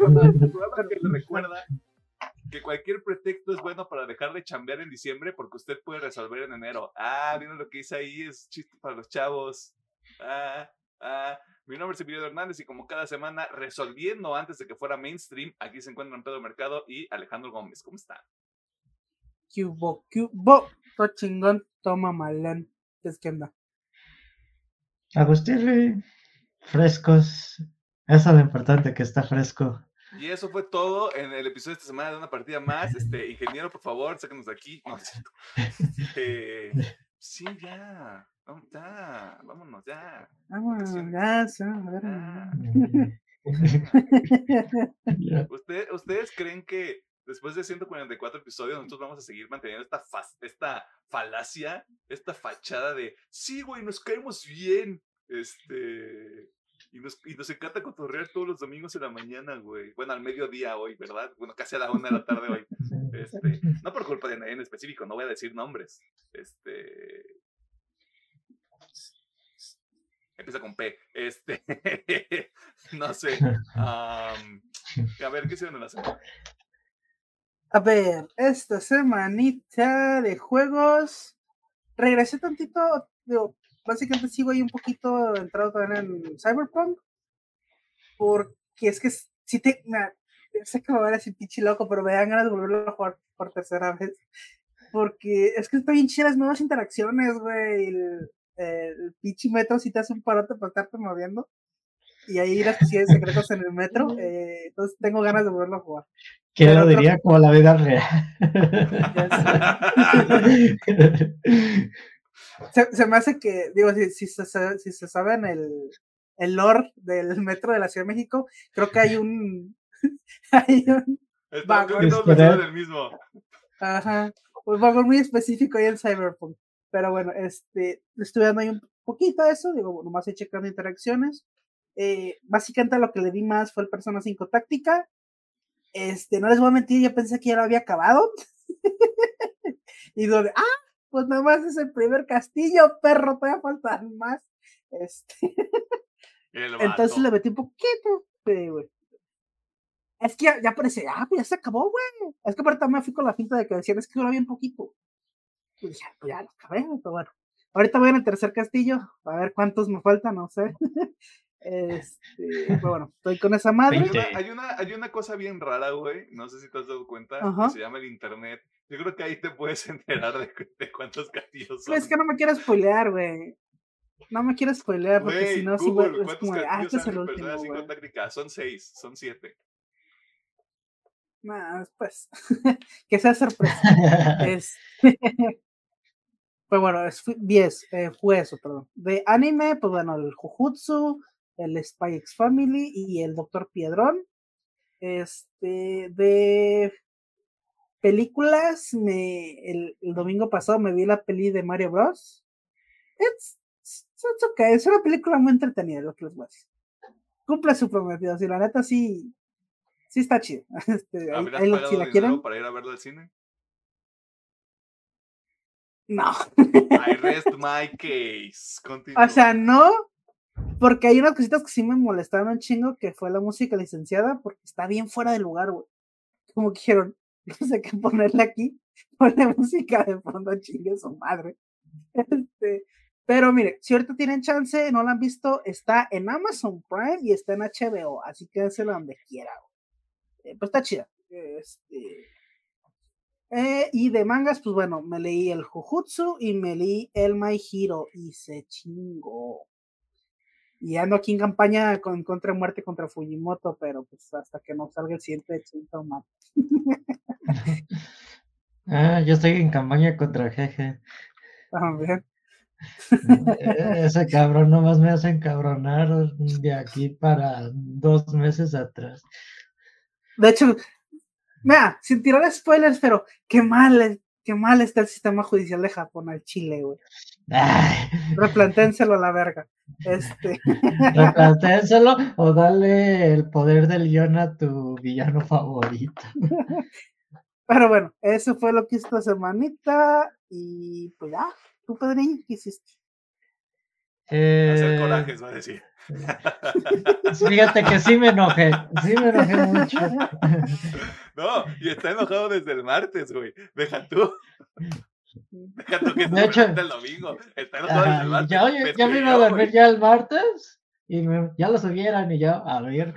que le recuerda que cualquier pretexto es bueno para dejar de chambear en diciembre porque usted puede resolver en enero. Ah, miren lo que hice ahí, es chiste para los chavos. Ah, ah. Mi nombre es Emilio Hernández y como cada semana, resolviendo antes de que fuera mainstream, aquí se encuentran Pedro Mercado y Alejandro Gómez. ¿Cómo están? Cubo, cubo, todo chingón, toma malán. Es que anda. Agustín, frescos. Eso es lo importante, que está fresco. Y eso fue todo en el episodio de esta semana de una partida más. Este, ingeniero, por favor, sáquenos de aquí. Este, sí, ya. Ya, vámonos, ya. Vámonos, ya, ya. ¿Ustedes creen que después de 144 episodios nosotros vamos a seguir manteniendo esta, esta falacia, esta fachada de, sí, güey, nos caemos bien? Este, y nos, y nos encanta cotorrear todos los domingos en la mañana, güey. Bueno, al mediodía hoy, ¿verdad? Bueno, casi a la una de la tarde hoy. Este, no por culpa de nadie en específico, no voy a decir nombres. Este. Empieza con P. Este. no sé. a ver, ¿qué hicieron en la semana? A ver, esta semanita de juegos. Regresé tantito, digo, básicamente sigo ahí un poquito entrado también en Cyberpunk. Porque es que si te. sé que me va a así pinche loco, pero me dan ganas de volverlo a jugar por tercera vez. Porque es que está bien chidas las nuevas interacciones, güey. El, el pinche metro si te hace un parote para estarte moviendo. Y ahí las cosillas secretos en el metro. Eh, entonces tengo ganas de volverlo a jugar. ¿Quién lo diría como la vida real? se, me hace que, digo, si, si, se, si se saben el, el lore del metro de la Ciudad de México, creo que hay un. hay un. vagón. del mismo. Ajá. Un vagón muy específico ahí en Cyberpunk. Pero bueno, este, estuve dando ahí un poquito de eso, digo, nomás he checando interacciones. Eh, básicamente lo que le di más fue el Persona 5 táctica. Este, no les voy a mentir, yo pensé que ya lo había acabado. y donde, ah, pues nada más es el primer castillo, perro, todavía faltan más. Este. Entonces le metí un poquito. Es que ya, ya parece, ah, pues ya se acabó, güey. Es que ahorita me fui con la finta de que decían, es que había un poquito. Pues ya, pues ya lo acabé, pero bueno. Ahorita voy en el tercer castillo, a ver cuántos me faltan, no sé. Este, bueno, estoy con esa madre. Hay una, hay una, cosa bien rara, güey. No sé si te has dado cuenta. Que se llama el internet. Yo creo que ahí te puedes enterar de, cuántos castillos son. Es que no me quiero spoilear, güey. No me quiero spoilear porque si no, sí, es como ah, este es el último. Son seis, son siete. Nah, pues, que sea sorpresa. es, pues bueno, es 10, eh, fue eso, perdón. De anime, pues bueno, el Jujutsu, el Spy X Family y el Doctor Piedrón. Este, de películas, me, el, domingo pasado me vi la peli de Mario Bros. It's, it's okay. es una película muy entretenida, lo que les voy a decir. Cumple su prometido, si la neta sí, sí está chido. Este, ahí, si la quieren. para ir a verlo al cine? No. I rest my case. O sea, no, porque hay unas cositas que sí me molestaron un chingo, que fue la música licenciada, porque está bien fuera de lugar, güey. Como que dijeron, no sé qué ponerle aquí, ponle música de fondo, chingue su madre. Este, pero mire, si ahorita tienen chance, no la han visto, está en Amazon Prime y está en HBO, así que dénselo donde quiera. Eh, pues está chida. Este, eh, y de mangas, pues bueno, me leí el Jujutsu y me leí el My Hero y se chingó. Y ando aquí en campaña con contra muerte contra Fujimoto, pero pues hasta que no salga el siguiente síntoma. ah, yo estoy en campaña contra Jeje. Bien. E-, ese cabrón nomás me hace encabronar de aquí para dos meses atrás. De hecho, mira, sin tirar spoilers, pero qué mal, qué mal está el sistema judicial de Japón al Chile, güey. Replanténselo a la verga. Este. Replanténselo o dale el poder del guion a tu villano favorito. Pero bueno, eso fue lo que hice esta semanita. Y pues ya, tú, Pedrín, ¿qué hiciste? Hacer eh, corajes, va a decir. Fíjate que sí me enojé, sí me enojé mucho. No, y está enojado desde el martes, güey. Deja tú. De hecho- el domingo. El ya, oye, Me ya iba a dormir ya el martes y me- ya lo subieran y yo, a ver,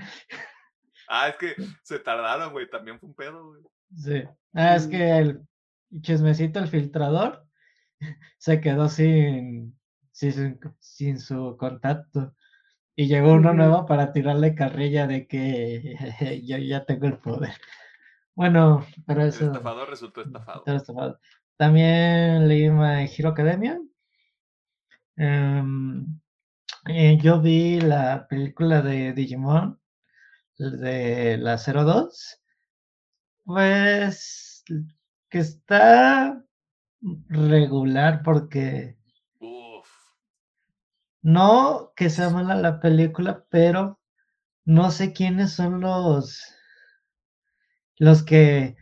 Ah, es que se tardaron, güey. También fue un pedo, güey. sí. Ah, es Mm. que el chismecito, el filtrador, se quedó sin, sin, sin su contacto. Y llegó uno nuevo para tirarle carrilla de que yo ya tengo el poder. Bueno, pero El eso. estafador resultó estafado. todo estafado. También leí My Hero Academia. Em, eh, yo vi la película de Digimon, de la 02. Pues que está regular porque Uf. no que sea mala la película, pero no sé quiénes son los los que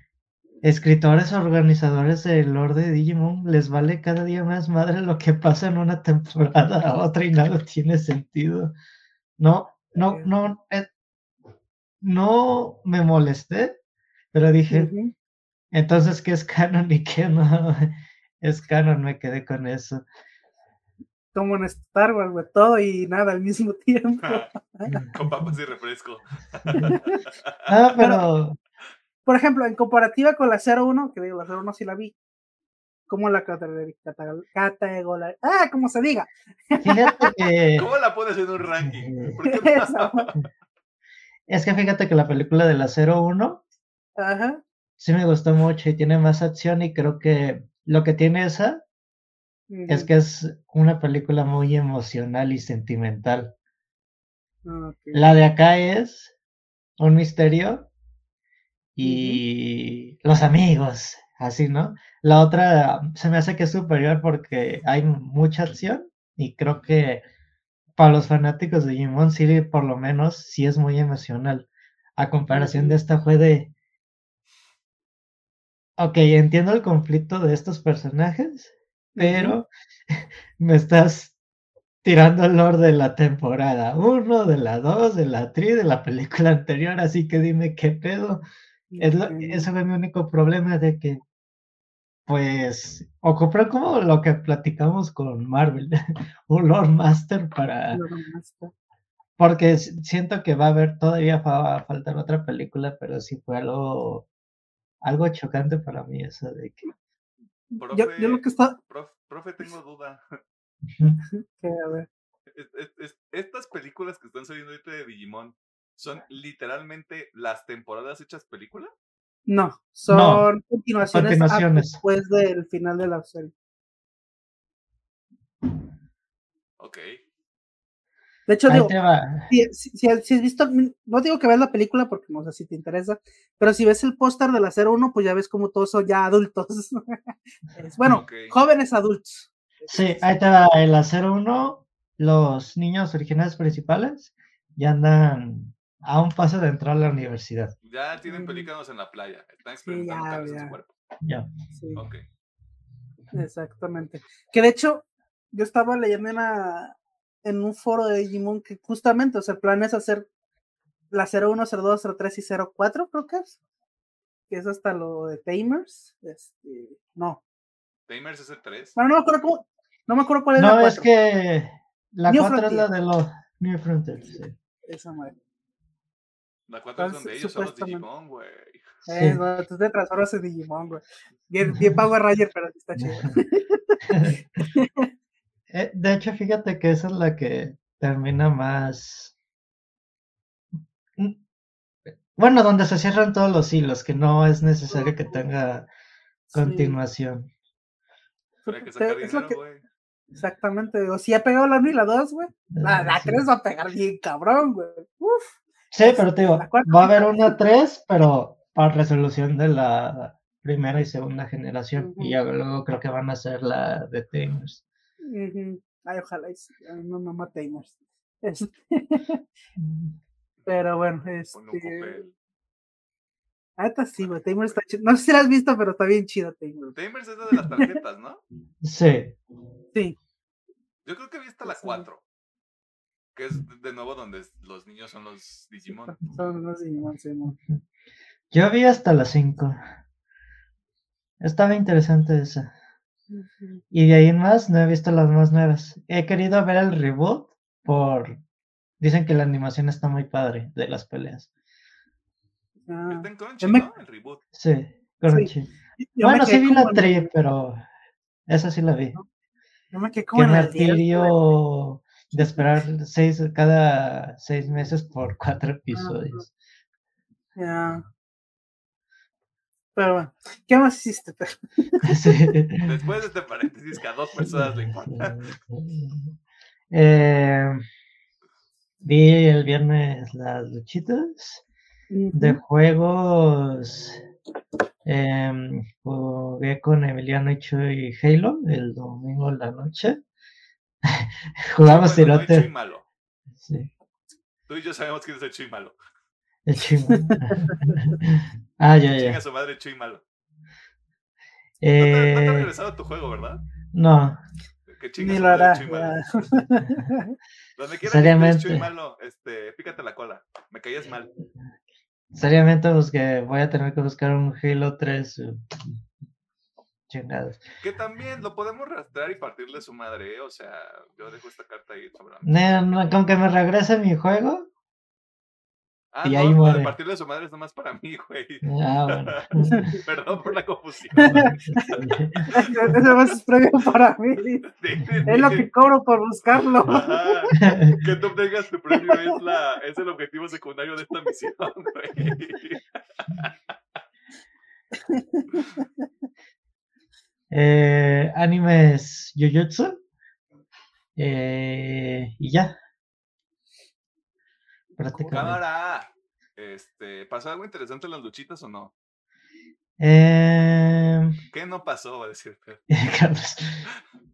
escritores organizadores del Lord de Digimon les vale cada día más madre lo que pasa en una temporada a otra y nada tiene sentido. No, no, no, eh, no me molesté, pero dije, entonces, ¿qué es canon y qué no es canon? Me quedé con eso. Como en Star Wars, güey, todo y nada al mismo tiempo. Con papas y refresco. Ah, pero Por ejemplo, en comparativa con la 01, que digo, la 01 sí la vi. ¿Cómo la categoría? Ah, como se diga. fíjate que ¿Cómo la pones en un ranking? ¿Por qué no? Es que fíjate que la película de la 01 Ajá. sí me gustó mucho y tiene más acción y creo que lo que tiene esa es que es una película muy emocional y sentimental. La de acá es un misterio y los amigos, así, ¿no? La otra se me hace que es superior porque hay mucha acción y creo que para los fanáticos de Digimon sí, por lo menos, sí es muy emocional. A comparación de esta fue de... Ok, entiendo el conflicto de estos personajes, pero me estás tirando el lore de la temporada 1, de la 2, de la 3, de la película anterior, así que dime qué pedo. Es lo- ese fue mi único problema de que, pues, ocupé como lo que platicamos con Marvel, un lore master para, está. porque siento que va a haber, todavía va a faltar otra película, pero sí fue algo, algo chocante para mí eso de que, Profe, Yo, yo lo que está. prof- profe, tengo duda. a ver, Es- es- es- estas películas que están saliendo ahorita de Digimon son literalmente las temporadas hechas película. No, son continuaciones, después del final de la serie. Ok. De hecho, ahí digo, si, si, si has si has visto, no digo que veas la película porque no sé si te interesa, pero si ves el póster de la 01, pues ya ves como todos son ya adultos. Bueno, jóvenes adultos. Sí, ahí te va el 01, los niños originales principales ya andan a un paso de entrar a la universidad. Ya tienen pelícanos en la playa. Están Sí, experimentando ya, cambios en ya. su cuerpo. Ya. Sí, Ok. exactamente. Que de hecho, yo estaba leyendo en, una- en un foro de Digimon que justamente, o sea, el plan es hacer la 01, 02, 03 y 04, creo que es. Que es hasta lo de Tamers. Este, no. Tamers es el 3. Bueno, no me acuerdo cómo. No me acuerdo cuál es la No, 4. es que la New 4 es la Frontier. de los New Frontiers. Sí. Esa madre. La 4 es Entonces, donde ellos son los supuestamente. Digimon, güey. Sí. Eh, no, tú te transformas en Digimon, güey. Bien, bien Power Ranger, pero sí está chido. Eh, de hecho, fíjate que esa es la que termina más. Mm, Bueno, donde se cierran todos los hilos, que no es necesario que tenga Sí. continuación. Hay que Te- sacar es lo dinero, que- güey. Exactamente. O si ha pegado la 1 y la 2, güey. La, la Sí. 3 va a pegar bien cabrón, güey. Uf. Sí, pero te digo, va a haber una 3, pero para resolución de la primera y segunda generación. Y ya luego creo que van a ser la de Tamers. Ay, ojalá. y No, no matemos. Este, pero bueno, este. papel. Ah, esta sí, güey. Tamers está chido. No sé si la has visto, pero está bien chido Tamers. Tamers es la de las tarjetas, ¿no? Sí, Sí. Yo creo que vi hasta la Sí. 4. Que es de nuevo donde los niños son los Digimon. Son los Digimon, sí, no. Yo vi hasta las 5. Estaba interesante esa. Y de ahí en más no he visto las más nuevas. He querido ver el reboot por... Dicen que la animación está muy padre de las peleas. Ah, Está en Crunchy, me- ¿no? El reboot. Sí, Crunchy. Bueno, sí vi la 3, pero esa sí la vi. Yo me quedé como Qué en el 10, güey. martirio de esperar seis, cada seis meses por cuatro episodios. Ya. Pero bueno, ¿qué más hiciste? Sí. Después de este paréntesis que a dos personas le importa. Eh, vi el viernes las luchitas de juegos. jugué con Emiliano y Chuy Halo el domingo en la noche. Jugamos bueno, no tirote. Chuy malo. Sí, Tú y yo sabemos quién es el Chuy malo. el Chuy. ah, ya, Chinga ya. su madre Chuy malo. No te, no te ha Eh, regresado a tu juego, ¿verdad? no, Que chinga Ni su lo hará. Chuy malo. Donde quiera que. Chuy malo, este, pícate la cola. Me caías mal. seriamente pues que voy a tener que buscar un Halo 3. Chingados. Que también lo podemos rastrear y partirle su madre, ¿eh? O sea, yo dejo esta carta ahí sobre la mesa. No, no, con que me regrese mi juego. Ah, y no, ahí muere. partirle su madre es nomás para mí, güey. Ah, bueno. Perdón por la confusión. Eso más es premio para mí. Es lo que cobro por buscarlo. Ajá. Que tú obtengas tu premio es, la, es el objetivo secundario de esta misión, güey. Eh, animes Jujutsu. Eh, y ya. Cámara. Este, ¿pasó algo interesante en las luchitas o no? Eh, ¿Qué no pasó? Va a decir. Carlos.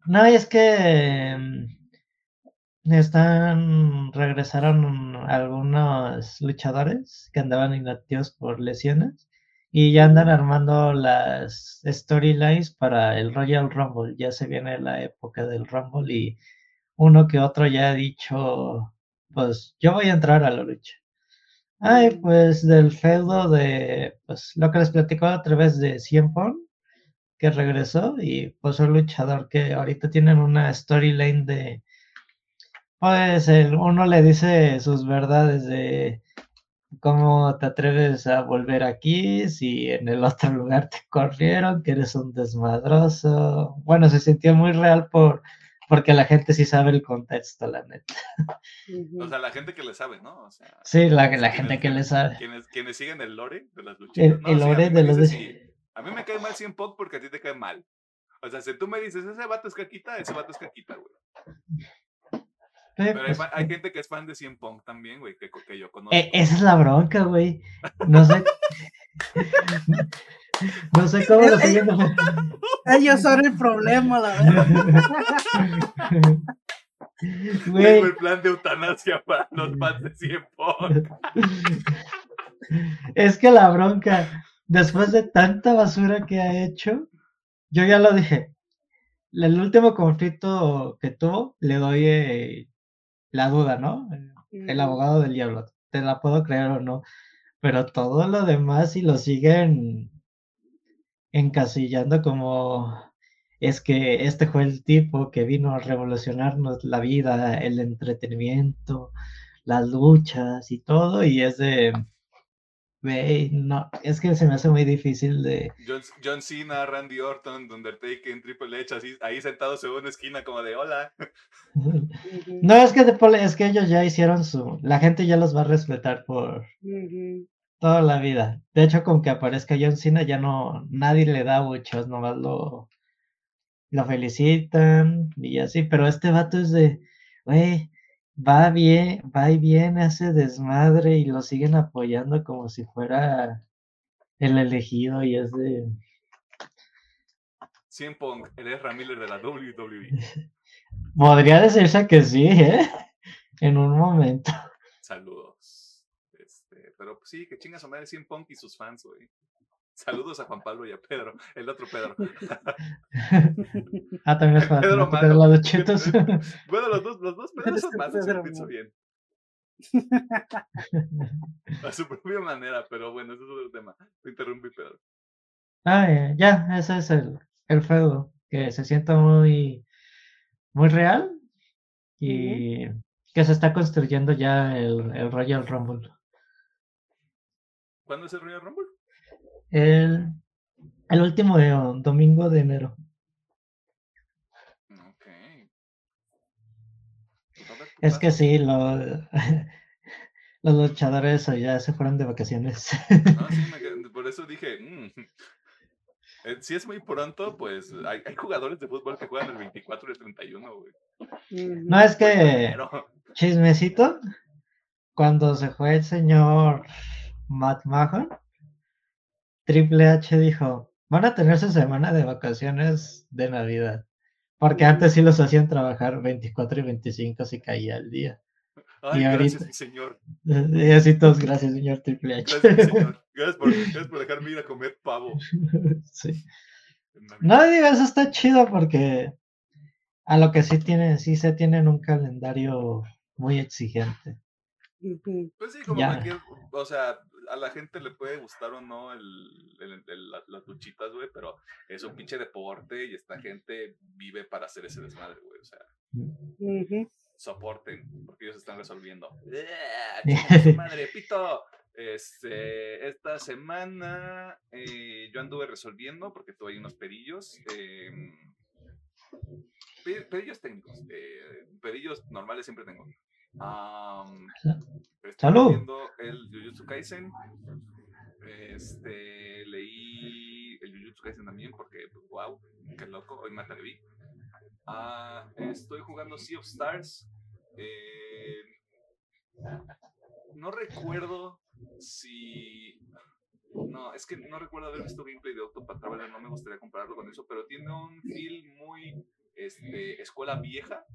No, y es que mm, están, regresaron algunos luchadores que andaban inactivos por lesiones y ya andan armando las storylines para el Royal Rumble. Ya se viene la época del Rumble y uno que otro ya ha dicho, pues yo voy a entrar a la lucha. Ay, Mm. pues del feudo de, pues lo que les platicó a través de Cien que regresó y pues un luchador que ahorita tienen una storyline de pues el, uno le dice sus verdades de cómo te atreves a volver aquí si en el otro lugar te corrieron, que eres un desmadroso. Bueno, se sintió muy real por porque la gente sí sabe el contexto, la neta. O sea, la gente que le sabe, ¿no? O sea, Sí, la, la gente que le sabe. Quienes, quienes siguen el lore de las luchitas. El, No, el sí, a lore de los si- A mí me cae mal 100 Pog porque a ti te cae mal. O sea, si tú me dices, ese vato es caquita, ese vato es caquita, güey. Pero hay, pues, hay gente que es fan de 100 Pong también, güey, que, que yo conozco. Eh, esa es la bronca, güey. No sé. no sé cómo lo siguen. Ellos son el problema, la verdad. Tengo el plan de eutanasia para los fans de 100 Pong. es que la bronca, después de tanta basura que ha hecho, yo ya lo dije. El último conflicto que tuvo, le doy eh, la duda, ¿no? El abogado del diablo. Te la puedo creer o no. Pero todo lo demás, si lo siguen encasillando como es que este fue el tipo que vino a revolucionarnos la vida, el entretenimiento, las luchas y todo, y es de, güey, no, es que se me hace muy difícil de, John, John Cena, Randy Orton, Undertaker, Triple H, así, ahí sentados en una esquina como de hola. No es que, es que ellos ya hicieron su, la gente ya los va a respetar por toda la vida. De hecho, con que aparezca John Cena ya no, nadie le da muchos, nomás lo, lo felicitan y así, pero este vato es de, güey, va bien, va y viene, hace desmadre y lo siguen apoyando como si fuera el elegido y es de, 100 Pong, eres Ramírez de la WWE. podría decirse que sí, ¿eh? En un momento. Saludos. Este, pero pues sí, que chingas a madre 100 Pong y sus fans, güey. Saludos a Juan Pablo y a Pedro, el otro Pedro. ah, también es Pedro Pedro Malo. los chetos. bueno, los dos, los dos Pedros son Ese más, Pedro pienso bien. A su propia manera, pero bueno, eso es otro tema. Te interrumpí, Pedro. Ah, eh, ya, ese es el, el feudo, que se siente muy, muy real y que se está construyendo ya el, el Royal Rumble. ¿Cuándo es el Royal Rumble? El, el último eh, domingo de enero. Ok. Pues a ver qué Es que sí, lo, los luchadores ya se fueron de vacaciones. No, sí, me quedé- por eso dije, mm, eh, si es muy pronto, pues hay, hay jugadores de fútbol que juegan el 24 y el 31, güey. No es que, chismecito, cuando se fue el señor Matt Mahon, Triple H dijo, van a tener su semana de vacaciones de Navidad. Porque antes sí los hacían trabajar 24 y 25 si caía el día. ay, Y gracias, ahorita- mi señor. Y así todos, gracias señor Triple H. Gracias, señor. Gracias por, gracias por dejarme ir a comer pavo. Sí. No digo, eso está chido porque a lo que sí tienen, sí se tienen un calendario muy exigente. Pues sí, como Ya. cualquier, o sea, a la gente le puede gustar o no el, el- el- la- las luchitas, güey, pero es un pinche deporte y esta gente vive para hacer ese desmadre, güey, o sea, soporten, porque ellos están resolviendo. ¡Ah, madre, pito! Este, esta semana eh, yo anduve resolviendo porque tuve ahí unos pedillos. eh, pe- pedillos técnicos. eh, pedillos normales siempre tengo. Estoy Salud. viendo el Jujutsu Kaisen. Este, leí el Jujutsu Kaisen también porque, pues, wow, qué loco, hoy me atreví. Ah, estoy jugando Sea of Stars. eh, no recuerdo si. No, es que no recuerdo haber visto gameplay de Octopath Traveler, no me gustaría compararlo con eso, pero tiene un feel muy este, escuela vieja,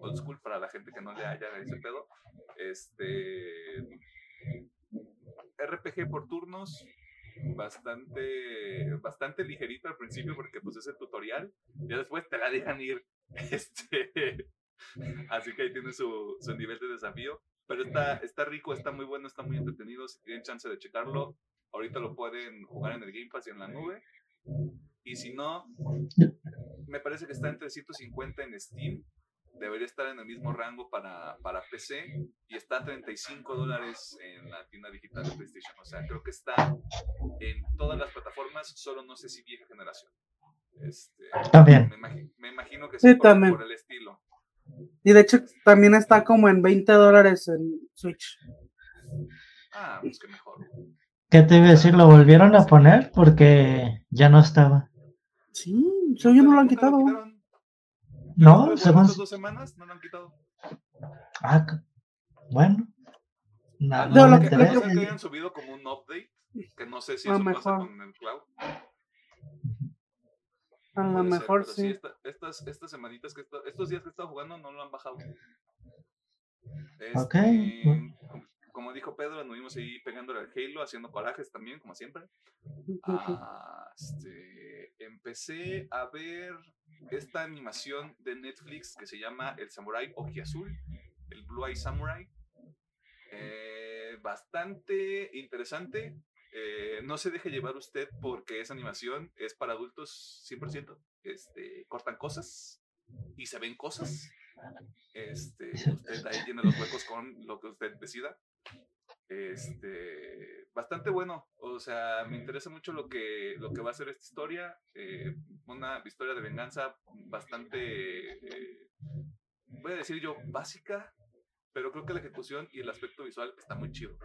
old school para la gente que no le haya ese pedo. Este. RPG por turnos, bastante, bastante ligerito al principio porque pues es el tutorial, ya después te la dejan ir. Este, así que ahí tiene su, su nivel de desafío. Pero está, está rico, está muy bueno, está muy entretenido. Si tienen chance de checarlo, ahorita lo pueden jugar en el Game Pass y en la nube. Y si no, me parece que está entre 150 en Steam. Debería estar en el mismo rango para, para PC y está a 35 dólares en la tienda digital de PlayStation. O sea, creo que está en todas las plataformas, solo no sé si vieja generación. Este, También. Me, imagi- me imagino que Sí, sí, por, también. por el estilo. Y de hecho también está como en 20 dólares en Switch. Ah, pues que mejor. ¿Qué te iba a decir? ¿Lo volvieron a poner? Porque ya no estaba. Sí, según yo no lo han ¿Nunca quitado. No, según... dos semanas, no lo han quitado. Ah, bueno. No, No, no lo que- ser que hayan subido como un update, que no sé si A eso lo pasa mejor. con el cloud. A lo Puede ser, mejor pero sí. esta- estas, estas semanitas que estado- estos días que he estado jugando no lo han bajado. Ok, Este, bueno. Como dijo Pedro, anduvimos ahí pegándole al Halo, haciendo corajes también, como siempre. Ah, este, empecé a ver esta animación de Netflix que se llama El Samurai Ojiazul, el Blue Eye Samurai. Eh, bastante interesante. Eh, no se deje llevar usted porque esa animación es para adultos 100%. Este, cortan cosas y se ven cosas. Este, usted ahí tiene los huecos con lo que usted decida. Este, bastante bueno. O sea, me interesa mucho lo que, lo que va a ser esta historia. eh, una historia de venganza bastante, eh, voy a decir yo, básica, pero creo que la ejecución y el aspecto visual está muy chido.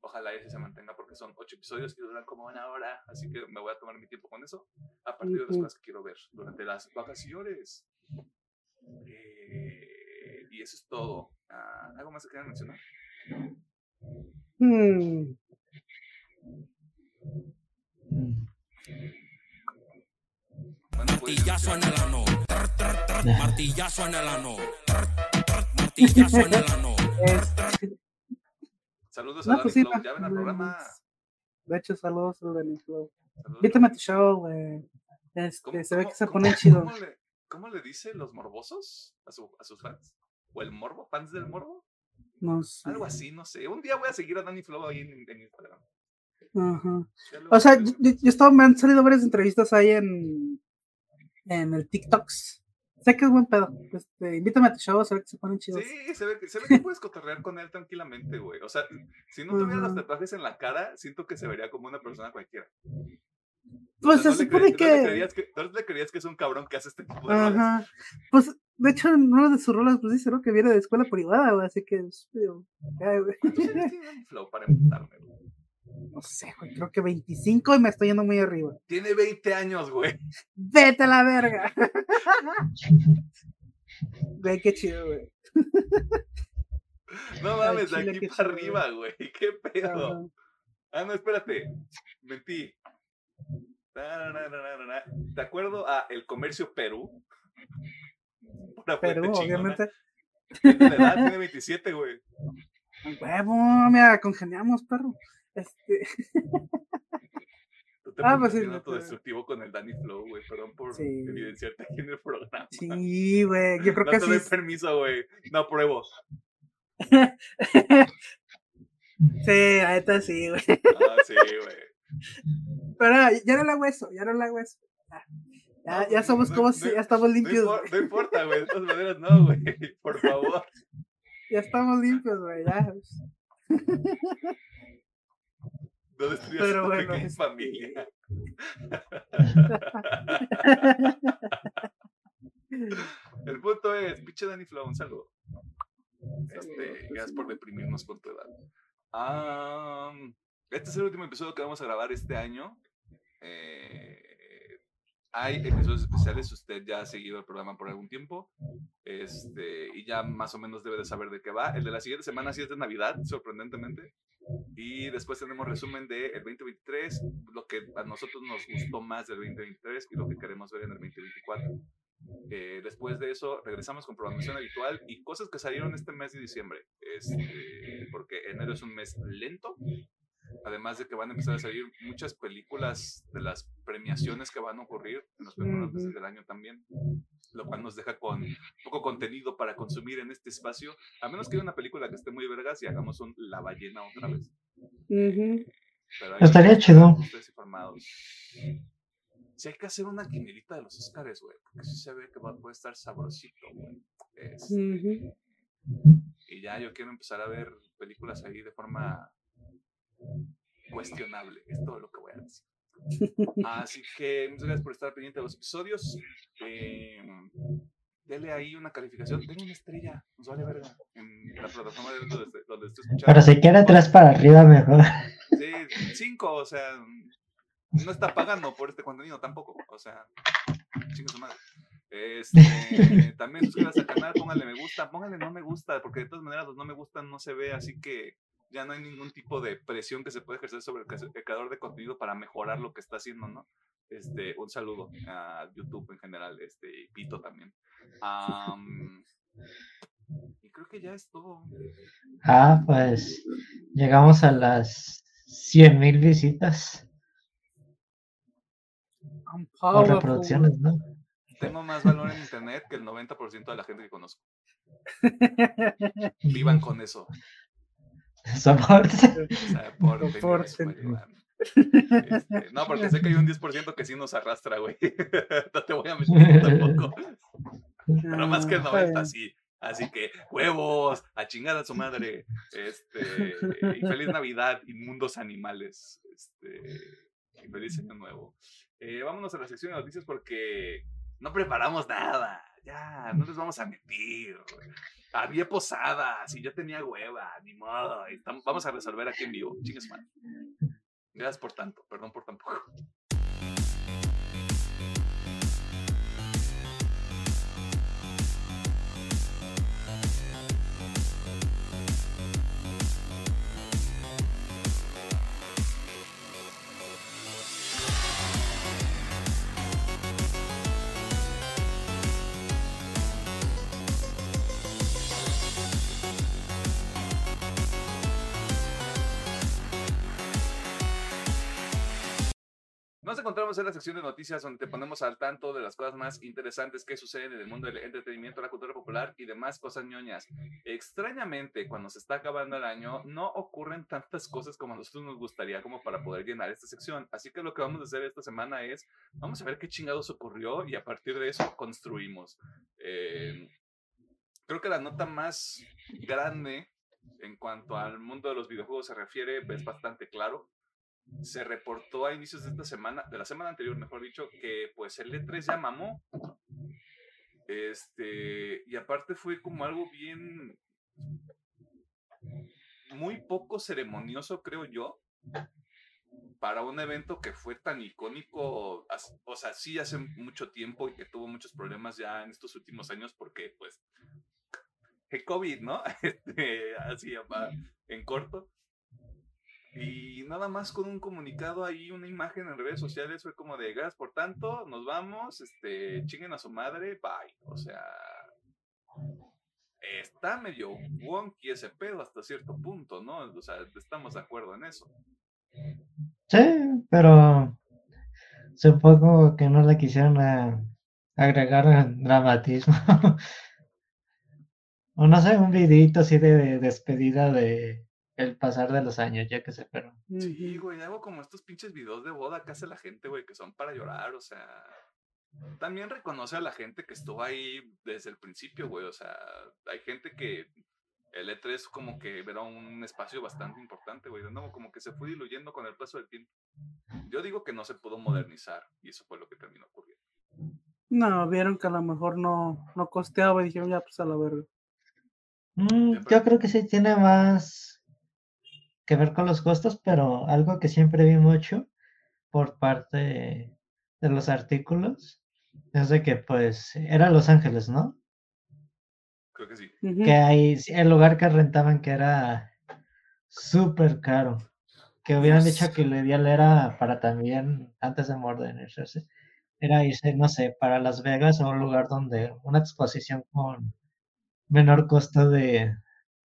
Ojalá ese se mantenga porque son ocho episodios y duran como una hora, así que me voy a tomar mi tiempo con eso. A partir de las cosas que quiero ver durante las vacaciones. Eh, y eso es todo. Ah, ¿Algo más que quieran mencionar? Hmm, Mm. Martillazo en el ano. Tr, tr, tr, Martillazo en el ano. Martillazo en el ano. es- Saludos a No, Dani pues Flow. Ya ven al programa. De hecho, saludos al Danny Flow. Invítame a tu show, güey. Este, ¿Cómo- se ve que se pone chido. ¿cómo le, cómo le dice los morbosos a, su- a sus fans? ¿O el morbo? ¿Fans del morbo? No sé. Algo así, no sé. Un día voy a seguir a Danny Flow ahí en, en Instagram. Ajá. O sea, yo, yo- estaba, me han salido varias entrevistas ahí en, en el TikToks. Sé que es buen pedo. Este, invítame a tu show, se ve que se ponen chidos. Sí, se ve, que- se ve que puedes cotorrear con él tranquilamente, güey. O sea, si no tuviera los tatuajes en la cara, siento que se vería como una persona cualquiera. O Pues sea, se no No le, que. creerías que, no le creerías que es un cabrón que hace este tipo de. Ajá. Pues, de hecho, en una de sus rolas, pues dice, ¿no? Que viene de escuela privada, güey. Así que, es medio- ay, güey. ¿Cuántos años tiene Danny Flow para güey? No sé, güey. Creo que 25 y me estoy yendo muy arriba. Tiene 20 años, güey. ¡Vete a la verga! Güey, qué chido, güey. No mames, de aquí para chido, arriba, güey. ¿Qué pedo? Ah, no, espérate. Mentí. ¿De acuerdo a El Comercio Perú? Una Perú, obviamente. tiene la edad, tiene 27, güey. Huevo, mira, congeniamos, perro. Este, Tú te Ah, pues sí, autodestructivo con el Danny Flow, güey. Perdón por Sí. evidenciarte aquí en el programa. sí, güey. Yo creo no que te sí. doy permiso, güey. No apruebo. sí, ahorita sí, güey. Ah, sí, güey. Pero ya no le hago eso, ya no le hago eso. Ya, ya, No, ya somos no, como no, si ya estamos limpios. no importa, güey. De todas maneras, no, güey. Por favor. Ya estamos limpios, güey. Ya. No destruyas Pero tu bueno, pequeña este- familia. El punto es, pinche Danny Flow, un saludo. Este, gracias por deprimirnos con tu edad. Am, este es el último episodio que vamos a grabar este año. Eh, hay episodios especiales, usted ya ha seguido el programa por algún tiempo. Este, y ya más o menos debe de saber de qué va. El de la siguiente semana sí es de Navidad, sorprendentemente. Y después tenemos resumen del 2023, lo que a nosotros nos gustó más del 2023 y lo que queremos ver en el 2024. Eh, después de eso, regresamos con programación habitual y cosas que salieron este mes de diciembre. Este, porque enero es un mes lento. Además de que van a empezar a salir muchas películas de las premiaciones que van a ocurrir en los primeros meses del año también. Lo cual nos deja con poco contenido para consumir en este espacio. A menos que haya una película que esté muy vergas y hagamos un La Ballena otra vez. Ujú. Pero ahí Estaría chido. Si hay que hacer una quinielita de los Oscars, güey, porque sí se ve que va, puede estar sabrosito, güey. Este, y ya yo quiero empezar a ver películas ahí de forma cuestionable. Es todo lo que voy a decir. Así que muchas gracias por estar pendiente de los episodios. Eh, dele ahí una calificación, denle una estrella, nos vale verga. En la plataforma de donde, donde esté escuchando. Pero si quiere atrás para arriba, mejor. Sí, cinco, o sea, no está pagando por este contenido tampoco. O sea, chingue su madre. Este, también suscríbase al canal, póngale me gusta, póngale no me gusta, porque de todas maneras los no me gustan no se ve, así que ya no hay ningún tipo de presión que se puede ejercer sobre el, creador de contenido para mejorar lo que está haciendo, ¿no? Este, un saludo a YouTube en general, este, y Pito también. Am, y creo que ya es todo. Ah, pues llegamos a las 100 mil visitas o reproducciones, ¿no? Tengo más valor en internet que el 90% de la gente que conozco. Vivan con eso. Soporte. Este, no, porque sé que hay un 10% que sí nos arrastra, güey. no te voy a mentir tampoco. Pero más que el Ah, está 90, bien. sí. Así que, huevos, a chingar a su madre. Este, y feliz Navidad, inmundos animales. Este, y feliz año nuevo. Eh, vámonos a la sección de noticias porque no preparamos nada. Ya, no les vamos a mentir. Había posadas y yo tenía hueva, ni modo. vamos a resolver aquí en vivo. Chingues madre. Gracias por tanto, perdón por tan poco. Nos encontramos en la sección de noticias donde te ponemos al tanto de las cosas más interesantes que suceden en el mundo del entretenimiento, la cultura popular y demás cosas ñoñas. Extrañamente, cuando se está acabando el año, no ocurren tantas cosas como a nosotros nos gustaría como para poder llenar esta sección. Así que lo que vamos a hacer esta semana es, vamos a ver qué chingados ocurrió y a partir de eso construimos. Eh, creo que la nota más grande en cuanto al mundo de los videojuegos se refiere es bastante claro se reportó a inicios de esta semana, de la semana anterior, mejor dicho, que pues el E3 ya mamó. Este, y aparte fue como algo bien, muy poco ceremonioso, creo yo, para un evento que fue tan icónico, o sea, sí hace mucho tiempo y que tuvo muchos problemas ya en estos últimos años porque pues el COVID, ¿no? Este, así en corto. Y nada más con un comunicado ahí, una imagen en redes sociales, fue como de gas, por tanto, nos vamos, este, chinguen a su madre, bye. O sea, está medio wonky ese pedo hasta cierto punto, ¿no? O sea, estamos de acuerdo en eso. Sí, pero supongo que no le quisieron agregar dramatismo. o no sé, un videito así de despedida de el pasar de los años, ya que se pero. Sí, güey, hago como estos pinches videos de boda que hace la gente, güey, que son para llorar, o sea. También reconoce a la gente que estuvo ahí desde el principio, güey, o sea, hay gente que el E3 como que era un espacio bastante importante, güey, no, como que se fue diluyendo con el paso del tiempo. Yo digo que no se pudo modernizar y eso fue lo que terminó ocurriendo. No, vieron que a lo mejor no, no costeaba y dijeron ya pues a la verga. Mm, yo creo que sí tiene más que ver con los costos, pero algo que siempre vi mucho por parte de los artículos es de que pues era Los Ángeles, ¿no? Creo que sí. Que ahí el lugar que rentaban que era súper caro. Que hubieran dicho que lo ideal era para también, antes de modernizarse, era irse, no sé, para Las Vegas o un lugar donde una exposición con menor costo de,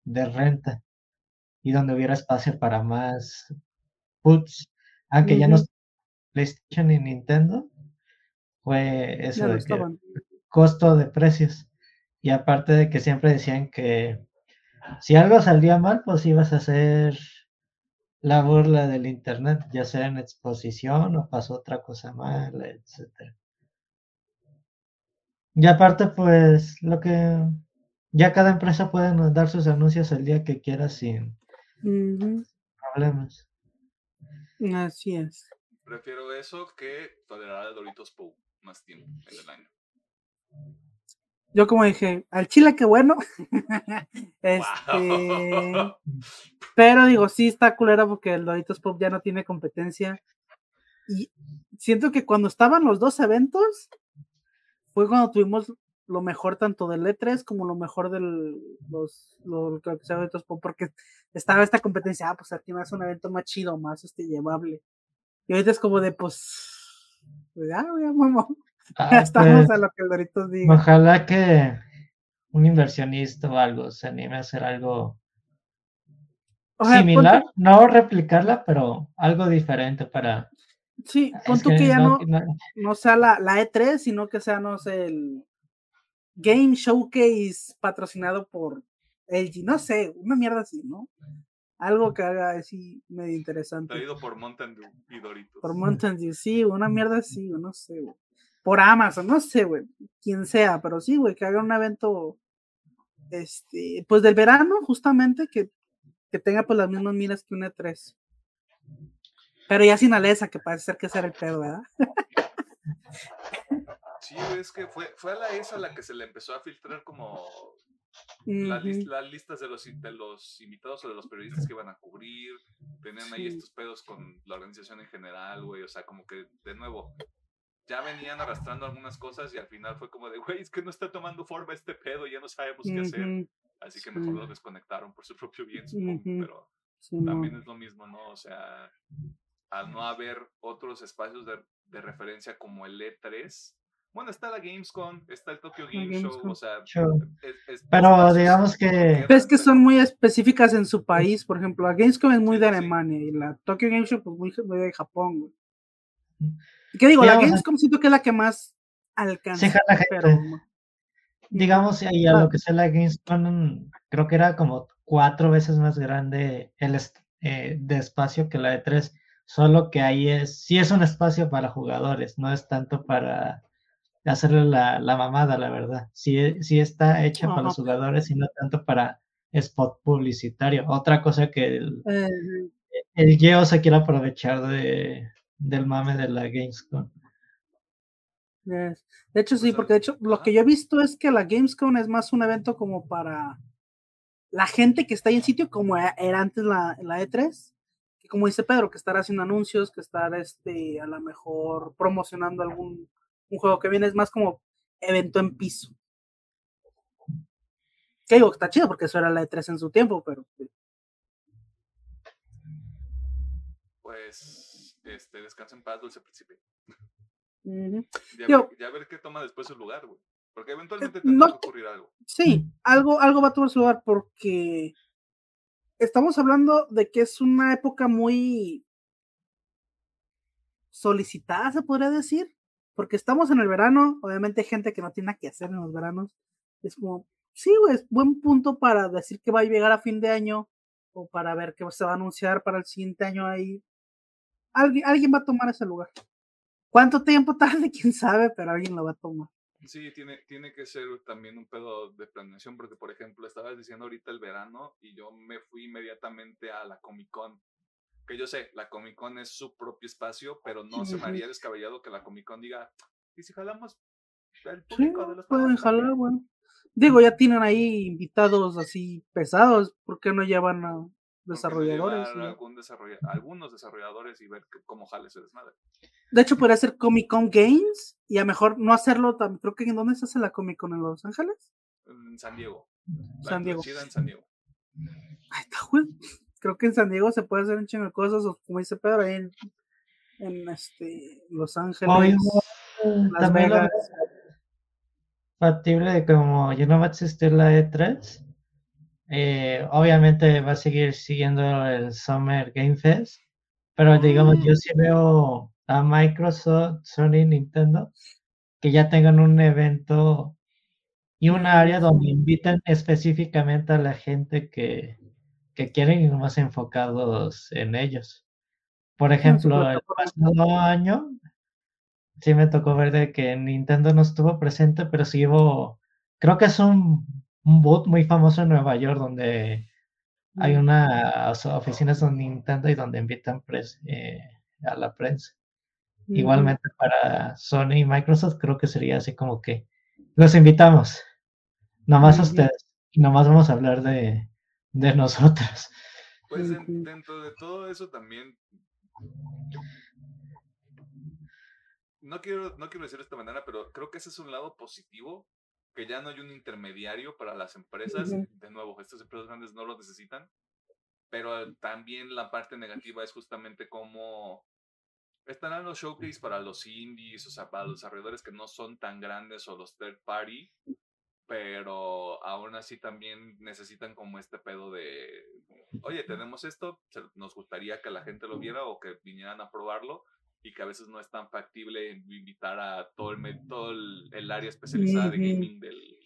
de renta y donde hubiera espacio para más puts, aunque ya no PlayStation y Nintendo, fue eso de que costo de precios. Y aparte de que siempre decían que si algo salía mal, pues ibas a hacer la burla del internet, ya sea en exposición o pasó otra cosa mal, etcétera. Y aparte, pues lo que ya cada empresa puede dar sus anuncios el día que quiera sin Problemas. Así es. Prefiero eso que tolerar a Doritos Pou más tiempo en el año. Yo como dije, al chile qué bueno. este, pero digo, sí está culera porque el Doritos Pop ya no tiene competencia. Y siento que cuando estaban los dos eventos, fue cuando tuvimos lo mejor tanto del E3 como lo mejor del los, los, eventos porque estaba esta competencia, ah, pues aquí más un evento más chido, más este llevable. Y ahorita es como de pues, pues ya, ya, mamá. Ah, estamos pues, a lo que el Doritos diga. Ojalá que un inversionista o algo se anime a hacer algo similar, no replicarla, pero algo diferente para. Sí, con que, ya no, no, sea la, la, E3, sino que sea, no sé, el, Game Showcase patrocinado por LG, no sé, una mierda así, ¿no? Algo que haga así medio interesante. Traído por Mountain Dew y Doritos. Por Mountain Dew, sí, una mierda así, no sé, güey. Por Amazon, no sé, güey, quien sea, pero sí, güey, que haga un evento, este, pues del verano, justamente, que, que tenga pues las mismas miras que un E3. Pero ya sin Alesa, que parece ser que será el pedo, ¿verdad? Sí, es que fue, fue a la ESA la que se le empezó a filtrar como las listas de los, de los invitados o de los periodistas que iban a cubrir. Tenían ahí estos pedos con la organización en general, güey. O sea, como que, de nuevo, ya venían arrastrando algunas cosas y al final fue como de, güey, es que no está tomando forma este pedo, ya no sabemos qué hacer. Así que mejor lo desconectaron por su propio bien, supongo. Pero también es lo mismo, ¿no? O sea, al no haber otros espacios de, de referencia como el E3, bueno, está la Gamescom, está el Tokyo Game Show, o sea, pero digamos que... Es que son muy específicas en su país, por ejemplo, la Gamescom es muy de Alemania y la Tokyo Game Show pues muy, de Japón, ¿Qué digo? La Gamescom siento que es la que más alcanza. Sí, jala gente. pero Digamos, y a lo que sea la Gamescom, creo que era como cuatro veces más grande el eh, de espacio que la de 3 solo que ahí es, sí es un espacio para jugadores, no es tanto para hacerle la, la mamada, la verdad. Sí, e- sí está hecha para los jugadores y no tanto para spot publicitario. Otra cosa que el, eh, el Geo se quiere aprovechar de, del mame de la Gamescom. Yes. De hecho, sí, Pues, porque de hecho lo que yo he visto es que la Gamescom es más un evento como para la gente que está ahí en sitio, como e- era antes la, la E3, que como dice Pedro, que estar haciendo anuncios, que estar este, a lo mejor promocionando algún un juego que viene, es más como evento en piso. Que digo, está chido porque eso era la E3 en su tiempo, pero pues, Pues, este, descansa en paz, dulce príncipe. Ya, Digo- ver, ya ver qué toma después su lugar, güey. Porque eventualmente Eh, tendrá no que ocurrir algo. Sí, algo, algo va a tomar su lugar porque estamos hablando de que es una época muy solicitada, se podría decir, porque estamos en el verano, obviamente hay gente que no tiene nada que hacer en los veranos, es como, sí, güey, es buen punto para decir que va a llegar a fin de año o para ver qué se va a anunciar para el siguiente año ahí. Alguien, alguien va a tomar ese lugar. ¿Cuánto tiempo tarde? Quién sabe, pero alguien lo va a tomar. Sí, tiene, tiene que ser también un pedo de planeación, porque por ejemplo, estabas diciendo ahorita el verano y yo me fui inmediatamente a la Comic Con. Que yo sé, la Comic Con es su propio espacio, pero no se me haría descabellado que la Comic Con diga, ¿y si jalamos el Sí, público de los pueden programas también?" jalar, bueno. Digo, ya tienen ahí invitados así pesados, ¿por qué no llevan a ¿Por qué no desarrolladores? no? algún desarrolla- algunos desarrolladores y ver cómo jale ese desmadre. De hecho, podría ser Comic Con Games y a mejor no hacerlo tan. Creo que en dónde se hace la Comic Con en Los Ángeles. En San Diego. San Diego. en San Diego. Ahí está, güey. Creo que en San Diego se puede hacer un chingo de cosas, o como dice Pedro, ahí en, en este, Los Ángeles, Oye, Las también Vegas. factible de como ya no va a existir la E3, eh, obviamente va a seguir siguiendo el Summer Game Fest, pero digamos, yo sí veo a Microsoft, Sony, Nintendo, que ya tengan un evento y un área donde invitan específicamente a la gente que, que quieren y no más enfocados en ellos. Por ejemplo, el pasado año sí me tocó ver de que Nintendo no estuvo presente, pero sí hubo, creo que es un, un boot muy famoso en Nueva York donde hay Mm. unas oficinas de Nintendo y donde invitan eh, a la prensa. Ujú. Igualmente para Sony y Microsoft creo que sería así como que los invitamos, nomás a Ujú. ustedes, y nomás vamos a hablar de, de nosotros. Pues dentro de todo eso también. No quiero, no quiero decir de esta manera, pero creo que ese es un lado positivo, que ya no hay un intermediario para las empresas. De nuevo, estas empresas grandes no lo necesitan. Pero también la parte negativa es justamente cómo estarán los showcase para los indies, o sea, para los desarrolladores que no son tan grandes o los third party, pero aún así también necesitan como este pedo de, oye, tenemos esto, nos gustaría que la gente lo viera o que vinieran a probarlo y que a veces no es tan factible invitar a todo el, todo el, el área especializada de gaming del,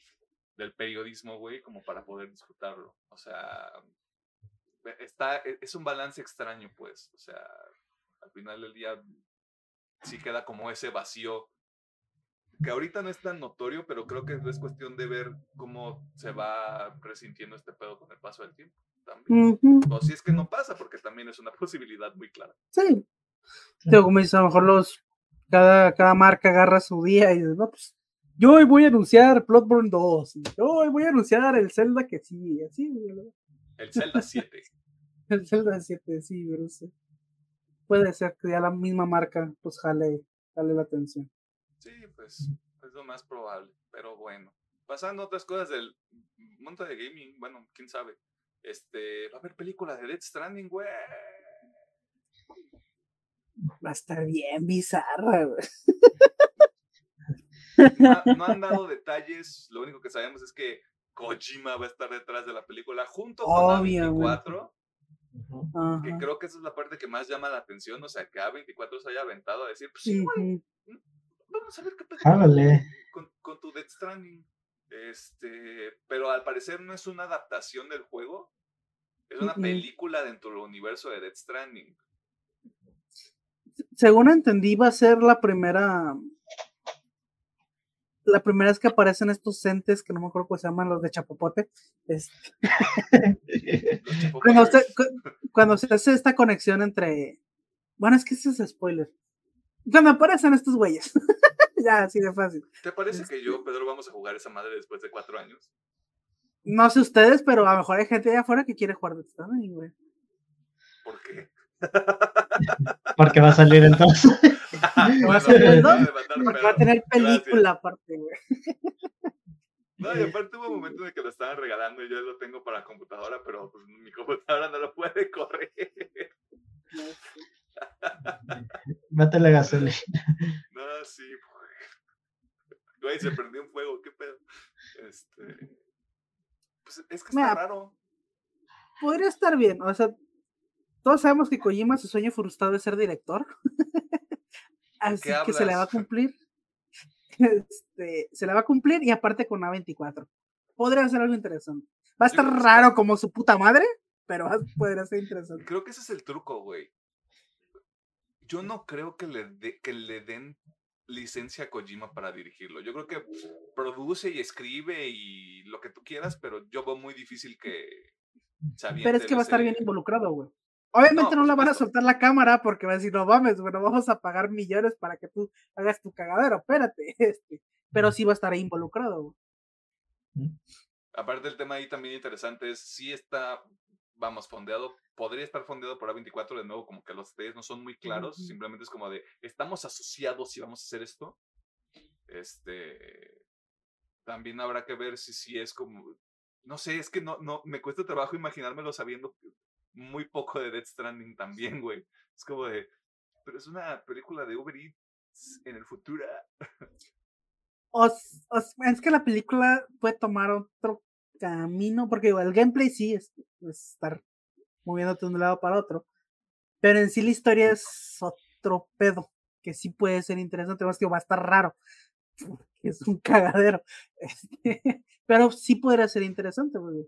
del periodismo, güey, como para poder disfrutarlo. O sea, e- está, e- es un balance extraño, pues, o sea, al final del día sí queda como ese vacío que ahorita no es tan notorio, pero creo que es cuestión de ver cómo se va resintiendo este pedo con el paso del tiempo. También. O si es que no pasa, porque también es una posibilidad muy clara. Sí. Digo, como dices, a lo mejor los, cada, cada marca agarra su día y dice, no, pues, yo hoy voy a anunciar Bloodborne 2, y yo hoy voy a anunciar el Zelda que sí, así, güey, El Zelda 7. el Zelda 7, sí, pero sí. Puede ser que ya la misma marca, pues, jale, jale la atención. Sí, pues es lo más probable, pero bueno. Pasando a otras cosas del mundo de gaming, bueno, quién sabe. Este, va a haber película de Dead Stranding, güey. Va a estar bien bizarra, güey. No, ha- no han dado detalles, lo único que sabemos es que Kojima va a estar detrás de la película junto con Obviamente. A24 Ujú. Que Ajá. creo que esa es la parte que más llama la atención, o sea, que A24 se haya aventado a decir, pues sí, güey. Vamos a ver qué pedo Jálale. con, con tu Death Stranding. Este, pero al parecer no es una adaptación del juego, es una película dentro del universo de Death Stranding. Según entendí, va a ser la primera. La primera vez que aparecen estos entes que no me acuerdo cómo se llaman, los de Chapopote. este, cuando, se, cuando se hace esta conexión entre. Bueno, es que ese es spoiler. Cuando aparecen estos güeyes. ya, así de fácil. ¿Te parece que yo, Pedro, vamos a jugar esa madre después de cuatro años? No sé ustedes, pero a lo mejor hay gente allá afuera que quiere jugar de Stranding, güey. ¿Por qué? Porque va a salir entonces. Bueno, va a ser el dos, Porque va a tener Gracias. película aparte, güey. No, y aparte hubo un momento en el que lo estaban regalando y yo lo tengo para computadora, pero pues, mi computadora no lo puede correr. Métele gasolina. No, sí. Güey, se prendió un fuego, qué pedo. Este. Pues es que está Mira, raro. Podría estar bien, o sea, todos sabemos que Kojima su sueño frustrado es ser director. Así que se le va a cumplir. Este, se le va a cumplir y aparte con A24. Podría ser algo interesante. Va a estar raro como su puta madre, pero va- podría ser interesante. Creo que ese es el truco, güey. Yo no creo que le, de- que le den licencia a Kojima para dirigirlo. Yo creo que produce y escribe y lo que tú quieras, pero yo veo muy difícil que se Pero es que va a estar bien involucrado, güey. Obviamente No, no, la van a soltar la cámara porque va a decir, no mames, bueno, vamos a pagar millones para que tú hagas tu cagadero, espérate. Este. Pero sí va a estar ahí involucrado, güey. Aparte el tema ahí también interesante es si está, vamos, fondeado, podría estar fondeado por A24 de nuevo, como que los detalles no son muy claros, simplemente es como de, estamos asociados y vamos a hacer esto. Este, también habrá que ver si, si es como, no sé, es que no, no, me cuesta trabajo imaginármelo sabiendo muy poco de Death Stranding también, güey. Es como de, pero es una película de Uber Eats en el futuro. O, s- o s- es que la película puede tomar otro camino, porque el gameplay sí es, es estar moviéndote de un lado para otro, pero en sí la historia es otro pedo, que sí puede ser interesante, más que va a estar raro, es un cagadero, este, pero sí podría ser interesante, güey.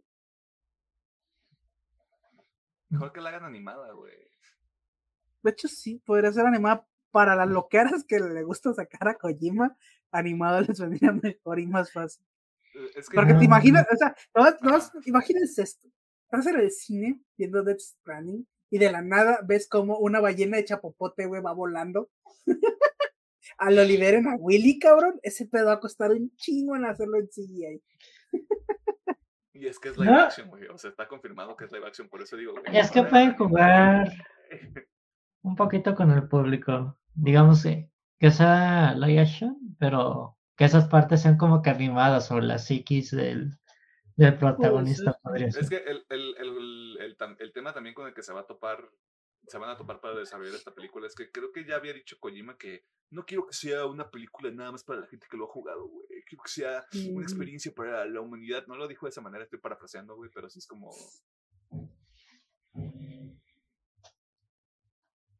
Mejor que la hagan animada, güey. De hecho, sí, podría ser animada para las loqueras que le gusta sacar a Kojima, animado les vendría mejor y más fácil. Es que Porque te imaginas, o sea, imagínense esto. Estás en el cine viendo Death Stranding y de la nada ves como una ballena de chapopote, güey, va volando. Al Oliver en a Willy, cabrón, ese pedo va a costar un chingo en hacerlo en CGI. Y es que es live No. action, güey. O sea, está confirmado que es live action, por eso digo. güey, Es que no, pueden jugar un poquito con el público. Digamos eh, que sea live action, pero que esas partes sean como que animadas o la psiquis del, del protagonista sí. podría Es que el, el, el, el, tema también con el que se va a topar, se van a topar para desarrollar esta película, es que creo que ya había dicho Kojima que no quiero que sea una película nada más para la gente que lo ha jugado, güey. Quiero que sea una experiencia para la humanidad. No lo dijo de esa manera, estoy parafraseando, güey, pero sí es como.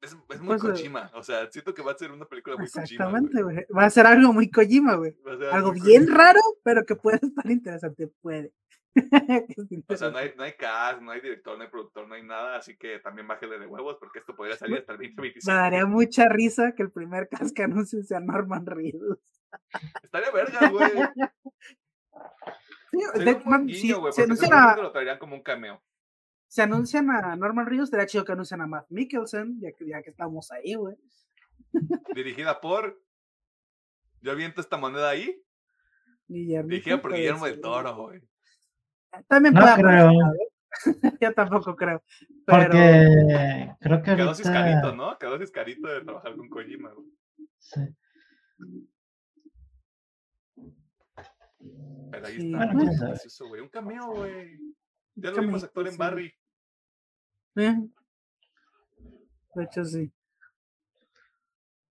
Es, es muy Pues, eh, Kojima, o sea, siento que va a ser una película muy Kojima. Exactamente, güey. Va a ser algo muy Kojima, güey. Algo bien Kojima. raro, pero que puede estar interesante, puede. O sea, no hay, no hay cast, no hay director, no hay productor, no hay nada, así que también bájale de huevos porque esto podría salir hasta el Me 2025. daría mucha risa que el primer cast que anuncie sea Norman Reedus. Estaría verga, güey. Sí, de- man, guiño, si güey, se porque anuncian seguramente a, lo traerían como un cameo. Si anuncian a Norman Reedus, estaría chido que anuncian a Matt Mikkelsen, ya que, ya que estamos ahí, güey. Dirigida por. Yo aviento esta moneda ahí. Guillermo Dirigida por Guillermo del Toro, güey. También No puede creo. aparecer, Yo tampoco creo. Pero Porque creo que Quedó ciscarito, ahorita... ¿no? Quedó ciscarito de trabajar con Kojima, güey. sí. Pero ahí Sí. está. Bueno, gracioso, güey. Un cameo, güey. Ya lo vimos actuar en. Barry. eh, de hecho, sí.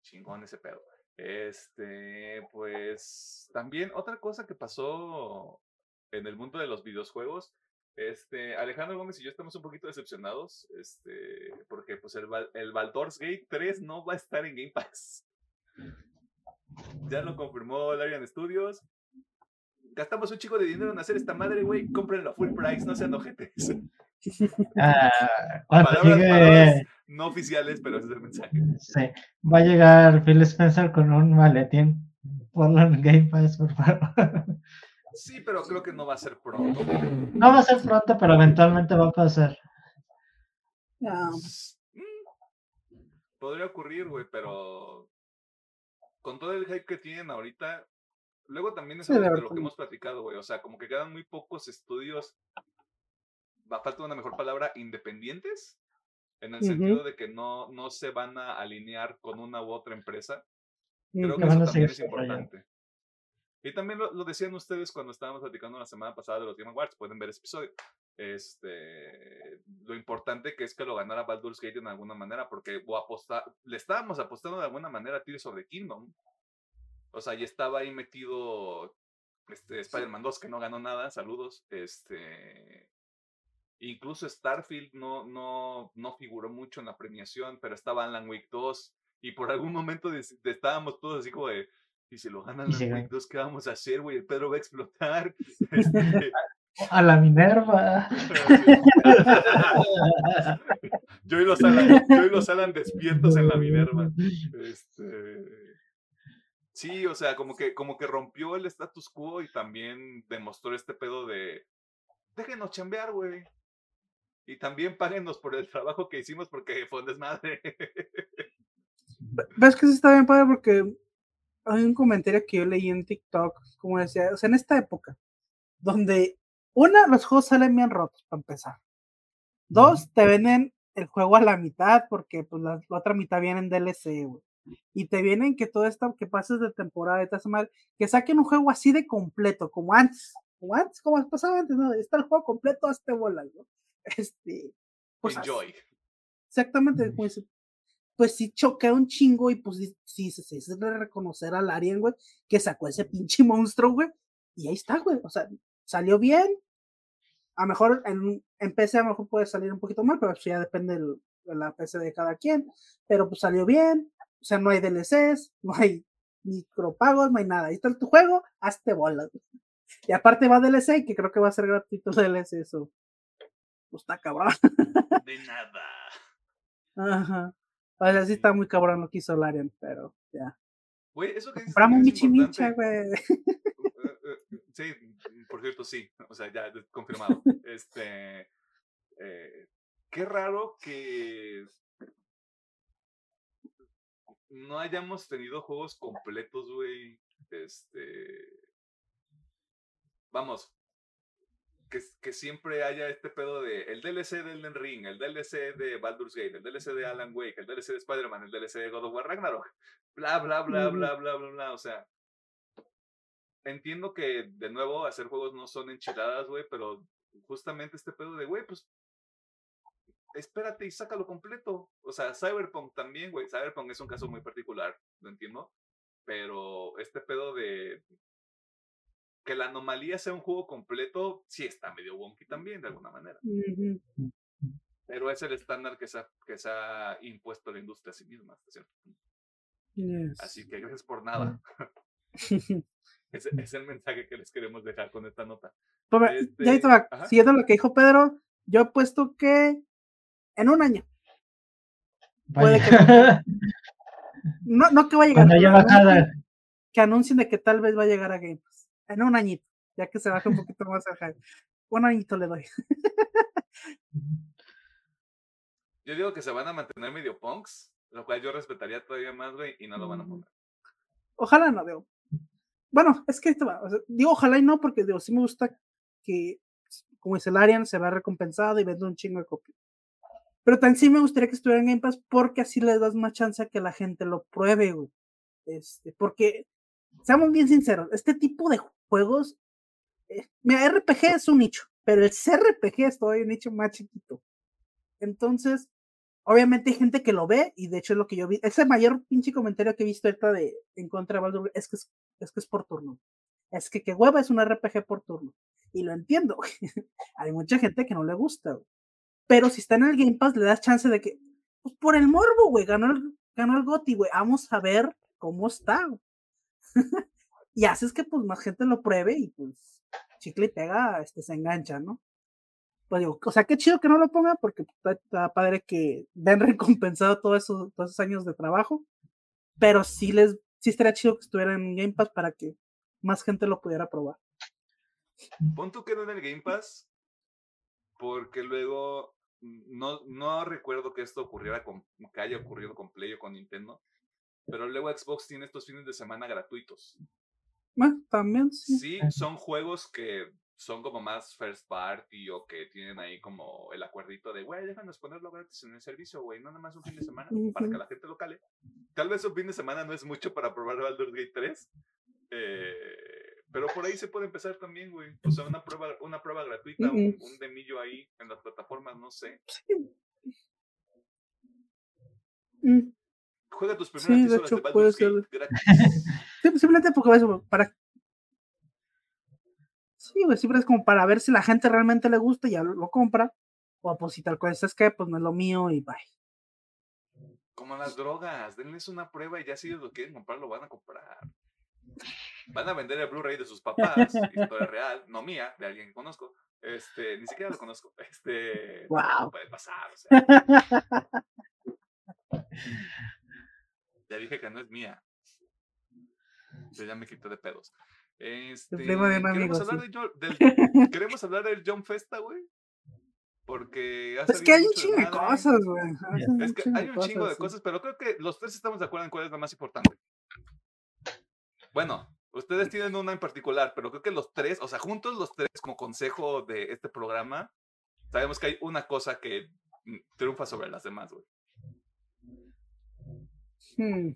Chingón ese pedo. Este, pues también otra cosa que pasó en el mundo de los videojuegos Este, Alejandro Gómez y yo estamos un poquito decepcionados, este, porque pues el, el Baldur's Gate 3 no va a estar en Game Pass. Ya lo confirmó Larian Studios. Gastamos un chico de dinero en hacer esta madre, güey. Cómprenlo a full price, no sean ojetes. Ah, palabras, no oficiales, pero ese es el mensaje. Sí. Va a llegar Phil Spencer con un maletín. Ponlo en Game Pass, por favor. Sí, pero creo que no va a ser pronto. No va a ser pronto, pero eventualmente va a pasar. Mm, podría ocurrir, güey, pero con todo el hype que tienen ahorita, luego también es algo de lo que hemos platicado, güey. O sea, como que quedan muy pocos estudios, va falta una mejor palabra, independientes, en el sentido de que no, no se van a alinear con una u otra empresa. Creo que eso también es importante. Y también lo, decían ustedes cuando estábamos platicando la semana pasada de los Game Awards, pueden ver ese episodio. Este, lo importante que es que lo ganara Baldur's Gate de alguna manera, porque le estábamos apostando de alguna manera a Tears of the Kingdom. O sea, ya estaba ahí metido este, Spider-Man 2, que no ganó nada, saludos. Este, incluso Starfield no, no, no figuró mucho en la premiación, pero estaba Alan Wake 2, y por algún momento estábamos todos así como de y si lo ganan los Wake ¿qué vamos a hacer, güey? El Pedro va a explotar. Este a la Minerva. yo, y los Alan, yo y los Alan despiertos en la Minerva. Este... Sí, o sea, como que, como que rompió el status quo y también demostró este pedo de déjenos chambear, güey. Y también páguenos por el trabajo que hicimos porque fue un desmadre. Ves que sí está bien padre porque hay un comentario que yo leí en TikTok, como decía, o sea, en esta época, donde una, los juegos salen bien rotos, para empezar. Dos, te venden el juego a la mitad, porque pues la, otra mitad viene en DLC, güey. Y te vienen que todo esto, que pases de temporada hace mal, que saquen un juego así de completo, como antes, como antes, como pasaba antes, ¿no? Está el juego completo, hasta bolas, ¿no? Este. Pues, Enjoy. Exactamente, pues, pues sí choquea un chingo y pues sí, sí, sí, es de reconocer al Arien, güey, que sacó ese pinche monstruo, güey, y ahí está, güey, o sea, salió bien, a lo mejor en, en PC a lo mejor puede salir un poquito mal, pero eso ya depende de la PC de cada quien, pero pues salió bien, o sea, no hay DLCs, no hay micropagos, no hay nada, ahí está tu juego, hazte bolas, y aparte va DLC, que creo que va a ser gratuito DLC, eso, pues está cabrón. De nada. Ajá. O sea, sí está muy cabrón lo que hizo Larian, pero ya. Güey, eso que Compramos Michi Micha, güey. Sí, por cierto, sí. O sea, ya confirmado. este. Eh, qué raro que no hayamos tenido juegos completos, güey. Este. Vamos, que, siempre haya este pedo de el DLC de Elden Ring, el DLC de Baldur's Gate, el DLC de Alan Wake, el DLC de Spider-Man, el DLC de God of War Ragnarok, bla, bla, bla, bla, bla, bla, bla, o sea, entiendo que de nuevo hacer juegos no son enchiladas, güey, pero justamente este pedo de, güey, pues espérate y sácalo completo. O sea, Cyberpunk también, güey. Cyberpunk es un caso muy particular, lo entiendo. Pero este pedo de que la anomalía sea un juego completo, sí está medio wonky también, de alguna manera. Pero es el estándar que se, ha, que se ha impuesto la industria a sí misma, ¿cierto? Así que gracias por nada. es, es, el mensaje que les queremos dejar con esta nota. Ya este, Siguiendo lo que dijo Pedro, yo he puesto que en un año. Puede que no, no que vaya a llegar. Que anuncien de que tal vez va a llegar a Game en un añito, ya que se baja un poquito más el hype. Un añito le doy. Yo digo que se van a mantener medio punks, lo cual yo respetaría todavía más, güey, y no lo van a poner. Ojalá no, digo. Bueno, es que esto va. digo ojalá y no, porque digo, sí me gusta que, como es el Arian, se va recompensado y vende un chingo de copias. Pero también sí me gustaría que estuviera en Game Pass porque así le das más chance a que la gente lo pruebe, güey. Este, porque, seamos bien sinceros, este tipo de juegos. Eh, mira, RPG es un nicho, pero el CRPG es todavía un nicho más chiquito. Entonces, obviamente hay gente que lo ve, y de hecho es lo que yo vi. Ese mayor pinche comentario que he visto ahorita de en contra de Baldur es que es, que es por turno. Es que que hueva es un RPG por turno. Y lo entiendo. Hay mucha gente que no le gusta, güey. Pero si está en el Game Pass, le das chance de que, pues por el morbo, güey, ganó el, ganó el GOTY, güey. Vamos a ver cómo está. y haces que pues más gente lo pruebe y pues chicle y pega, este, se engancha, ¿no? Pues digo, o sea, qué chido que no lo ponga porque está, padre que ven recompensado todos esos años de trabajo, pero sí les, sí estaría chido que estuviera en Game Pass para que más gente lo pudiera probar. Pon tú que no en el Game Pass, porque luego no, no recuerdo que esto ocurriera con, que haya ocurrido con Play o con Nintendo, pero luego Xbox tiene estos fines de semana gratuitos. Bueno, también sí. Sí, son juegos que son como más first party o que tienen ahí como el acuerdito de, güey, déjanos ponerlo gratis en el servicio, güey, no nada más un fin de semana para que la gente lo cale. Tal vez un fin de semana no es mucho para probar Baldur's Gate 3, eh, pero por ahí se puede empezar también, güey. O sea, una prueba, una prueba gratuita, un, demillo ahí en las plataformas, no sé. Mm. Juega tus Sí, primeras de 10 horas hecho, de puede ser. Sim- Simplemente porque eso, para. Sí, güey, siempre es como para ver si la gente realmente le gusta y ya lo, lo compra. O pues si tal cosa es que pues no es lo mío y bye. Como las drogas, denles una prueba y ya si ellos lo quieren comprar, lo van a comprar. Van a vender el Blu-ray de sus papás, historia real, no mía, de alguien que conozco. Este, ni siquiera lo conozco. Este, Wow. puede pasar, o sea, ya dije que no es mía. Yo ya me quité de pedos. Este, primo de un queremos amigo, hablar sí. de del, queremos hablar del John Festa, güey. Porque ha Es que hay un chingo de cosas, güey. Hay Es que chingo hay un chingo de sí. cosas, pero creo que los tres estamos de acuerdo en cuál es la más importante. Bueno, ustedes tienen una en particular, pero creo que los tres, o sea, juntos los tres como consejo de este programa, sabemos que hay una cosa que mm, triunfa sobre las demás, güey. Hmm,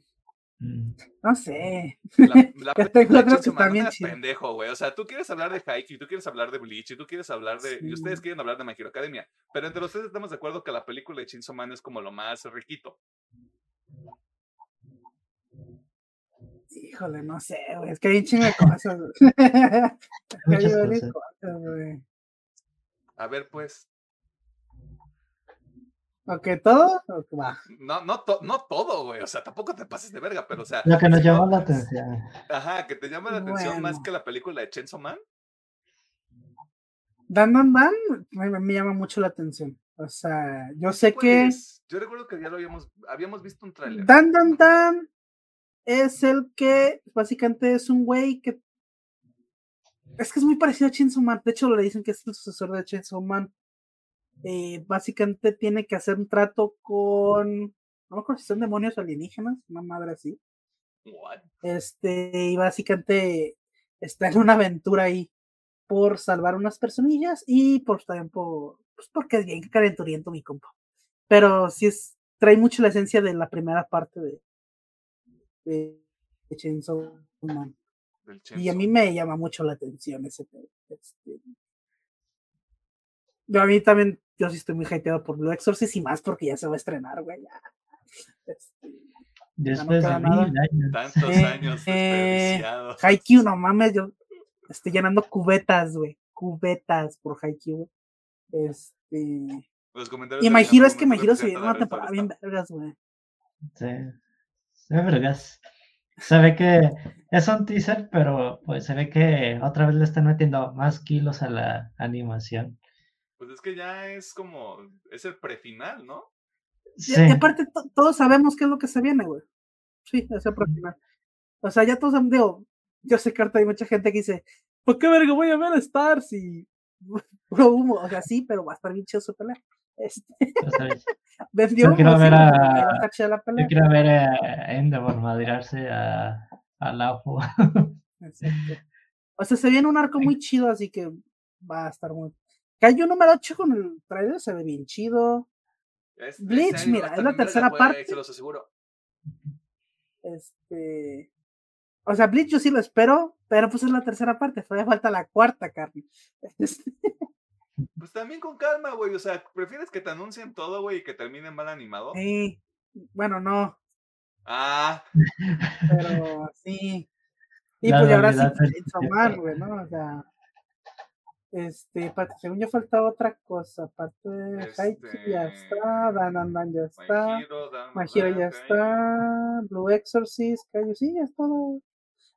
Mm. no sé. La, la otras que chidas. pendejo, güey. O sea, tú quieres hablar de Haikyuu, tú quieres hablar de Bleach, y tú quieres hablar de... Y ustedes quieren hablar de My Hero Academia. Pero entre ustedes estamos de acuerdo que la película de Chainsaw Man es como lo más riquito. Híjole, no sé, güey. Es que hay un chingo de cosas. güey. Es que hay Muchas cosas. cosas, güey. A ver, pues, Ok, ¿todo? Ok, va. no, no, to- no todo, güey. O sea, tampoco te pases de verga, pero o sea... Lo que nos si llamó la notas- atención. Ajá, que te llama la atención más que la película de Chainsaw Man. Dan Dan Dan me, me llama mucho la atención. O sea, yo sé ¿Cuál que es? Yo recuerdo que ya lo habíamos, habíamos visto un tráiler. Dan Dan Dan es el que básicamente es un güey que es que es muy parecido a Chainsaw Man. De hecho, le dicen que es el sucesor de Chainsaw Man. Eh, básicamente tiene que hacer un trato con no me acuerdo si son demonios alienígenas, una madre así. What? Este, y básicamente está en una aventura ahí por salvar unas personillas y por también por, pues porque es bien calenturiento mi compa. Pero sí es, trae mucho la esencia de la primera parte de, de, de Chainsaw Man. Y a mí me llama mucho la atención ese este. Yo a mí también, yo sí estoy muy hypeado por Blue Exorcist y más porque ya se va a estrenar, güey. ya. Este, Después de nada. mil años. Tantos Eh, años eh, desperdiciados. Haikyuu, no mames, yo estoy llenando cubetas, güey. Cubetas por Haikyuu, güey. Este. Los comentarios Y My Hero es que My Hero se viene una temporada bien vergas, güey. Sí. Se ve vergas. Se ve que es un teaser, pero pues se ve que otra vez le están metiendo más kilos a la animación. Pues es que ya es como, es el prefinal, ¿no? Sí. Y aparte, to- todos sabemos qué es lo que se viene, güey. Sí, ese final. O sea, ya todos han- digo, yo sé que ahorita hay mucha gente que dice, ¿por qué verga voy a ver a Stars? Y puro humo, o sea, sí, pero va a estar bien chido su pelea. Este, vendió, Yo quiero ver a- la Yo pelea. quiero ver a Endeavor madrearse a, a Laufo. Exacto. O sea, se viene un arco muy chido, así que va a estar muy. Cayó número 8 con el trailer, se ve bien chido. Es- Bleach, mira, es la tercera parte. Se los aseguro. Este. O sea, Bleach yo sí lo espero, pero pues es la tercera parte, todavía falta la cuarta. Este, Pues también con calma, güey. O sea, ¿prefieres que te anuncien todo, güey, y que termine mal animado? Sí, bueno, no, Ah, pero sí. Y La pues ahora sí, sistema. Man, güey, ¿no? O sea, Este, según yo faltaba otra cosa, aparte de ya Este, está, Dan Dan Dan ya está, Hero ya está, Blue Exorcist, Kaiju, sí, ya es todo.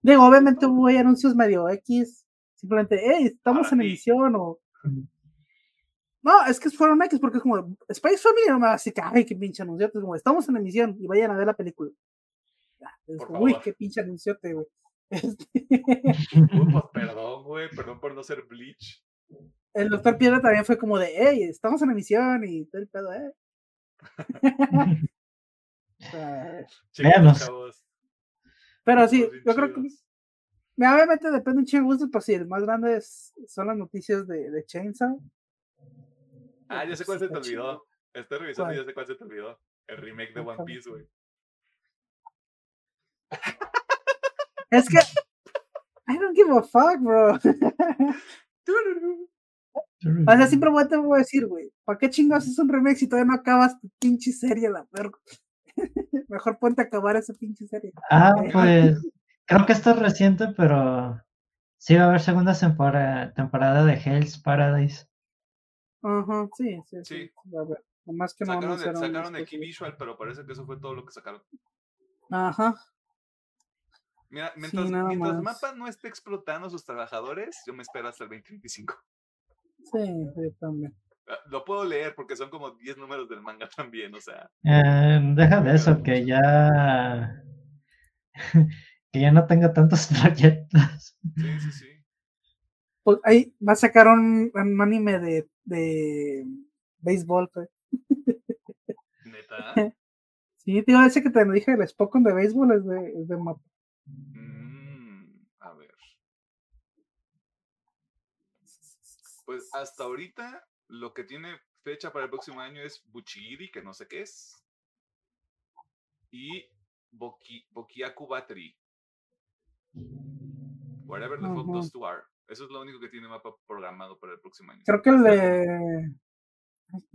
Digo, obviamente hubo anuncios medio X, simplemente, hey, estamos Para en ti. emisión o... No, es que fueron X porque es como, Space Family no me va a decir que, ay, qué pinche anunciote, es como, estamos en emisión y vayan a ver la película. Es Uy, favor. qué pinche anunciote, güey. Este, Uy, pues perdón, güey, perdón por no ser Bleach. el doctor Piedra también fue como de, hey, estamos en emisión y todo el pedo, eh. Pero sí, yo creo que obviamente depende un chingo de gusto, pues sí, el más grande es- son las noticias de, de Chainsaw. Ah, ya sé cuál se te olvidó. Estoy revisando y ya sé cuál se te olvidó. El remake de One. Piece, güey. Es que I don't give a fuck, bro. O sea, siempre te voy a decir, güey, ¿para qué chingados es un remake si todavía no acabas tu pinche serie, la verga? Mejor ponte a acabar esa pinche serie. Ah, pues creo que esto es reciente, pero sí va a haber segunda temporada, temporada de Hell's Paradise. Ajá, sí, sí, sí. Sí. sí, A ver, nomás que no Sacaron, de, anunciaron sacaron de Key Visual, pero parece que eso fue todo lo que sacaron. Ajá. Mira, mientras, nada mientras más. Mapa no esté explotando a sus trabajadores, yo me espero hasta el 2025. Sí, sí, también. Ah, Lo puedo leer porque son como 10 números del manga también, o sea. Eh, deja de eso, que ya que ya no tenga tantos proyectos. Sí, sí, sí. Pues ahí va a sacar un, un anime de, de béisbol, pues. Neta. Sí, tío, ese que te dije, el Spokon de béisbol es de, es de mapa. Mm, a ver. Pues hasta ahorita lo que tiene fecha para el próximo año es Buchiri, que no sé qué es. Y Boki, Bokiaku Battery. Whatever the fuck those two are. Eso es lo único que tiene mapa programado para el próximo año. Creo que el de.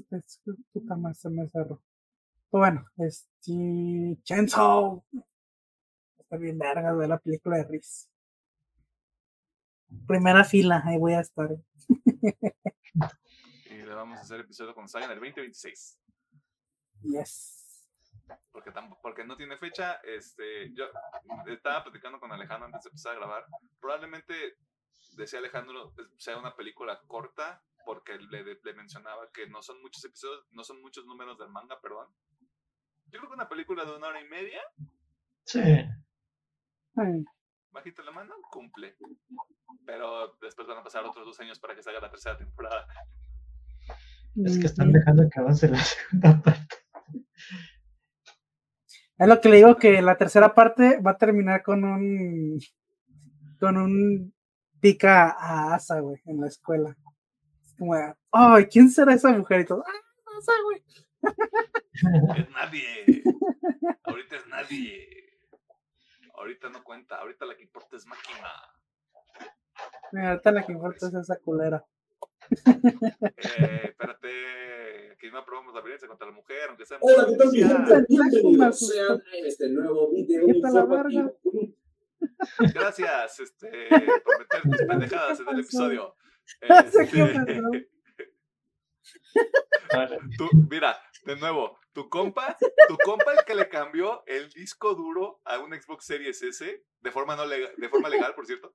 Es puta madre, se me cerró. Pero bueno, este. Chainsaw. Está bien verga de la película de Riz. Primera fila, ahí voy a estar. Y le vamos a hacer episodio con Saga en el 2026. Yes. porque, tampoco, porque no tiene fecha. Este, yo estaba platicando con Alejandro antes de empezar a grabar. Probablemente, decía Alejandro, sea una película corta, porque le, le mencionaba que no son muchos episodios, no son muchos números del manga, perdón. Yo creo que una película de una hora y media, Sí. Ay, bajita la mano, cumple. Pero después van a pasar otros dos años para que salga la tercera temporada. Es que están dejando que avance la segunda parte. Es lo que le digo que la tercera parte va a terminar con un. con un pica a Asa, güey, en la escuela. Es como, ay, ¿quién será esa mujer? Y todo, ah, Asa, güey. Es nadie. Ahorita es nadie. Ahorita no cuenta. Ahorita la que importa es máquina. Mira, ahorita la que importa es esa culera. Eh, espérate, aquí no aprobamos la violencia contra la mujer, aunque sea Hola, ¿qué tal, Bienvenidos sean a este nuevo video Quita la informativo. Gracias, este, por meter tus pendejadas en el episodio. Este, tú, mira, de nuevo, tu compa, tu compa el que le cambió el disco duro a un Xbox Series S, de forma, no legal, de forma legal, por cierto.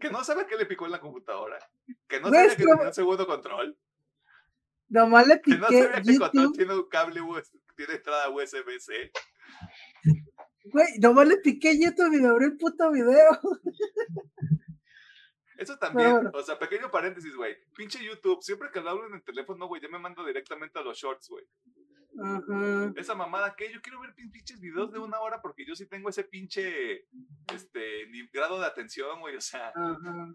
Que no sabe qué le picó en la computadora. Que no sabe que tenía un segundo control. Nomás le Que no piqué sabía que el control tiene un cable USB, tiene entrada USB-C. Güey, nomás le piqué YouTube y me abrió el puto video. Eso también, bueno. o sea, pequeño paréntesis, güey. Pinche YouTube, siempre que lo hablo en el teléfono, güey, ya me mando directamente a los shorts, güey. Ajá. Esa mamada que yo quiero ver pin- pinches videos de una hora porque yo sí tengo ese pinche este ni- grado de atención, güey. O sea, Ajá.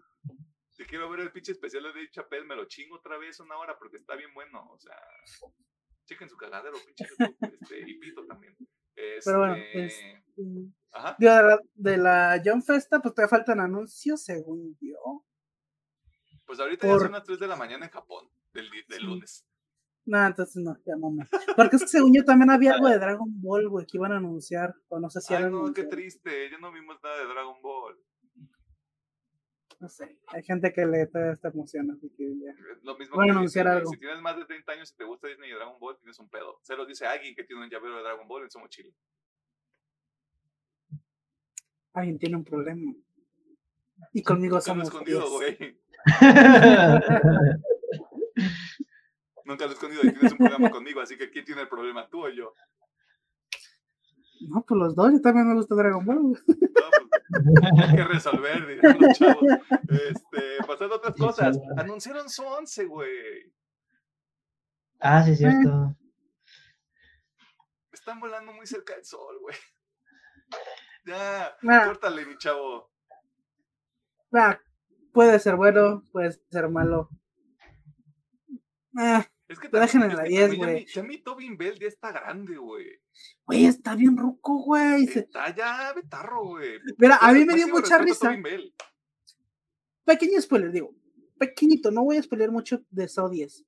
si quiero ver el pinche especial de Dave Chappelle, me lo chingo otra vez una hora porque está bien bueno. O sea, chequen su cagadero, pinche YouTube, este, y pito también. Pero bueno, Este, este, Ajá. Digo, de la, de la John Festa, pues todavía faltan anuncios, según yo. Pues ahorita ya por- son las 3 de la mañana en Japón, del, lunes. No, entonces no, ya mamá. Porque es que según yo también había algo de Dragon Ball, güey, que iban a anunciar. O no sé si Ay, no, qué triste, ya no vimos nada de Dragon Ball. No sé, hay gente que le da esta emoción, así que ya. Lo mismo a que anunciar algo. Si tienes más de 30 años y te gusta Disney y Dragon Ball, tienes un pedo. Se lo dice alguien que tiene un llavero de Dragon Ball en su mochila. Alguien tiene un problema. Y conmigo Nunca lo he somos escondido, 10. güey. Nunca lo he escondido y tienes un problema conmigo, así que ¿quién tiene el problema, tú o yo? No, pues los dos, yo también me gusta Dragon Ball. güey. No, pues, hay que resolver, dirían los chavos. Este, pasando a otras Sí, cosas. sí. Anunciaron su 11, güey. ah, sí, es cierto. Están volando muy cerca del sol, güey. Ya, Nah. córtale, mi chavo. Ah, puede ser bueno, puede ser malo. Ah, Es que Pero déjenme es la que 10, también ya güey. Ya mi Tobin Bell ya está grande, güey. Güey, está bien ruco, güey. Está ya betarro, güey. Mira, a mí me dio mucha risa. Pequeño spoiler, digo. Pequeñito, no voy a spoiler mucho de Saw 10.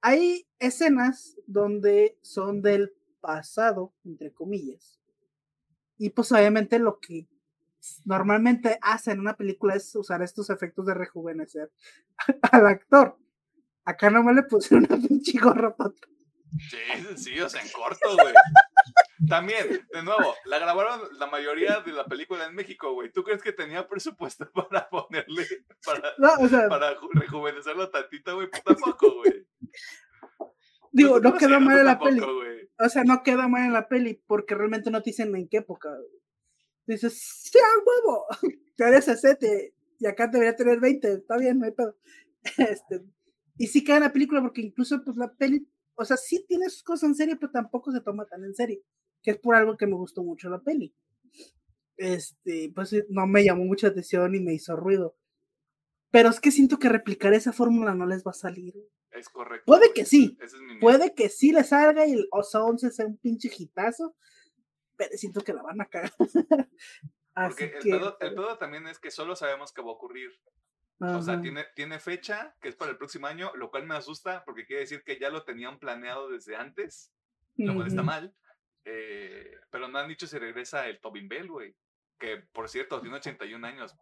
Hay escenas donde son del pasado, entre comillas. Y pues obviamente lo que normalmente hace en una película es usar estos efectos de rejuvenecer al actor. Acá nomás le pusieron una pinche gorra para atrás. Sí, sí, o sea, en corto, güey. También, de nuevo, la grabaron la mayoría de la película en México, güey. ¿Tú crees que tenía presupuesto para ponerle, para, No, o sea, para ju- rejuvenecerlo tantito, güey? Pues tampoco, güey. digo, no Pues, quedó sí, mal en la tampoco, peli. güey. O sea, no queda mal en la peli porque realmente no te dicen en qué época. Dices, ¡sí, a huevo! Te eres 7 y acá debería tener 20. Está bien, no hay pedo. Este, y sí queda en la película porque incluso pues la peli, o sea, sí tiene sus cosas en serio, pero tampoco se toma tan en serio. Que es por algo que me gustó mucho la peli. Este, pues sí, no me llamó mucha atención y me hizo ruido. Pero es que siento que replicar esa fórmula no les va a salir. Es correcto. Puede que sí, es. Puede que sí le salga y el Osa 11 sea un pinche hitazo, pero siento que la van a cagar. Así Porque el que, pedo, el pedo también es que solo sabemos que va a ocurrir. O sea, tiene, tiene fecha, que es para el próximo año, lo cual me asusta porque quiere decir que ya lo tenían planeado desde antes, lo cual está mal. Eh, pero no han dicho si regresa el Tobin Bell, güey. Que, por cierto, tiene 81 años.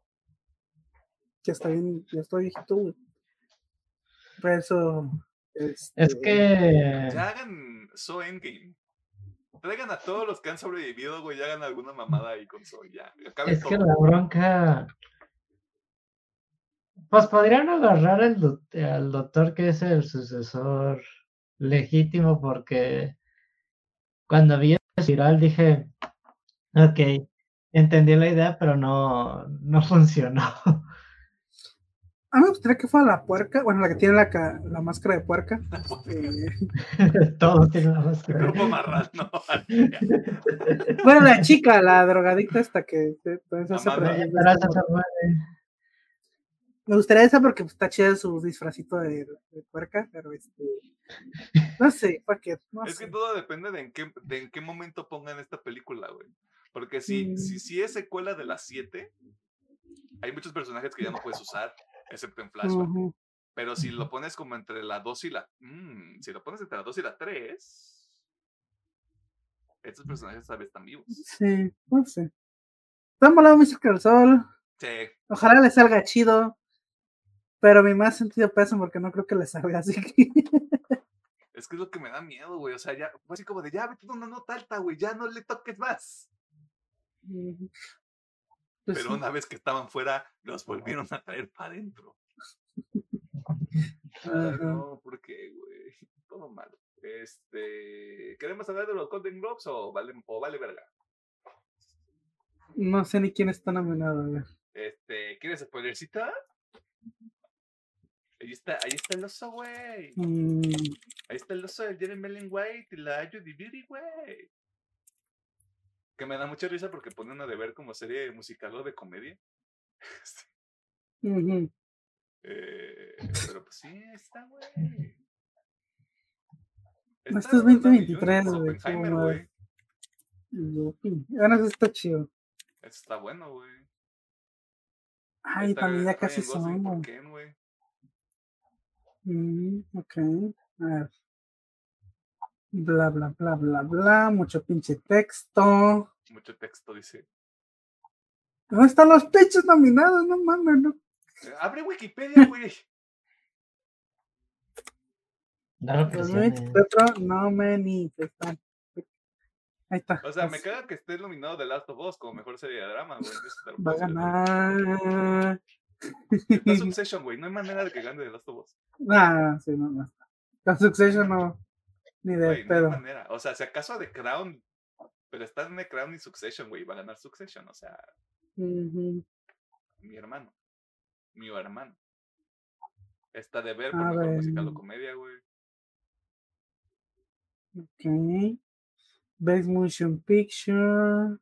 Ya está bien, ya estoy viejito, güey. Por eso. Es este, que Ya hagan So Endgame. Traigan a todos los que han sobrevivido, güey, y hagan alguna mamada ahí con So, ya. Acabe es que la bronca. Pues podrían agarrar al doctor que es el sucesor legítimo, porque cuando vi el viral dije, ok, entendí la idea, pero no, no funcionó. A mí me gustaría que fuera la puerca, bueno, la que tiene la, la máscara de puerca. eh, Todos tienen la El máscara. grupo marrano. bueno, la chica, la drogadicta esta que se hace Amanda. aprendiz de Pero esta esa morra. fue- Me gustaría esa porque pues, está chida su disfrazito de, de puerca, pero este. No sé, ¿para qué? No Es que todo depende de en qué, de en qué momento pongan esta película, güey. Porque si, Mm. si, si es secuela de las 7, hay muchos personajes que ya no puedes usar, excepto en flashback. Pero si lo pones como entre la 2 y la... mm, si lo pones entre la 2 y la 3, estos personajes vez están vivos. Sí, no sé. Están volando muy cerca del sol. Sí, Ojalá le salga chido. Pero mi más sentido pésimo porque no creo que le salga así que. es que es lo que me da miedo, güey. O sea, ya, así como de, ya vete una nota alta, güey, ya no le toques más. Pues Pero sí. una vez que estaban fuera, los volvieron a traer para adentro. Ay, no, ¿por qué, güey? Todo malo. Este, ¿queremos hablar de los Golden Globes o vale, o vale verga? No sé ni quién está nominado. ver. Este, ¿quieres spoilercita? Ahí está, ahí está el oso, güey. Mm, Ahí está el oso del Jeremy Allen White y la Judy Beauty, güey. Que me da mucha risa porque ponen a deber como serie musical o de comedia. Eh, pero pues sí, está, güey. Esto es Robert Downey 2023, Jr. por güey. Bueno, eso está chido. Eso está bueno, güey. Ay, también ya casi son. Güey. Mm, ok. A ver. Bla, bla, bla, bla, bla. Mucho pinche texto. Mucho texto, dice. ¿Dónde están los pinches nominados? No mames, no. Abre Wikipedia, güey. No lo 2024 presiones. no manifestan. Ahí está. O sea, me caga que esté nominado The Last of Us como mejor serie de drama, güey. Va a ganar. Está Succession, güey. No hay manera de que gane The Last of Us. Nah, sí, no, no. Con Succession no. Ni de Güey, no hay pedo. manera. O sea, si acaso The Crown. Pero está en The Crown y Succession, güey. Va a ganar Succession. O sea, Ujú. mi hermano. Mi hermano. Está de ver A por mejor ver. musical o comedia, güey. Ok. Best Motion Picture.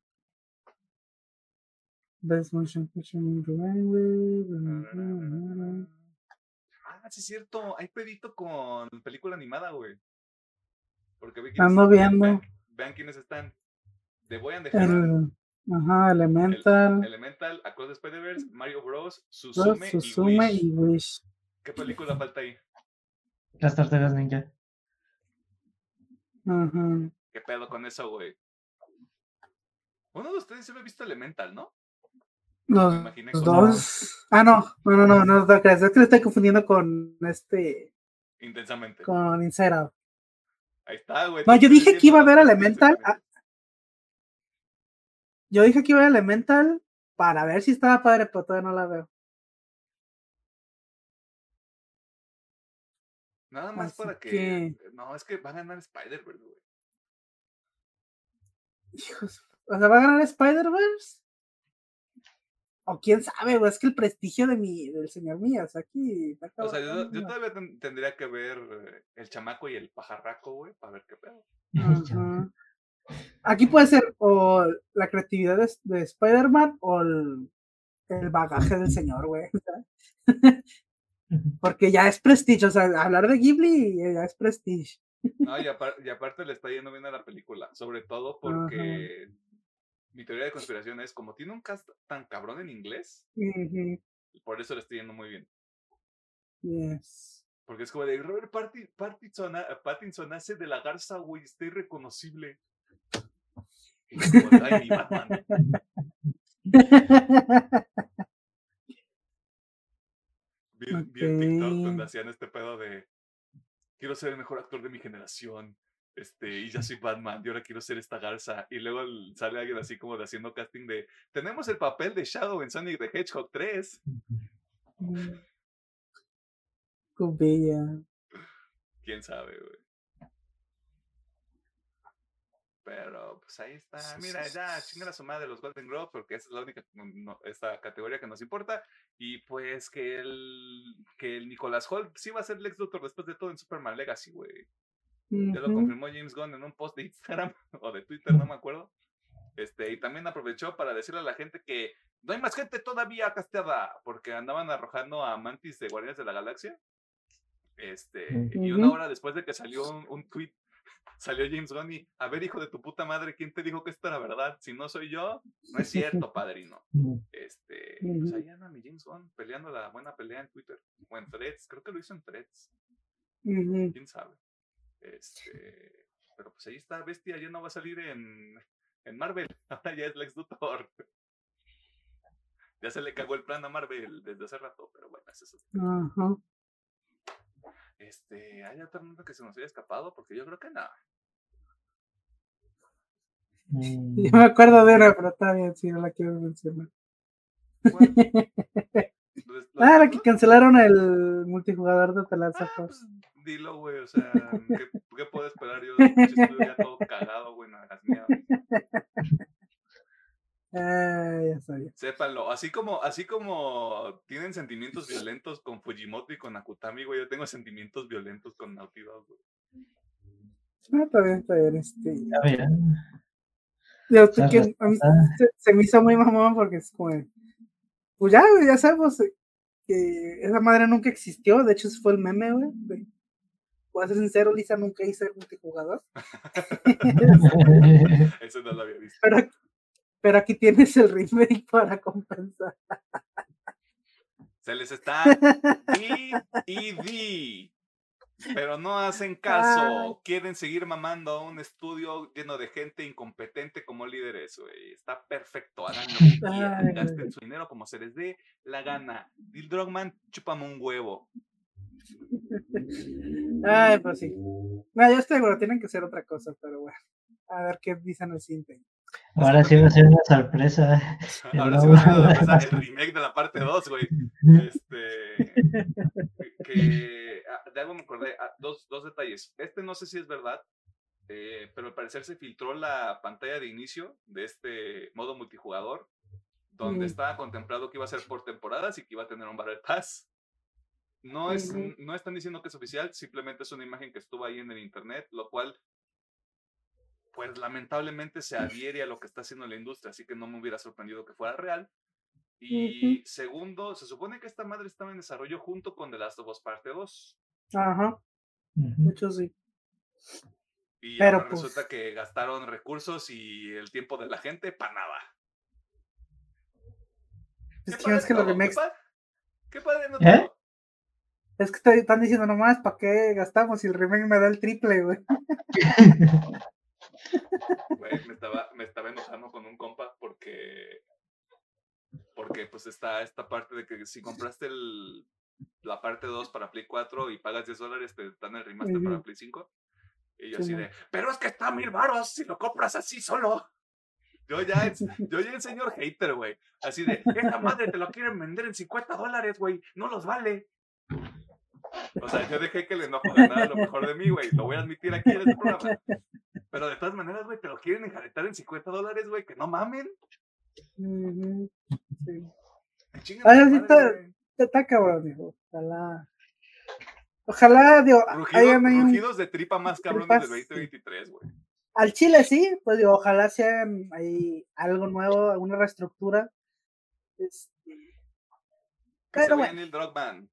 Best Motion Picture Language. Ah, sí es cierto. Hay pedito con película animada, güey. Porque vi Ando viendo. Vean, vean quiénes están. The Boy and the El, ajá, el- Elemental. Elemental, Across the Spider-Verse, Mario Bros, Suzume y Wish. y Wish. ¿Qué película falta ahí? Las tartaras ninja. Ajá. ¿Qué pedo con eso, güey? Uno de ustedes se me ha visto Elemental, ¿no? Los dos. Ah, no, no, no, no, no, creas, Es que lo estoy confundiendo con este. Intensamente. Con Inside Out. Ahí está, güey. No, te yo dije que iba a películas Elemental. ah, Yo dije que iba a ver Elemental para ver si estaba padre, pero todavía no la veo. Nada más así para que... que- No, es que va a ganar Spider-Verse, güey. Hijos, O sea, ¿va a ganar Spider-Verse? O quién sabe, güey. Es que el prestigio de mi, del señor Mías aquí. O sea, yo, todavía ten- tendría que ver eh, el chamaco y el pajarraco, güey, para ver qué pedo. Ajá. Aquí puede ser o la creatividad de, de Spider-Man o el, el bagaje del señor, güey. Porque ya es prestigio, o sea, hablar de Ghibli ya es prestigio. No, y, apar- y aparte le está yendo bien a la película, sobre todo porque mi teoría de conspiración es como tiene un cast tan cabrón en inglés, Ujú, por eso le está yendo muy bien. yes. Porque es como de Robert Pattinson, ha- Pattinson hace de la garza, güey, está irreconocible. Y como, "Ay, mi Batman". Vi, vi en TikTok donde hacían este pedo de quiero ser el mejor actor de mi generación. Este, y ya soy Batman, y ahora quiero ser esta garza. Y luego sale alguien así como de haciendo casting de tenemos el papel de Shadow en Sonic the Hedgehog 3. Cubilla. Quién sabe, güey. Pero pues ahí está. Mira, ya chingan a su madre los Golden Globes porque esa es la única no- esta categoría que nos importa. Y pues que el que el Nicolas Holt sí va a ser Lex Luthor después de todo en Superman Legacy, güey. Ya lo confirmó James Gunn en un post de Instagram o de Twitter, no me acuerdo. Este, y también aprovechó para decirle a la gente que no hay más gente todavía casteada, porque andaban arrojando a Mantis de Guardianes de la Galaxia. Este, y una hora después de que salió un, un tweet, salió James Gunn y, a ver, hijo de tu puta madre, ¿quién te dijo que esto era verdad? Si no soy yo, no es cierto, padrino. Este, pues ahí anda mi James Gunn peleando la buena pelea en Twitter, o en threads, creo que lo hizo en threads Ujú. quién sabe. Este, pero pues ahí está, Bestia ya no va a salir en, en Marvel, ahora ya es Lex Luthor. Ya se le cagó el plan a Marvel desde hace rato, pero bueno, es eso. Ajá. Este, ¿hay otra nota que se nos haya escapado? Porque yo creo que nada. Mm, Yo me acuerdo de una, pero está bien, si no la quiero mencionar. Pues, Ah, la ¿no? que cancelaron el multijugador de The Last Ah, of pues. Dilo, güey, o sea, ¿qué, qué puedo esperar yo? Estudio ya todo cagado, güey, no hagas miedo. Ah, ya sabía. Sépanlo, así como, así como tienen sentimientos violentos con Fujimoto y con Akutami, güey, yo tengo sentimientos violentos con Naughty Dog, güey. Ah, está bien, está bien. Este, Está bien. yo, que a mí se, se me hizo muy mamón porque es como, pues ya, güey, ya sabemos que esa madre nunca existió. De hecho, ese fue el meme, güey. de, Voy a ser sincero, Lisa nunca hice multijugador. Eso no lo había visto. Pero, pero aquí tienes el remake para compensar. Se les está y y di Pero no hacen caso. Quieren seguir mamando a un estudio lleno de gente incompetente como líderes, güey. Está perfecto. Hagan lo que Gasten su dinero como se les dé la gana. Dil Drogman, chúpame un huevo. Ay, pues sí. No, yo estoy seguro, tienen que ser otra cosa, pero bueno. A ver qué dicen el siguiente. Ahora sí va a ser una sorpresa. Ahora sí va a ser una sorpresa, el remake de la parte 2, güey. Este. Que. ah, De algo me acordé. ah, Dos, dos detalles. Este no sé si es verdad. eh, pero al parecer se filtró la pantalla de inicio de este modo multijugador. Donde Mm. estaba contemplado que iba a ser por temporadas y que iba a tener un Battle Pass. No, es, no están diciendo que es oficial, simplemente es una imagen que estuvo ahí en el internet, lo cual, pues lamentablemente se adhiere a lo que está haciendo la industria, así que no me hubiera sorprendido que fuera real. Y segundo, se supone que esta madre estaba en desarrollo junto con The Last of Us Parte 2. Ajá, de hecho sí. Y Pero, ahora resulta pues- que gastaron recursos y el tiempo de la gente para nada. Es Qué que, es que los remakes, Qué padre no ¿Eh? Es que estoy- están diciendo nomás, ¿para qué gastamos si el remake me da el triple, güey? Güey, me estaba, me estaba enojando con un compa porque. Porque pues está esta parte de que si compraste el, la parte 2 para Play 4 y pagas 10 dólares, te dan el remaster para. Play 5. Y yo Sí, así de, pero es que está a mil baros si lo compras así solo. Yo ya, yo ya el señor hater, güey. Así de, esta madre te lo quieren vender en 50 dólares, güey. No los vale. O sea, yo dejé que el enojo ganara lo mejor de mí, güey. Lo voy a admitir aquí en este programa. Pero de todas maneras, güey, te lo quieren enjaretar en 50 dólares, güey. Que no mamen. Ujú, sí. Que chinguen a Ay, su así madre, está- cabrón, digo. Ojalá. Ojalá, digo, Rugido- hayan rugidos de tripa más cabrones del tripas, sí. 2023, güey. al Chile sí, pues digo, ojalá sea ahí algo nuevo, alguna reestructura. Este, Que Pero se vea bueno. en el Drogman.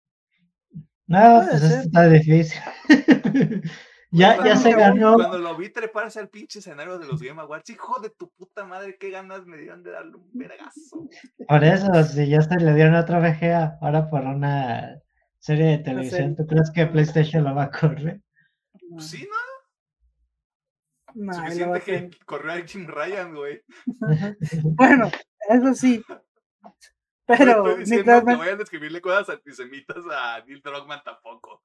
No, pues ser. está difícil. ya, Cuando ya se ganó. Cuando lo vi treparse al pinche escenario de los Game Awards, hijo de tu puta madre, qué ganas me dieron de darle un vergazo. Por eso, si ya se le dieron otra VGA, ahora por una serie de televisión. ¿tú crees que PlayStation lo va a correr? Pues sí, ¿no? no, Suficiente que corrió a Jim Ryan, güey. Bueno, eso sí. No Pero estoy diciendo mientras que me- vayan a escribirle cosas antisemitas a Neil Druckmann tampoco.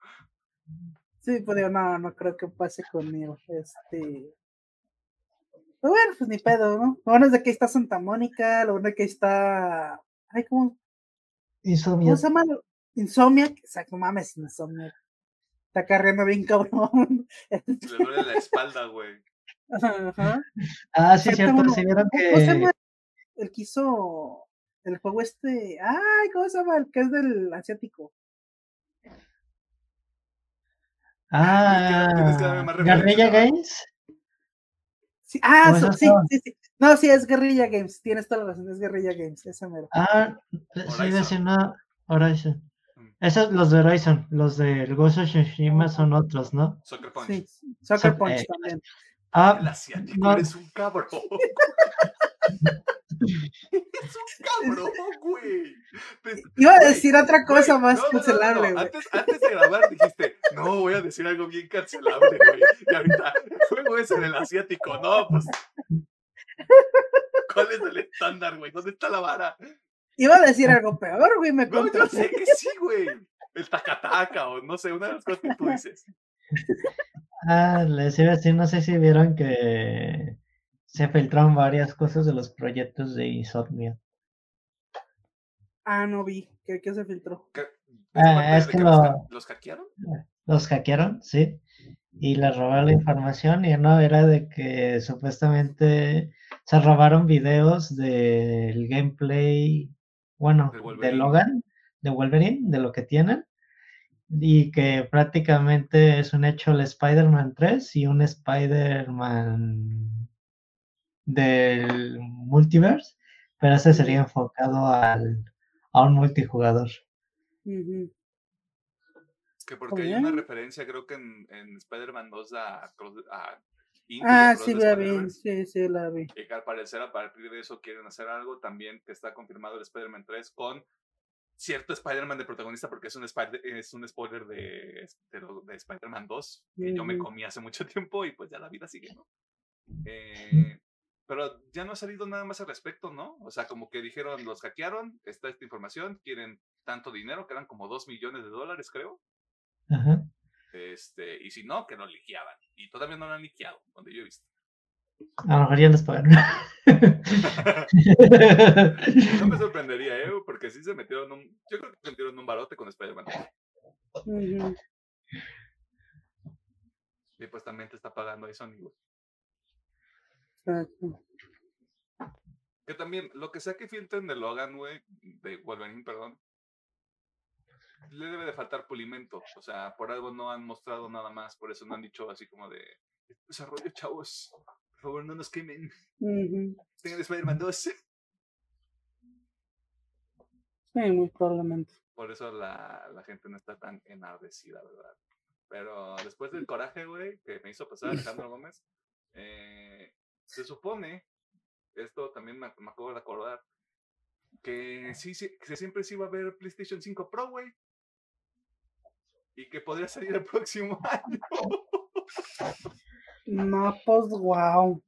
Sí, pues digo, no, no creo que pase conmigo. Este. Pero bueno, pues ni pedo, ¿no? Lo bueno es de que ahí está Santa Mónica, lo bueno es que ahí está. Ay, ¿cómo, Insomnia. ¿cómo se llama? Insomniac. Exacto, mames, Insomniac. Está carriendo bien cabrón. Le duele la espalda, güey. Ajá. Ah, sí, cierto, uno. sí vieron ¿Cómo se que... llama? El que hizo el juego este. Ay, ¿cómo se llama? El que es del asiático. Ah, tienes que darme más Guerrilla. Games. Sí, ah, ¿Cómo so- es sí, sí, sí. No, sí, es Guerrilla Games. Tienes toda la razón, es Guerrilla Games. Ese mero. Ah, sí, Horizon. vecino Horizon. Mm. Esos, los de Horizon, los del Ghost of Tsushima son otros, ¿no? Soccer Punch. Sí, Soccer So- Punch eh, también. El Ah, asiático, no. eres un cabrón. es un cabrón, güey. Te- Iba a güey, decir otra cosa güey, más no, no, no, no, cancelable, no. güey. Antes, antes de grabar dijiste, no, voy a decir algo bien cancelable, güey. Y ahorita, juego es en el asiático. No, pues. ¿Cuál es el estándar, güey? ¿Dónde está la vara? Iba a decir algo peor, güey. Me No, yo sé que sí, güey. El tacataca o no sé, una de las cosas que tú dices. ah, les iba a decir, no sé si vieron que se filtraron varias cosas de los proyectos de Insomnia. Ah, no vi. ¿Qué, qué se filtró? ¿Qué- Ah, es que los, lo- los hackearon? Los hackearon, sí, y les robaron la información y no, era de que supuestamente se robaron videos del gameplay, bueno, De de. Logan, de Wolverine, de lo que tienen, y que prácticamente es un hecho el Spider-Man 3 y un Spider-Man del multiverse, pero ese sería enfocado al, a un multijugador. Ujú. Que porque hay una referencia, creo que en, en Spider-Man 2 a, a Ah, sí, la vi. Sí, sí, la vi. Y que al parecer a partir de eso quieren hacer algo también que está confirmado el Spider-Man 3 con cierto Spider-Man de protagonista porque es un, Spider- es un spoiler de, de, de Spider-Man 2 que yo me comí hace mucho tiempo y pues ya la vida sigue, ¿no? Eh, pero ya no ha salido nada más al respecto, ¿no? O sea, como que dijeron, los hackearon, está esta información, quieren tanto dinero, que eran como 2 millones de dólares, creo. Ajá. Este, y si no, que lo liqueaban. Y todavía no lo han liqueado, donde yo he visto. A lo mejor ya les pagaron. No me sorprendería, ¿eh? Porque sí se metieron un. Yo creo que se metieron un barote con Spider-Man. Y pues también te está pagando ahí Sony, güey. Exacto. Que también, lo que sea que filtren de Logan, güey, de Wolverine, perdón, le debe de faltar pulimento. O sea, por algo no han mostrado nada más, por eso no han dicho así como de desarrollo, chavos. Por favor, no nos quemen. Tengan Spider-Man 2. Sí, muy probablemente. Por eso la, la gente no está tan enardecida, ¿verdad? Pero después del coraje, güey, que me hizo pasar Alejandro Gómez, eh, se supone, esto también me, me acabo de acordar, que sí, sí, que siempre sí va a haber PlayStation 5 Pro, güey. Y que podría salir el próximo año. No, pues wow.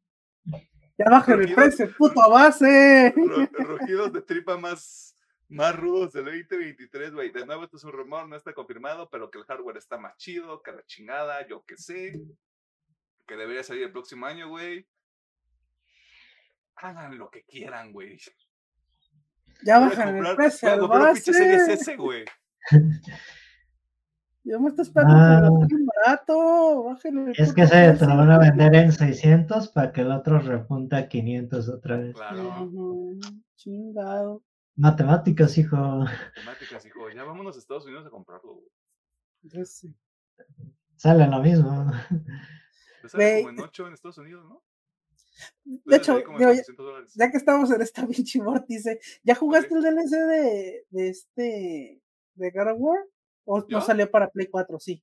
Ya baja el precio, puto base. Ru- Rugidos de tripa más, más rudos del 2023, güey. De nuevo, esto es un rumor, no está confirmado, pero que el hardware está más chido, que la chingada, yo que sé. Que debería salir el próximo año, güey. Hagan lo que quieran, güey. Ya bajan el precio voy a comprar pinche güey. Yo me estoy esperando que Ah. barato. Bájenle el Es que ese te lo van a vender en 600 para que el otro repunte a 500 otra vez. Claro. Chingado. Matemáticas, hijo. Temáticas, hijo. Ya vámonos a Estados Unidos a comprarlo, güey. Yo sí. Sale lo mismo. Te sale como en 8 en Estados Unidos, ¿no? De Debe hecho, digo, ya, 400 dólares. ya que estamos en esta pinche vórtice, ¿ya jugaste el DLC de, de este de God of War? ¿O ¿Yo? no salió para Play 4? Sí.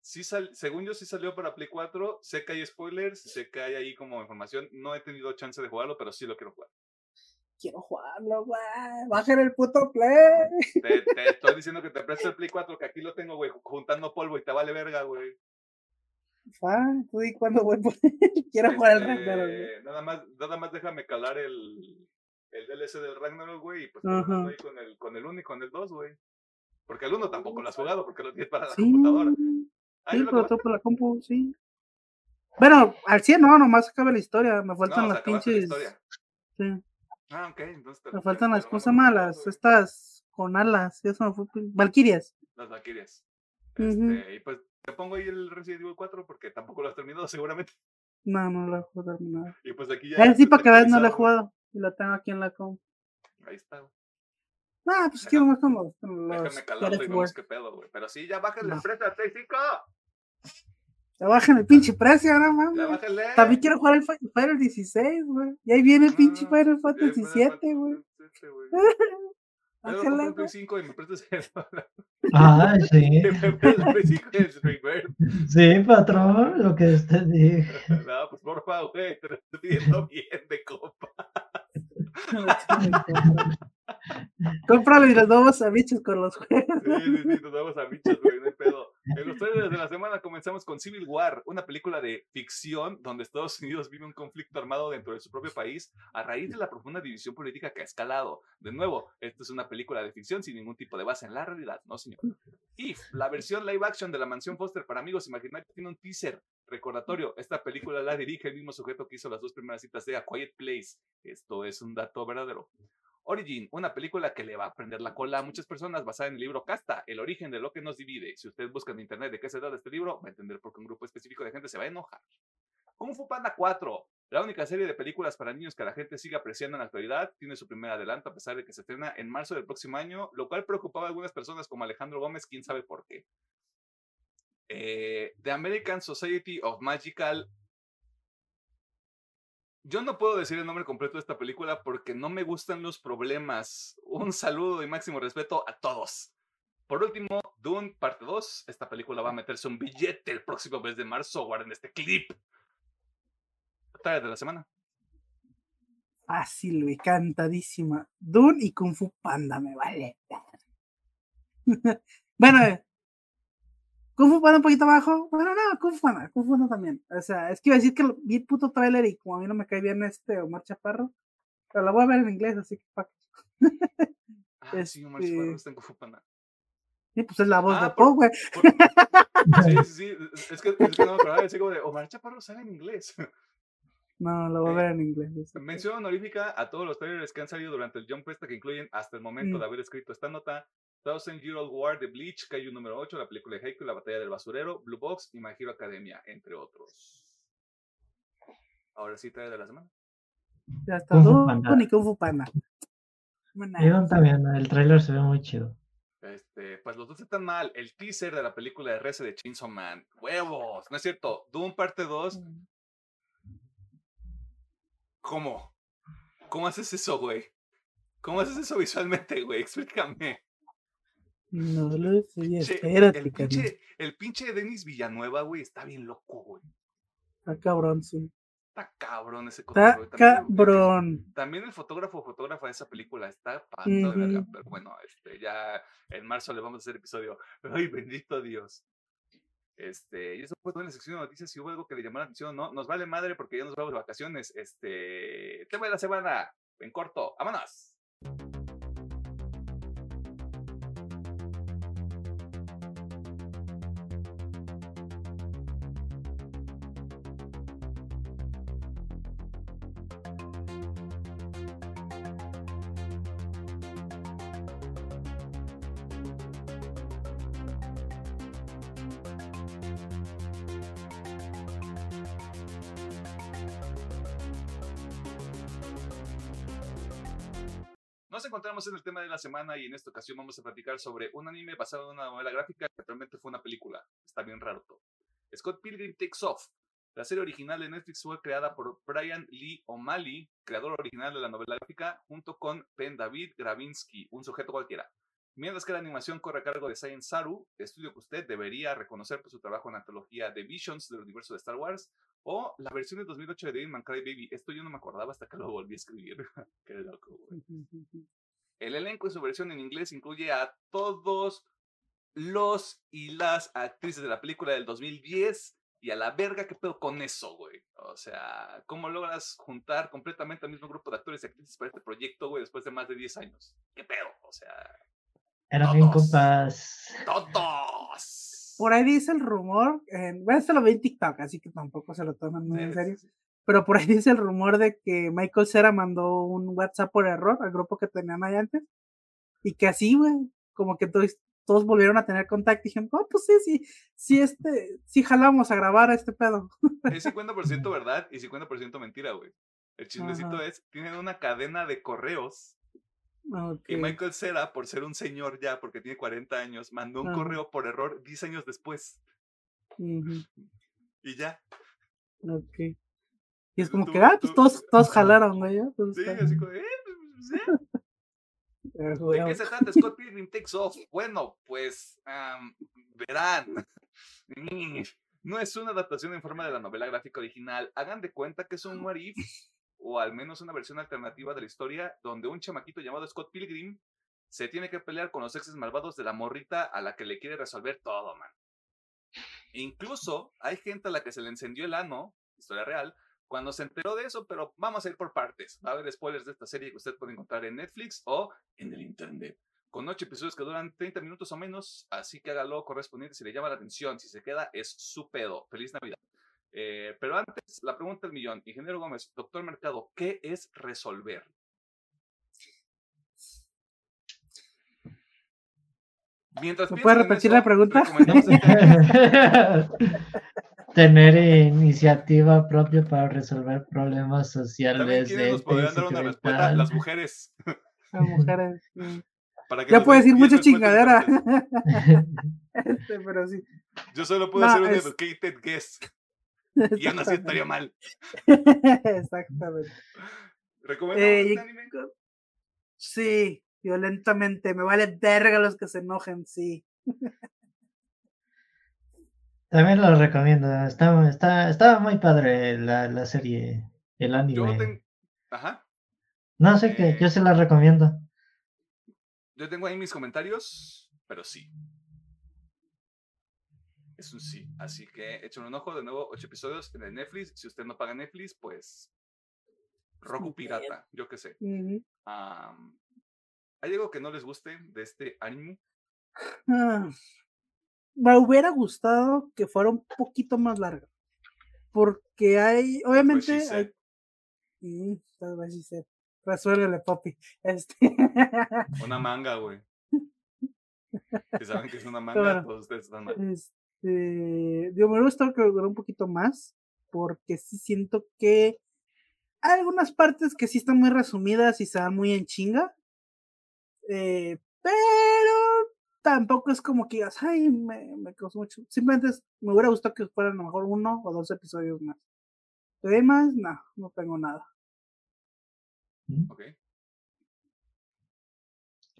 Sí sal- según yo sí salió para Play 4, sé que hay spoilers, sé que hay ahí como información, no he tenido chance de jugarlo, pero sí lo quiero jugar. Quiero jugarlo, güey. Bajen el puto Play. Te, te estoy diciendo que te presto el Play 4, que aquí lo tengo, güey, juntando polvo y te vale verga, güey. Ah, tú di cuándo voy por Quiero jugar Este, Ragnarok. güey. Nada más, nada más déjame calar el, el DLC del Ragnarok, güey, y pues ahí con el, con el 1 y con el 2, güey. Porque el 1 tampoco lo has jugado, porque lo tienes para la Sí, computadora. Ah, sí, ¿ya lo pero todo por la compu, sí. Bueno, al 100 no, nomás acabe la historia. Me faltan No, las la pinches. Sí. Ah, ok, entonces Me faltan las cosas malas, estas con alas, ya pin- Valquirias. Las Valkyrias. Este, y pues te pongo ahí el Resident Evil 4 porque tampoco lo has terminado seguramente. No, no lo he jugado terminado. Y pues aquí ya. Eh, sí, para que veas, no lo he jugado. Y lo tengo aquí en la güey. Ahí está, güey. Ah, pues quiero más los Déjame calarlo y vemos qué pedo, güey. Pero sí, ya bájale No. el precio a 35. Ya bajen el pinche precio, no mames. También quiero jugar el Fi- Final 16, güey. Y ahí viene el pinche Ah, Final Ya Fantasy después 7, Final güey. Fantasy VII, güey. Ya lo compré Bájale, en Play güey. 5 y me prestas el. Ah, sí. y me prestas el Play 5 y el Rebirth. Sí, patrón, lo que usted dijo. No, pues por favor, güey. Te lo estoy pidiendo bien de copa. Cómpralo y los vamos a bichos con los juegos. Sí, sí, sí, nos vamos a bichos, güey, no hay pedo. En los trailers de la semana comenzamos con Civil War, una película de ficción donde Estados Unidos vive un conflicto armado dentro de su propio país a raíz de la profunda división política que ha escalado. De nuevo, esto es una película de ficción sin ningún tipo de base en la realidad, ¿no, señor? If, la versión live action de la mansión Foster para amigos imaginarios, tiene un teaser recordatorio. Esta película la dirige el mismo sujeto que hizo las dos primeras citas de A Quiet Place. Esto es un dato verdadero. Origin, una película que le va a prender la cola a muchas personas basada en el libro Casta, el origen de lo que nos divide. Si usted busca en internet de qué se trata este libro, va a entender por qué un grupo específico de gente se va a enojar. Kung Fu Panda 4, la única serie de películas para niños que la gente sigue apreciando en la actualidad, tiene su primer adelanto a pesar de que se estrena en marzo del próximo año, lo cual preocupaba a algunas personas como Alejandro Gómez, quién sabe por qué. Eh, The American Society of Magical yo no puedo decir el nombre completo de esta película porque no me gustan los problemas. Un saludo y máximo respeto a todos. Por último, Dune parte 2. Esta película va a meterse un billete el próximo mes de marzo. Guarden este clip. Trailer de la semana. Fácil, güey, cantadísima. Dune y Kung Fu Panda, me vale. bueno, Kung Fu Panda un poquito abajo. Bueno, no, Kung Fu Panda, Kung Fu Panda también. O sea, es que iba a decir que vi el puto trailer y como a mí no me cae bien este Omar Chaparro, pero la voy a ver en inglés, así que pa' qué. Ah, sí, Omar Chaparro Este- está en Kung Fu Panda. Sí, pues es la voz Ah, de por- Po, güey. por- Sí, sí, sí. Es que, es que no me acordaba. Así como de Omar Chaparro sale en inglés. No, lo voy a Eh, ver en inglés. Mención honorífica a todos los trailers que han salido durante el Jump Festa que incluyen hasta el momento Mm. de haber escrito esta nota Thousand Year Old War de Bleach, Kaiju número 8, la película de Haikyuu, La batalla del basurero, Blue Box y My Hero Academia, entre otros. Ahora sí, trae de la semana. Ya está, Dune Panda. y Kung Fu Panda. También, el tráiler se ve muy chido. Este, pues los dos están mal. El teaser de la película de RS de Chainsaw Man. ¡Huevos! No es cierto. Doom parte 2. ¿Cómo? ¿Cómo haces eso, güey? ¿Cómo haces eso visualmente, güey? Explícame. No lo sé, espérate, el, pinche, el pinche Denis Villanueva, güey, está bien loco, güey. Está cabrón, sí. Está cabrón ese Está. También, cabrón. También el fotógrafo o fotógrafa de esa película está pasando de verga, pero bueno, este, ya en marzo le vamos a hacer episodio. Ay, bendito Dios. Este, y eso fue toda la sección de noticias. Si hubo algo que le llamó la atención, no, nos vale madre porque ya nos vamos de vacaciones. Este, tema de la semana, en corto, vámonos. Encontramos en el tema de la semana y en esta ocasión vamos a platicar sobre un anime basado en una novela gráfica que realmente fue una película. Está bien raro todo. Scott Pilgrim Takes Off. La serie original de Netflix fue creada por Brian Lee O'Malley, creador original de la novela gráfica, junto con Ben David Gravinsky, un sujeto cualquiera. Mientras que la animación corre a cargo de Science Saru, estudio que usted debería reconocer por su trabajo en la antología de Visions del universo de Star Wars, o la versión de 2008 de Devilman Crybaby. Esto yo no me acordaba hasta que lo volví a escribir. Qué loco, güey. El elenco en su versión en inglés incluye a todos los y las actrices de la película del 2010 y a la verga, ¿qué pedo con eso, güey? O sea, ¿cómo logras juntar completamente al mismo grupo de actores y actrices para este proyecto, güey, después de más de 10 años? ¿Qué pedo? O sea, Eran bien Todos. compas. ¡todos! Por ahí dice el rumor, en, bueno, esto lo vi en TikTok, así que tampoco se lo toman muy Sí, en sí, serio. sí. Pero por ahí dice el rumor de que Michael Cera mandó un WhatsApp por error al grupo que tenían ahí antes. Y que así, güey, como que todos, todos volvieron a tener contacto y dijeron, oh, pues sí, sí, sí, este, sí jalamos a grabar a este pedo. Es 50% verdad y 50% mentira, güey. El chismecito Ajá. es, tienen una cadena de correos. Y Michael Cera, por ser un señor ya, porque tiene 40 años, mandó un correo por error 10 años después. Y ya. ok. Y es como Tú- que, ah, pues todos, todos jalaron, güey. pues, Sí, así como, eh, pues, eh. Eh, ¿De qué se trata Scott Pilgrim Takes Off? Bueno, pues verán. Mm, No es una adaptación en forma de la novela gráfica original. Hagan de cuenta que es un what if, o al menos una versión alternativa de la historia, donde un chamaquito llamado Scott Pilgrim se tiene que pelear con los exes malvados de la morrita a la que le quiere resolver todo, man. Incluso hay gente a la que se le encendió el ano, historia real, cuando se enteró de eso, pero vamos a ir por partes. Va a haber spoilers de esta serie que usted puede encontrar en Netflix o en el internet. Con ocho episodios que duran 30 minutos o menos, así que hágalo correspondiente si le llama la atención. Si se queda, es su pedo. Feliz Navidad. Eh, pero antes, la pregunta del millón. Ingeniero Gómez, doctor Mercado, ¿qué es resolver? Mientras ¿Me piensan puede en repetir eso, la pregunta? este- Tener iniciativa propia para resolver problemas sociales quienes de nos podrían dar una respuesta, las mujeres. Las mujeres. sí. Para que Ya den decir 10 mucha chingadera. Este, pero sí. Yo solo puedo No, hacer un es- educated guess. Y aún así estaría mal. Exactamente. ¿Recomendamos Eh, este y- anime? Sí, violentamente. Me vale verga los que se enojen, sí. También lo recomiendo. Está, está, está muy padre la, la serie, el Yo anime. tengo. Ajá. No sé qué, yo eh, se la recomiendo. Yo tengo ahí mis comentarios. pero sí. Es un sí. Así que echen un ojo de nuevo, ocho episodios en el Netflix. Si usted no paga Netflix, pues Roku Pirata, yo qué sé. ¿Hay algo que no les guste de este anime? Me hubiera gustado que fuera un poquito más larga. Porque hay, Pues obviamente, hay, Mm, tal vez sí sé. Resuélvele, papi. Este. Una manga, güey. Si saben que es una manga, Bueno, todos ustedes están mal. Este, digo, me hubiera gustado que durara un poquito más, porque sí siento que hay algunas partes que sí están muy resumidas y se dan muy en chinga. Eh, pero tampoco es como que digas, ay, me, me causó mucho. Simplemente es- me hubiera gustado que fueran a lo mejor uno o dos episodios más. Además, no, no tengo nada. Ok.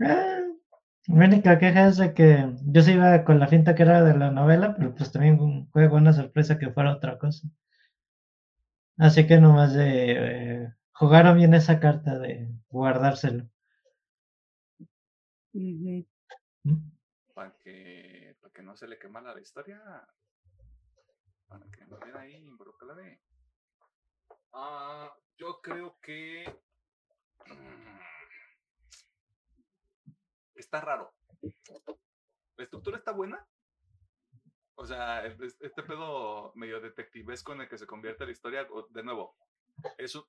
Eh, Mi única queja es de que yo sí iba con la finta que era de la novela, pero pues también fue buena sorpresa que fuera otra cosa. Así que nomás de eh, jugaron bien esa carta de guardárselo. Ujú. ¿Mm? Para que, para que no se le quemara la historia. Para que no quede ahí involucrada. Ah, yo creo que. mm, Está raro. La estructura está buena. O sea, este pedo medio detectivesco en el que se convierte la historia, de nuevo, eso.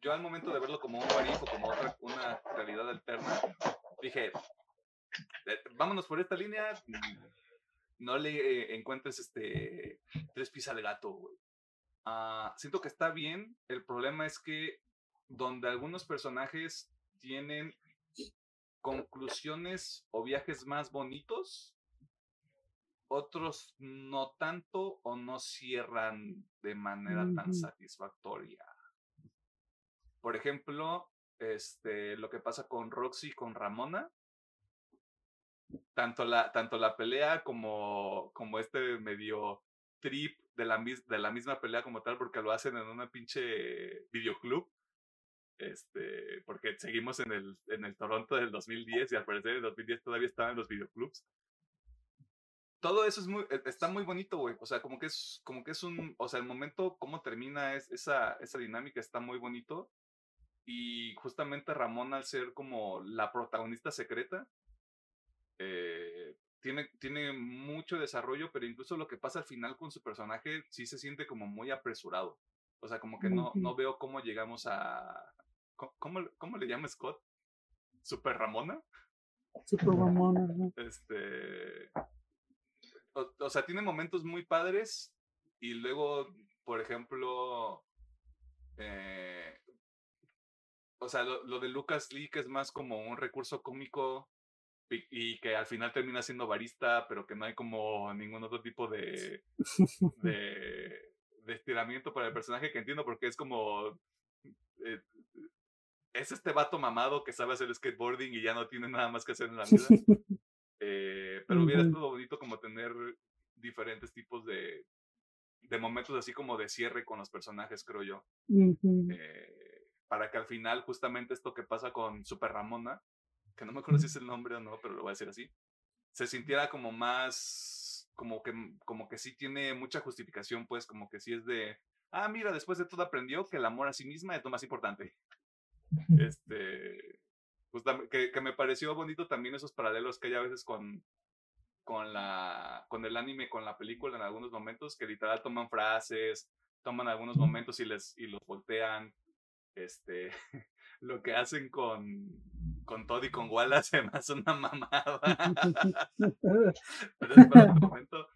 Yo al momento de verlo como un o como otra, una realidad alterna, dije, vámonos por esta línea. No le eh, encuentres este tres pies al gato, güey. Ah, siento que está bien. El problema es que donde algunos personajes tienen conclusiones o viajes más bonitos, otros no tanto o no cierran de manera tan satisfactoria. Por ejemplo, este, lo que pasa con Roxy y con Ramona, tanto la, tanto la pelea como, como este medio trip de la, de la misma pelea como tal, porque lo hacen en una pinche videoclub. Este, porque seguimos en el, en el Toronto del 2010 y al parecer en el 2010 todavía estaban en los videoclubs. Todo eso es muy, e- está muy bonito, güey. O sea, como que es, como que es un, o sea, el momento, cómo termina es, esa, esa dinámica está muy bonito. Y justamente Ramón, al ser como la protagonista secreta, eh, tiene, tiene mucho desarrollo, pero incluso lo que pasa al final con su personaje sí se siente como muy apresurado. O sea, como que no, no veo cómo llegamos a... ¿Cómo, cómo, le- llama Scott? ¿Super Ramona? Super mamona, ¿no? Este... O, o sea, tiene momentos muy padres y luego, por ejemplo, eh, o sea, lo, lo de Lucas Lee, que es más como un recurso cómico y, que al final termina siendo barista, pero que no hay como ningún otro tipo de, de, de estiramiento para el personaje que entiendo porque es como... eh, es este vato mamado que sabe hacer skateboarding y ya no tiene nada más que hacer en la vida. Eh, pero hubiera estado bonito como tener diferentes tipos de, de momentos así como de cierre con los personajes, creo yo. Eh, para que al final justamente esto que pasa con Super Ramona, que no me acuerdo si es el nombre o no, pero lo voy a decir así, se sintiera como más, como que, como que sí tiene mucha justificación, pues como que sí es de, ah, mira, después de todo aprendió que el amor a sí misma es lo más importante. Este, justam- que, que me pareció bonito también esos paralelos que hay a veces con, con, la, con el anime, con la película en algunos momentos, que literal toman frases, toman algunos momentos y, les, y los voltean. Este, lo que hacen con, con Todd y con Wallace se me hace una mamada. Pero es para otro momento.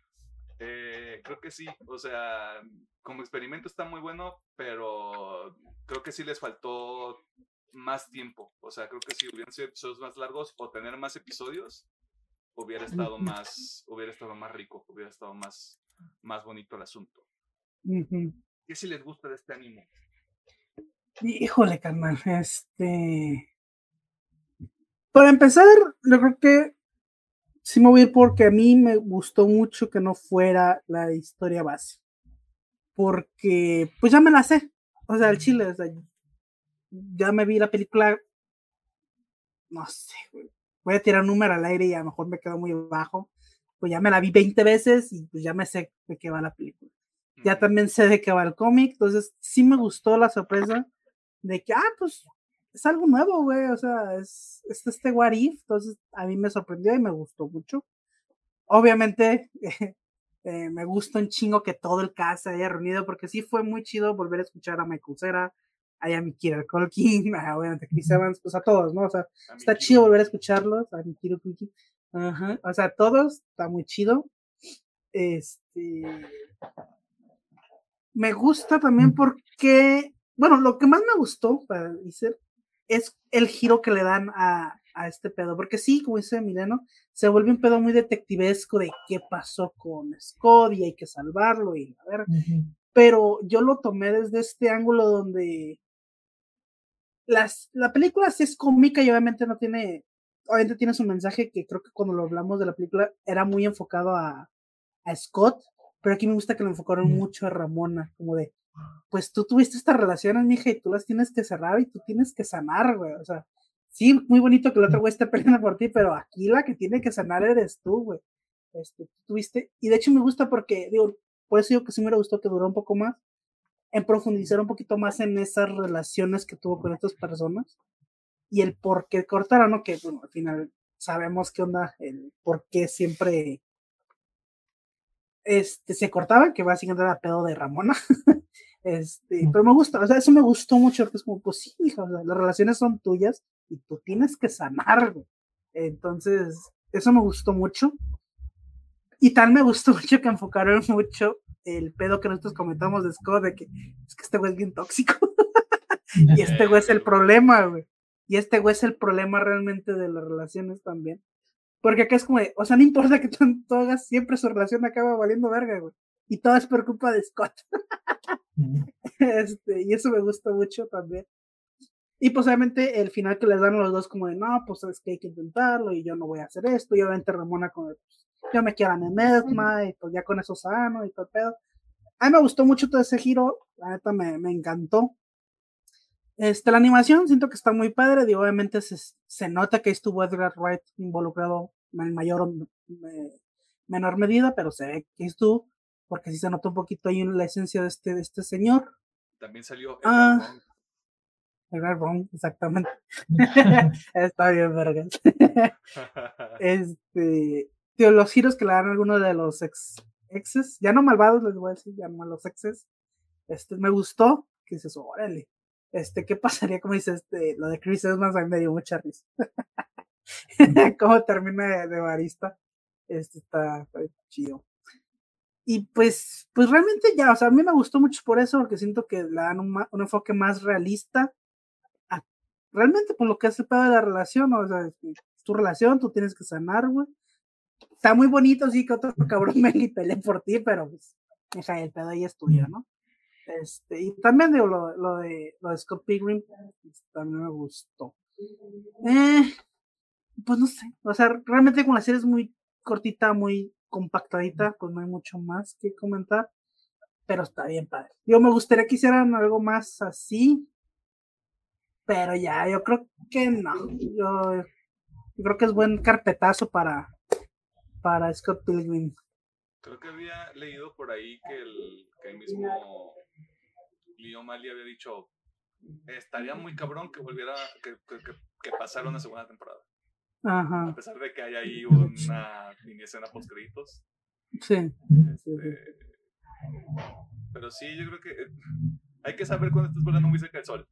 Eh, creo que sí, o sea, como experimento está muy bueno, pero creo que sí les faltó más tiempo. O sea, creo que si hubieran sido episodios más largos o tener más episodios, hubiera estado más, hubiera estado más rico, hubiera estado más, más bonito el asunto. ¿Qué si les gusta de este anime? Híjole, carnal, este. Para empezar, yo creo que sí me voy a ir porque a mí me gustó mucho que no fuera la historia base. Porque, pues ya me la sé. O sea, el chile, o sea, ya me vi la película. No sé, voy a tirar un número al aire y a lo mejor me quedo muy bajo, pues ya me la vi 20 veces y pues ya me sé de qué va la película. Ya también sé de qué va el cómic, entonces sí me gustó la sorpresa de que, ah, pues es algo nuevo, güey, o sea, es, es este What If, entonces a mí me sorprendió y me gustó mucho. Obviamente, eh, me gusta un chingo que todo el cast se haya reunido, porque sí fue muy chido volver a escuchar a Michael Cera, a Yami Kira Colkin, a obviamente Chris Evans, pues a todos, ¿no? O sea, está chido volver a escucharlos, a Mikiro Colkin, ajá, o sea, todos, está muy chido. Este, me gusta también porque, bueno, lo que más me gustó, para decir, es el giro que le dan a, a este pedo, porque sí, como dice Mileno, se vuelve un pedo muy detectivesco de qué pasó con Scott y hay que salvarlo y a ver, pero yo lo tomé desde este ángulo donde las, la película sí es cómica y obviamente no tiene, obviamente tiene su mensaje que creo que cuando lo hablamos de la película era muy enfocado a, a Scott, pero aquí me gusta que lo enfocaron mucho a Ramona, como de, pues tú tuviste estas relaciones, mija, y tú las tienes que cerrar y tú tienes que sanar, güey. O sea, sí, muy bonito que el otro güey esté peleando por ti, pero aquí la que tiene que sanar eres tú, güey. Este, tuviste, y de hecho me gusta porque, digo, por eso digo que sí me gustó que duró un poco más, en profundizar un poquito más en esas relaciones que tuvo con estas personas y el por qué cortaron, ¿no? Que, bueno, al final sabemos qué onda, el por qué siempre este, se cortaban, que básicamente era pedo de Ramona. este, pero me gusta, o sea, eso me gustó mucho, porque es como, pues sí, hija, o sea, las relaciones son tuyas y tú tienes que sanar, Entonces, eso me gustó mucho. Y tal me gustó mucho que enfocaron mucho el pedo que nosotros comentamos de Scott, de que es que este güey es bien tóxico. y este güey es el problema, güey. Y este güey es el problema realmente de las relaciones también. Porque acá es como de, o sea, no importa que tú, hagas, siempre su relación acaba valiendo verga, güey. Y todo es por culpa de Scott. este, y eso me gusta mucho también. Y pues obviamente el final que les dan a los dos como de, no, pues es que hay que intentarlo y yo no voy a hacer esto. Y obviamente Ramona con pues, yo me quiero a mi mesma y pues ya con eso sano y todo el pedo. A mí me gustó mucho todo ese giro, la neta me, me encantó. Este, la animación siento que está muy padre, digo, obviamente se, se nota que estuvo Edgar Wright involucrado en mayor o menor medida, pero se ve que estuvo, porque sí se nota un poquito ahí en la esencia de este, de este señor. También salió Edgar ah, Edgar exactamente. está bien, vergas. este, tío, los giros que le dan algunos de los ex, exes, ya no malvados, les voy a decir, ya no los exes, este, me gustó, que dices, órale, este, ¿qué pasaría? Como dices, este, lo de Chris Evans a mí me dio mucha risa. Cómo termina de, barista. Este está, chido. Y pues, pues realmente ya, o sea, a mí me gustó mucho por eso, porque siento que le dan un, un enfoque más realista. A, realmente, por lo que hace el pedo de la relación, o sea, es tu relación, tú tienes que sanar, güey. Está muy bonito, sí, que otro cabrón me peleé por ti, pero pues, el pedo ahí es tuyo, ¿no? Este, y también digo, lo, lo, de, lo de Scott Pilgrim pues, también me gustó. Eh, pues no sé, o sea, realmente con la serie es muy cortita, muy compactadita, pues no hay mucho más que comentar, pero está bien padre. Yo me gustaría que hicieran algo más así, pero ya, yo creo que no. Yo, creo que es buen carpetazo para, para Scott Pilgrim. Creo que había leído por ahí que el, que el mismo Leo Mali había dicho, estaría muy cabrón que volviera, que, que, que, pasara una segunda temporada. Ajá. A pesar de que hay ahí una mini escena post créditos. Sí. Este, pero sí, yo creo que eh, hay que saber cuándo estás volando muy cerca del sol.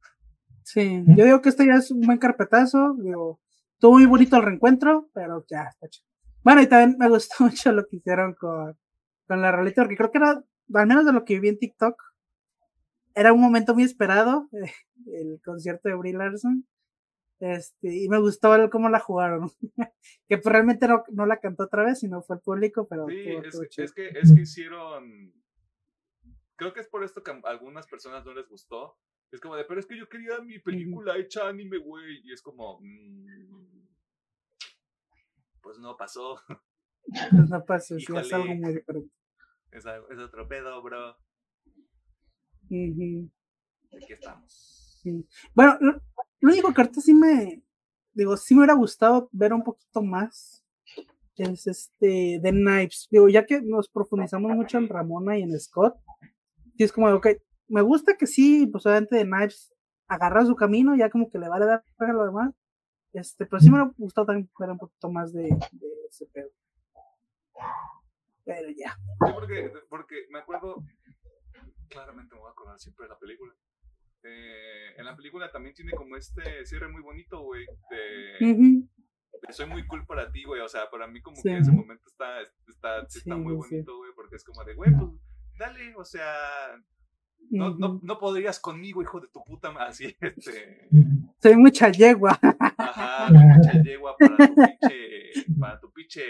Sí, yo digo que esto ya es un buen carpetazo. Digo, estuvo muy bonito el reencuentro, pero ya está chido. Bueno, y también me gustó mucho lo que hicieron con, con la rolita, porque creo que era, al menos de lo que vi en TikTok, era un momento muy esperado, el concierto de Brie Larson. Este, y me gustó cómo la jugaron. que pues realmente no, no, la cantó otra vez, sino fue el público, pero. Sí, es, que, es que hicieron. Creo que es por esto que a algunas personas no les gustó. Es como de, pero es que yo quería mi película hecha anime, güey. Y es como. Mm, pues no pasó. Pues no pasó, sí, es algo muy diferente. Es, es otro pedo, bro. Aquí estamos. Sí. Bueno, lo, único que ahorita sí me, digo, sí me hubiera gustado ver un poquito más. Es este, de Knives. Digo, ya que nos profundizamos mucho en Ramona y en Scott, y es como, ok, me gusta que sí, pues obviamente de Knives agarra su camino, ya como que le vale dar a lo demás. Este, pero sí me hubiera gustado también ver un poquito más de, de ese pedo. Pero ya. Porque, porque me acuerdo, claramente me voy a acordar siempre de la película. Eh, en la película también tiene como este cierre muy bonito, güey, de, Ujú. de soy muy cool para ti, güey, o sea, para mí como Sí. que ese momento está, está, sí está Sí, muy bonito, güey, porque es como de, güey, pues dale, o sea, no, no, no podrías conmigo, hijo de tu puta madre, así, este, Soy mucha yegua. ajá, soy mucha yegua para tu pinche, para tu pinche,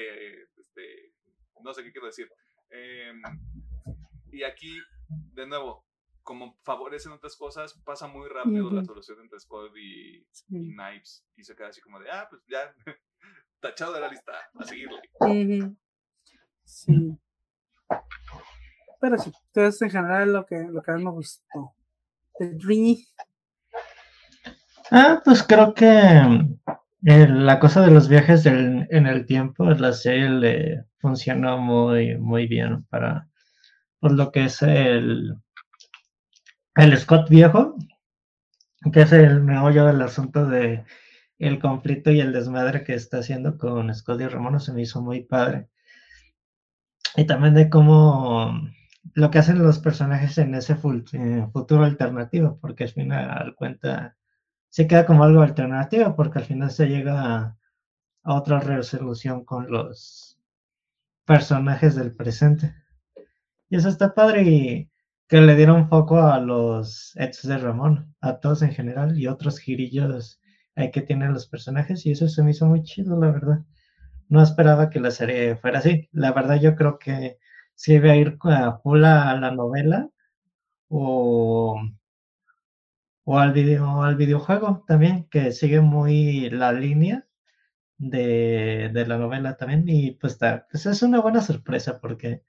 este, no sé qué quiero decir. Em, y aquí, de nuevo, como favorecen otras cosas, pasa muy rápido la solución entre Scott y. Knives y se queda así como de, ah, pues ya, tachado de la lista, a seguirle. Sí. Pero sí, entonces en general lo que, lo que a mí me gustó. El Dreamy. Ah, pues creo que eh, la cosa de los viajes del- en el tiempo, la serie le funcionó muy, muy bien para por lo que es el, el Scott viejo, que es el meollo del asunto de el conflicto y el desmadre que está haciendo con Scott y Ramona, se me hizo muy padre. Y también de cómo lo que hacen los personajes en ese eh, futuro alternativo, porque al final cuenta se queda como algo alternativo porque al final se llega a, a otra resolución con los personajes del presente. Y eso está padre y que le dieron foco a los ex de Ramón, a todos en general y otros girillos que tienen los personajes y eso se me hizo muy chido, la verdad. No esperaba que la serie fuera así. La verdad yo creo que si iba a ir a full a la novela o o al video, al videojuego también, que sigue muy la línea de, de la novela también. Y pues, está, pues es una buena sorpresa porque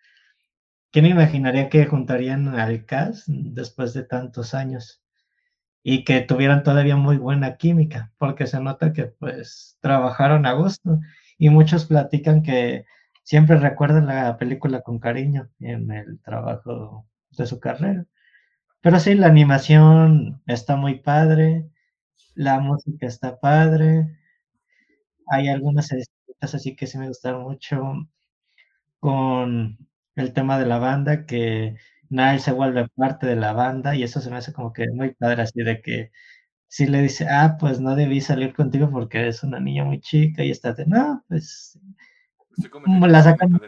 ¿quién imaginaría que juntarían al cast después de tantos años? Y que tuvieran todavía muy buena química, porque se nota que pues trabajaron a gusto. Y muchos platican que siempre recuerdan la película con cariño en el trabajo de su carrera. Pero sí, la animación está muy padre, la música está padre, hay algunas escenas así que sí me gustaron mucho con el tema de la banda, que Niall se vuelve parte de la banda y eso se me hace como que muy padre, así de que si le dice, ah, pues no debí salir contigo porque eres una niña muy chica y está de, no, pues la sacan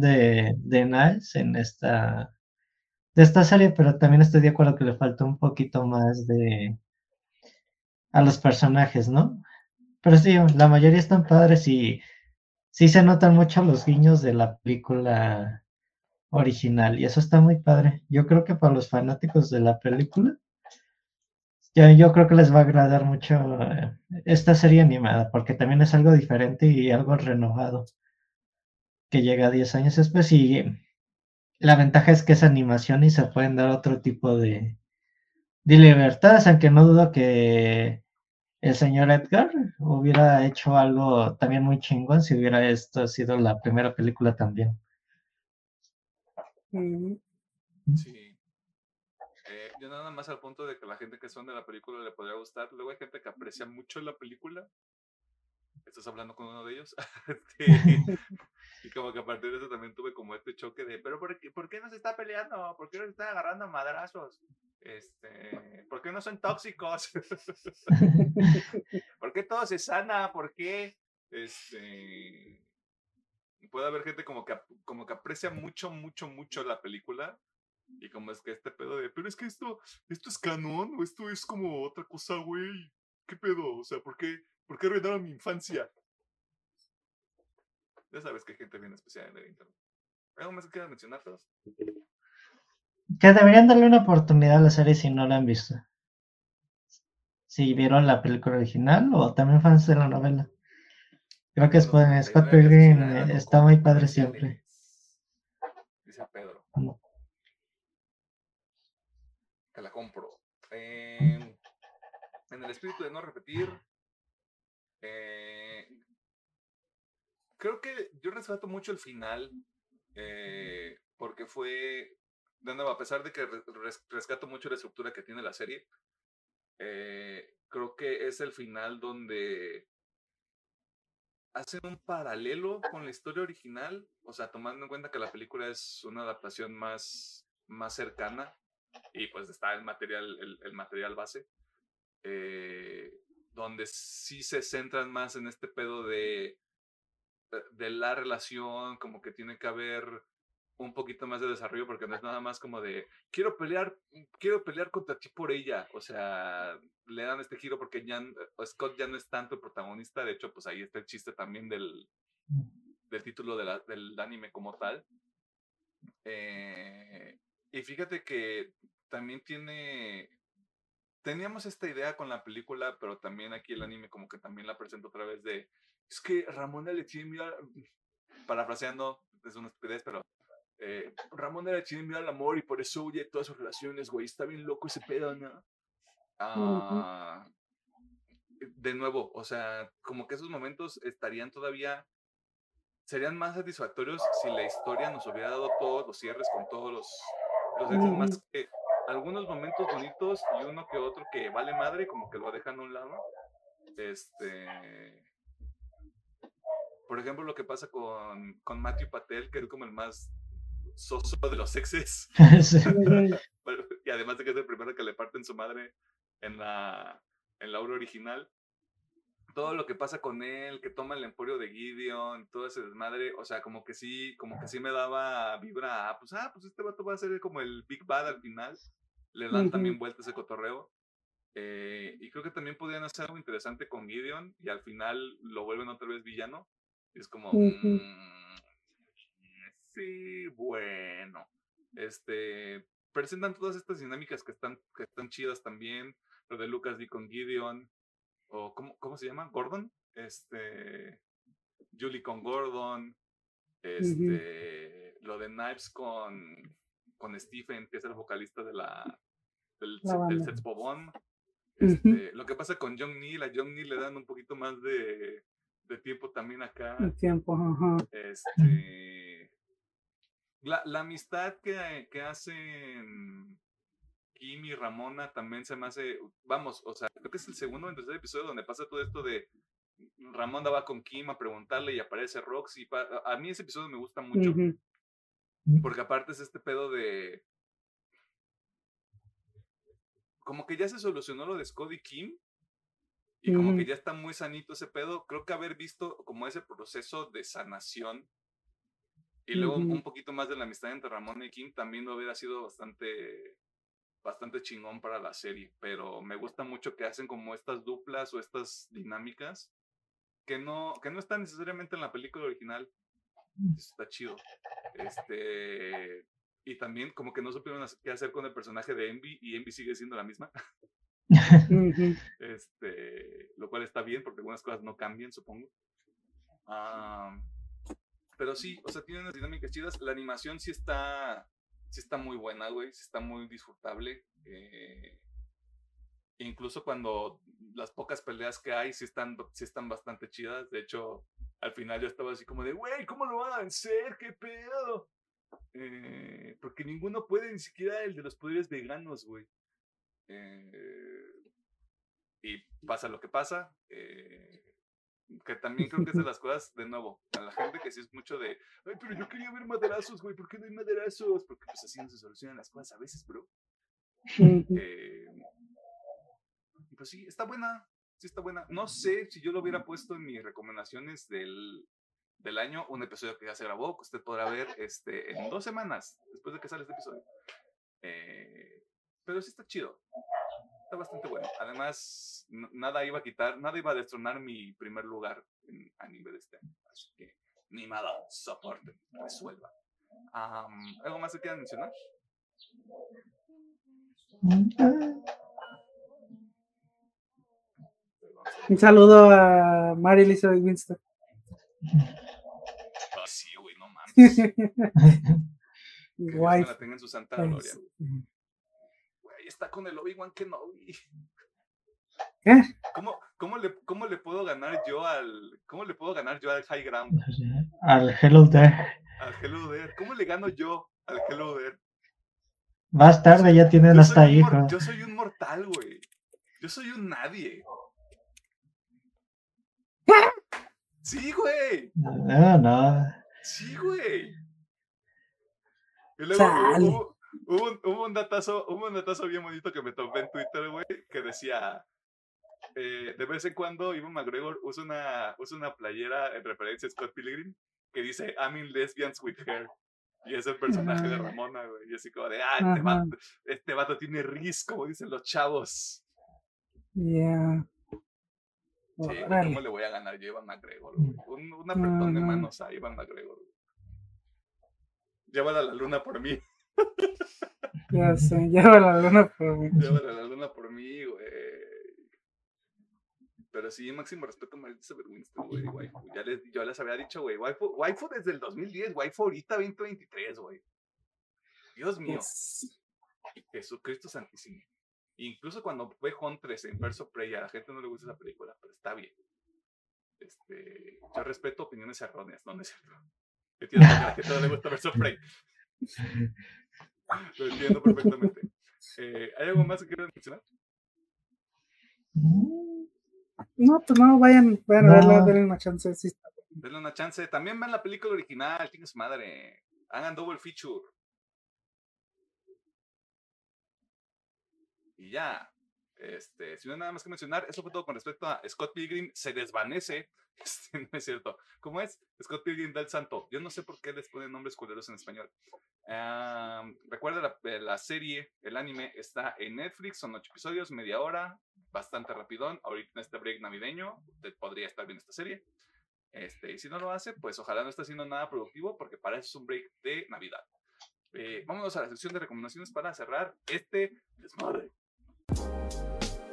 de de, Niles en esta, de esta serie, pero también estoy de acuerdo que le falta un poquito más de a los personajes, ¿no? Pero sí, la mayoría están padres y sí se notan mucho los guiños de la película original y eso está muy padre. Yo creo que para los fanáticos de la película, ya yo creo que les va a agradar mucho eh, esta serie animada porque también es algo diferente y algo renovado que llega 10 años después y la ventaja es que es animación y se pueden dar otro tipo de, de libertades, aunque no dudo que el señor Edgar hubiera hecho algo también muy chingón si hubiera esto sido la primera película también. Ujú. Sí. Eh, yo nada más al punto de que la gente que son de la película le podría gustar. Luego hay gente que aprecia mucho la película. Estás hablando con uno de ellos. Este, y como que a partir de eso también tuve como este choque de, pero ¿por qué, por qué no se está peleando? ¿Por qué no se está agarrando a madrazos? Este, ¿Por qué no son tóxicos? ¿Por qué todo se sana? ¿Por qué? Este, puede haber gente como que, como que aprecia mucho, mucho, mucho la película. Y como es que este pedo de, pero es que esto, esto es canon o esto es como otra cosa, güey. ¿Qué pedo? O sea, ¿por qué, por qué arruinaron mi infancia? Ya sabes que hay gente bien especial en el internet. ¿Algo más que quieras mencionar todos? Que deberían darle una oportunidad a la serie si no la han visto. Si vieron la película original o también fans de la novela. Creo que es, pues, Scott 99 Pilgrim está muy padre siempre. Dice Pedro. Mm. Te la compro. Em, en el espíritu de no repetir, Eh, creo que yo rescato mucho el final, eh, porque fue, de a pesar de que rescato mucho la estructura que tiene la serie, eh, creo que es el final donde hacen un paralelo con la historia original, o sea, tomando en cuenta que la película es una adaptación más, más cercana y pues está el material, el, material base, donde sí se centran más en este pedo de, de la relación, como que tiene que haber un poquito más de desarrollo porque no es nada más como de quiero pelear quiero pelear contra ti por ella o sea le dan este giro porque ya Scott ya no es tanto el protagonista de hecho pues ahí está el chiste también del del título del anime como tal. Eh, y fíjate que también tiene teníamos esta idea con la película pero también aquí el anime como que también la presenta otra vez de es que Ramón le tiene parafraseando es una estupidez pero eh, Ramón era tiene miedo al amor y por eso huye de todas sus relaciones, güey. Está bien loco ese pedo, ¿no? Ah, de nuevo, o sea, como que esos momentos estarían todavía, serían más satisfactorios si la historia nos hubiera dado todos los cierres con todos los, los más que algunos momentos bonitos y uno que otro que vale madre, como que lo dejan a un lado. Este. Por ejemplo, lo que pasa con, con Matthew Patel, que es como el más soso de los exes. y además de que es el primero que le parten su madre en la, en la obra original. Todo lo que pasa con él, que toma el emporio de Gideon, todo ese desmadre, o sea, como que sí, como que sí me daba vibra, a, pues, ah, pues este vato va a ser como el Big Bad al final. Le dan también vuelta ese cotorreo. Eh, y creo que también podían hacer algo interesante con Gideon y al final lo vuelven otra vez villano. Y es como, sí, bueno. Este, presentan todas estas dinámicas que están, que están chidas también. Lo de Lucas D con Gideon, o ¿cómo, cómo se llama? Gordon. Este, Julie con Gordon. Este, lo de Knives con, con Stephen, que es el vocalista de la, del, del Sets Este, Lo que pasa con John Neal, a John Neal le dan un poquito más de, de tiempo también acá. El tiempo, ajá. Este, la, la amistad que, que hacen Kim y Ramona también se me hace, vamos, o sea, creo que es el segundo o el tercer episodio donde pasa todo esto de Ramona va con Kim a preguntarle y aparece Roxy. A mí ese episodio me gusta mucho. Porque aparte es este pedo de... Como que ya se solucionó lo de Scott y Kim. Y como que ya está muy sanito ese pedo. Creo que haber visto como ese proceso de sanación y luego un poquito más de la amistad entre Ramón y Kim también lo hubiera sido bastante, bastante chingón para la serie. Pero me gusta mucho que hacen como estas duplas o estas dinámicas que no, que no están necesariamente en la película original. Está chido. Este, y también como que no supieron qué hacer con el personaje de Envy y Envy sigue siendo la misma. este, lo cual está bien porque algunas cosas no cambian, supongo. Ah... Pero sí, o sea, tiene unas dinámicas chidas. La animación sí está, sí está muy buena, güey. Sí está muy disfrutable. Eh, incluso cuando las pocas peleas que hay sí están, sí están bastante chidas. De hecho, al final yo estaba así como de, güey, ¿cómo lo van a vencer? ¿Qué pedo? Eh, porque ninguno puede, ni siquiera el de los poderes veganos, güey. Eh, y pasa lo que pasa. Eh, que también creo que es de las cosas, de nuevo, a la gente que sí es mucho de, ay, pero yo quería ver maderazos, güey, ¿por qué no hay maderazos? Porque pues así no se solucionan las cosas a veces, bro. Eh, pues sí, está buena, sí está buena. No sé si yo lo hubiera puesto en mis recomendaciones del, del año, un episodio que ya se grabó, que usted podrá ver este, en dos semanas, después de que sale este episodio. Eh, pero sí está chido está bastante bueno. Además, nada iba a quitar, nada iba a destronar mi primer lugar en anime de este año. Así que, ni nada, soporte, resuelva. ¿Algo más que quieran mencionar? Un saludo a Mary Elizabeth Winston. Oh, sí, güey, no mames. Guay. Que la tenga en su santa gloria está con el Obi-Wan Kenobi. ¿Qué? ¿Cómo, ¿Cómo le, ¿Cómo le puedo ganar yo al. ¿Cómo le puedo ganar yo al High Ground? Al Hello There. Al Hello There. ¿Cómo le gano yo al Hello There? Más tarde ya tienen Yo hasta ahí, yo soy un mortal, güey. Yo soy un nadie. Sí, güey. No, no. Sí, güey. Y luego hubo, hubo un, hubo un datazo, hubo un datazo bien bonito que me topé en Twitter, güey, que decía, eh, de vez en cuando Ivan McGregor usa una, usa una playera en referencia a Scott Pilgrim que dice, I'm in lesbians with her. Y es el personaje de Ajá. Ramona, güey. Y así como de, ah, este vato, este vato tiene ris, como dicen los chavos. Ya. Sí, güey. ¿cómo le voy a ganar yo a Ivan McGregor? güey? Un, un apretón de manos a Ivan McGregor. Llévala a la luna por mí. Ya sé, lleva la luna por mí. Llévala a la luna por mí, güey. Pero sí, máximo respeto a Maritza Berwinster, güey. Waifu. Ya les, yo les había dicho, güey. Waifu, waifu desde el 2010, waifu ahorita 2023, güey. Dios mío. Yes. Jesucristo Santísimo. Incluso cuando fue Huntress en Verso Prey, a la gente no le gusta esa película, pero está bien. Este, yo respeto opiniones erróneas, no, no es cierto. Entiendo que a la gente no le gusta Verso Prey. Lo entiendo perfectamente. Eh, ¿Hay algo más que quieras mencionar? Mm, No, pues no, vayan, vayan a verla, No. denle una chance. Sí. Denle una chance. También vean la película original, tiene su madre. Hagan double feature. Y ya. Este, si no hay nada más que mencionar, eso fue todo con respecto a Scott Pilgrim. Se desvanece. Este, no es cierto. ¿Cómo es? Scott Pilgrim del Santo. Yo no sé por qué les ponen nombres culeros en español. Recuerda la, eh, la serie, el anime está en Netflix, son ocho episodios, media hora, bastante rapidón. Ahorita en este break navideño, usted podría estar viendo esta serie. Este, y si no lo hace, pues ojalá no esté haciendo nada productivo porque para eso es un break de Navidad. Eh, vámonos a la sección de recomendaciones para cerrar este desmadre.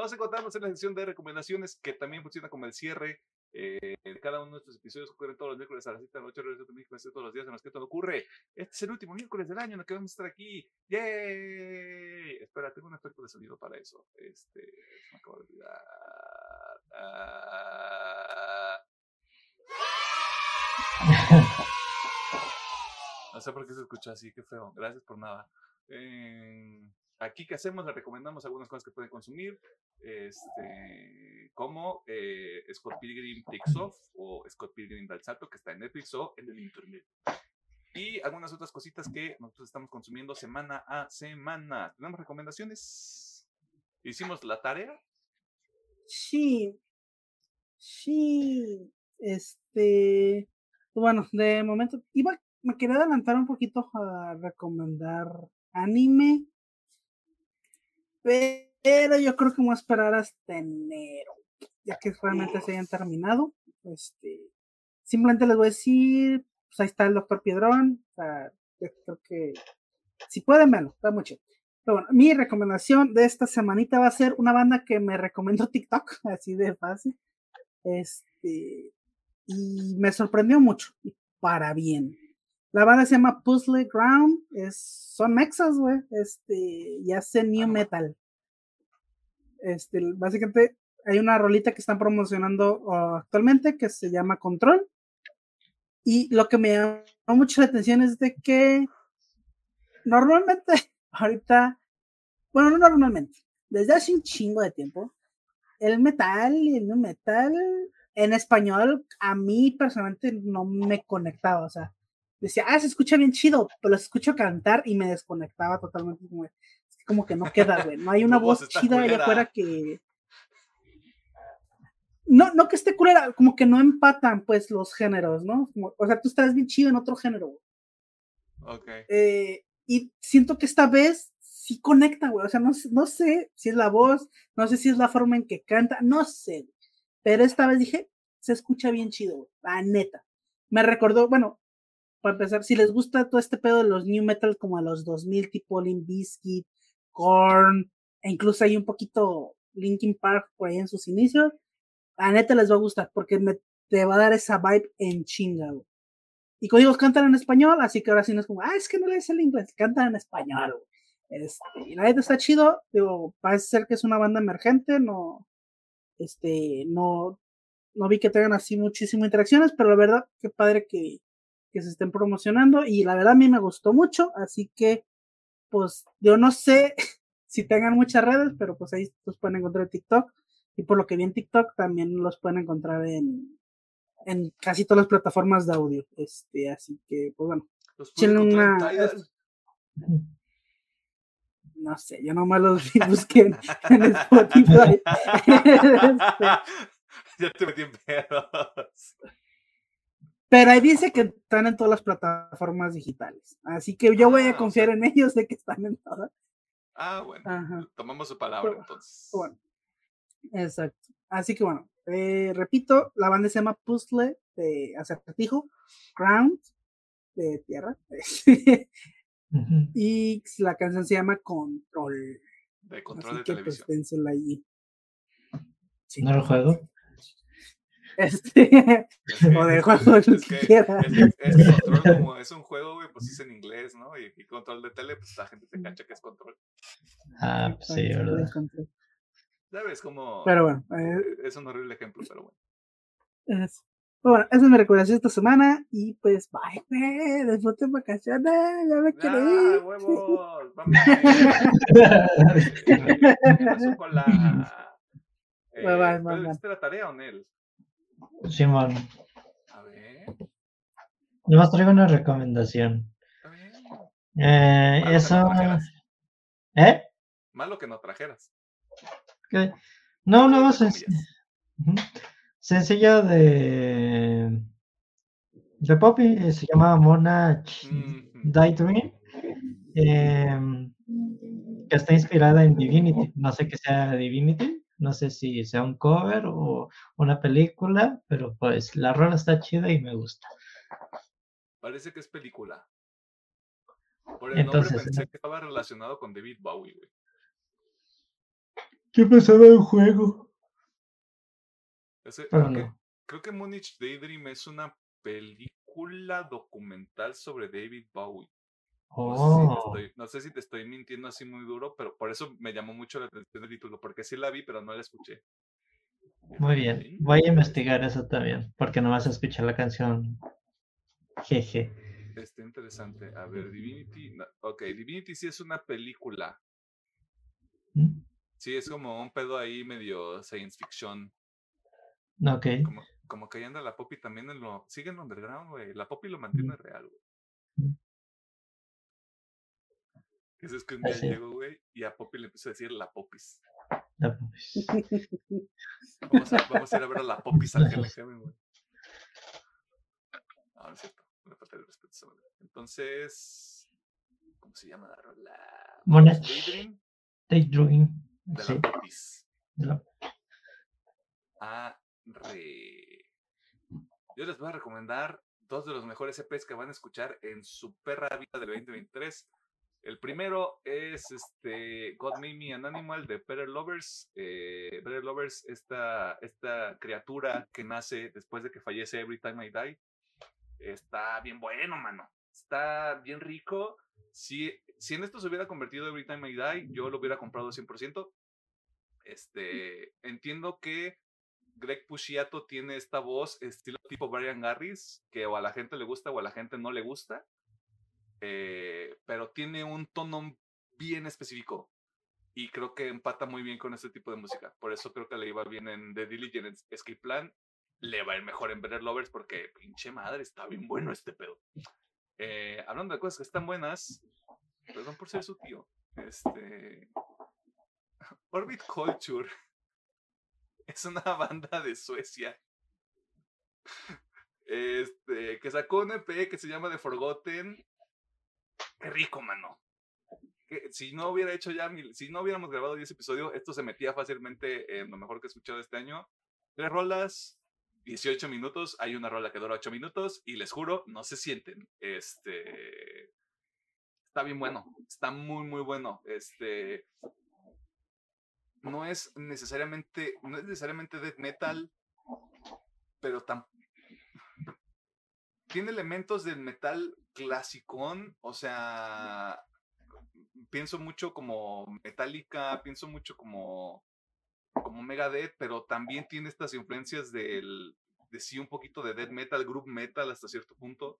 Nos encontramos en la sección de recomendaciones que también funciona como el cierre eh, de cada uno de estos episodios. Ocurren todos los miércoles a las 7 de la noche, de México, todos los días en los que todo ocurre. Este es el último miércoles del año en el que vamos a estar aquí. ¡Yay! Espera, tengo un efecto de sonido para eso. Este, me acabo de olvidar. Ah. No sé por qué se escucha así, qué feo. Gracias por nada. Eh, aquí que hacemos, le recomendamos algunas cosas que pueden consumir, este, como eh, Scott Pilgrim Takes Off o Scott Pilgrim Dal Salto, que está en Netflix o en el internet. Y algunas otras cositas que nosotros estamos consumiendo semana a semana. ¿Tenemos recomendaciones? ¿Hicimos la tarea? Sí. Sí. Este. Bueno, de momento. Iba, me quería adelantar un poquito a recomendar anime. Pero yo creo que voy a esperar hasta enero. Ya que realmente se hayan terminado. Este. Simplemente les voy a decir. Pues ahí está el doctor Piedrón. O sea, creo que. Si pueden, verlo, está muy chido. Pero bueno, mi recomendación de esta semanita va a ser una banda que me recomendó TikTok, así de fácil. Este, y me sorprendió mucho, y para bien. La banda se llama Puzzle Ground, es, son mexas, güey, este, y hacen new metal. Este, básicamente hay una rolita que están promocionando uh, actualmente que se llama Control. Y lo que me llamó mucho la atención es de que normalmente ahorita, bueno, no normalmente, desde hace un chingo de tiempo, el metal y el nu metal en español a mí personalmente no me conectaba, o sea, decía, ah, se escucha bien chido, pero lo escucho cantar y me desconectaba totalmente, como, como que no queda, güey, no hay una voz, chida allá afuera que... No, no que esté culera, como que no empatan pues los géneros, ¿no? Como, o sea, tú estás bien chido en otro género, güey. Ok. Eh, y siento que esta vez sí conecta, güey. O sea, no, no, sé si es la voz, no sé si es la forma en que canta, no sé. Pero esta vez dije, se escucha bien chido, güey, la neta. Me recordó, bueno, para empezar, si les gusta todo este pedo de los new metal como a los 2000, tipo Limp Bizkit, Korn, e incluso hay un poquito Linkin Park por ahí en sus inicios, la neta les va a gustar porque me, te va a dar esa vibe en chinga. Y como digo, cantan en español, así que ahora sí no es como, ah, es que no lees el inglés, cantan en español. Este, y la neta está chido, digo, parece ser que es una banda emergente, no, este, no, no vi que tengan así muchísimas interacciones, pero la verdad, qué padre que, que se estén promocionando y la verdad a mí me gustó mucho, así que pues yo no sé si tengan muchas redes, pero pues ahí los pueden encontrar en TikTok y por lo que vi en TikTok también los pueden encontrar en, en casi todas las plataformas de audio, este, así que pues bueno, échenle una... No sé, yo nomás los busqué en, en Spotify. este, ya te metí en pedos. Pero ahí dice que están en todas las plataformas digitales. Así que yo voy Ah, a o confiar sea- en ellos de que están en todas. Ah, bueno. Ajá. Tomamos su palabra Pero- entonces. Bueno, exacto. Así que bueno, eh, repito, la banda se llama Puzzle de Acertijo, Ground de Tierra, y la canción se llama Control. De control Así de que pues televisión. dénsela ahí. Sí. No lo juego. Este, Es o de juego, lo es que que- quiera. es que- es que control como es un juego, güey, pues es en inglés, ¿no? Y, y control de tele, pues la gente se cacha que es control. Ah, pues sí, verdad. Ves como Pero bueno, eh, es un horrible ejemplo, pero bueno. Es- Bueno, esa es mi recomendación esta semana. Y pues, bye, güey. Disfruten vacaciones. Ya me quiero ¡Ah, ir. huevos! ¡Vamos! Eh. Eh, Bye, bye, ¿tú bye, bye. ¿Hiciste la tarea o Nel? Simón, A ver, yo más traigo una recomendación. a ver. Eh, Malo que no eso. ¿Eh? Malo que no trajeras. ¿Qué? No, no, ujú. sencillo de. De Poppy, eh, se llama Monarch Mhm. Daydream. em, que está inspirada en Divinity. No sé qué sea Divinity, no sé si sea un cover o una película, pero pues la rola está chida y me gusta. Parece que es película. Por el Entonces, nombre pensé ¿no? que estaba relacionado con David Bowie, güey. ¿Qué pasaba en juego? Ese- Pero creo, que, no. creo que Munich Daydream es una película documental sobre David Bowie. No sé, si te Oh, estoy, no sé si te estoy mintiendo así muy duro, pero por eso me llamó mucho la atención el título, porque sí la vi, pero no la escuché. muy bien. Voy a investigar eso también, porque no vas a escuchar la canción. Jeje. Está interesante. A ver, Divinity. no, ok, Divinity sí es una película. ¿Mm? Sí, es como un pedo ahí medio science fiction. Ok. Como, como que ahí anda la Poppy también en lo. Sigue en underground, güey. La Poppy lo mantiene real, güey. Eso es que un día llego, güey, y a Poppy le empiezo a decir la Popis. Ya, pues. Vamos a, vamos a ir a ver a la Popis al Ajá. GLG, güey. No, no es cierto. Una falta de respeto. Entonces. ¿Cómo se llama la rola? Monarch. Daydream Daydream. de Sí. la Popis. de la- Arre. Yo les voy a recomendar dos de los mejores EPs que van a escuchar en su perra vida del 2023. El primero es este God Made Me an Animal de Better Lovers. Eh, Better Lovers, esta, esta criatura que nace después de que fallece Every Time I Die. Está bien bueno, mano. Está bien rico. Si, si en esto se hubiera convertido Every Time I Die, yo lo hubiera comprado 100%. Este, entiendo que Greg Pusciato tiene esta voz estilo tipo Brian Garris, que o a la gente le gusta o a la gente no le gusta, eh, pero tiene un tono bien específico y creo que empata muy bien con este tipo de música. Por eso creo que le iba bien en The Diligent Escape Plan, le va a ir mejor en Better Lovers porque pinche madre, está bien bueno este pedo. Eh, hablando de cosas que están buenas, perdón por ser su tío, este... Orbit Culture es una banda de Suecia este, que sacó un EP que se llama The Forgotten. Qué rico, mano. Si no hubiera hecho ya, si no hubiéramos grabado 10 episodios, esto se metía fácilmente en lo mejor que he escuchado este año. tres rolas, 18 minutos. Hay una rola que dura 8 minutos y les juro, no se sienten. Este. Está bien bueno. Está muy, muy bueno. Este. No es necesariamente. No es necesariamente death metal. Pero tan. Tiene elementos del metal clasicón. O sea. Pienso mucho como Metallica. Pienso mucho como como Megadeth, pero también tiene estas influencias del, de sí un poquito de death metal, group metal hasta cierto punto.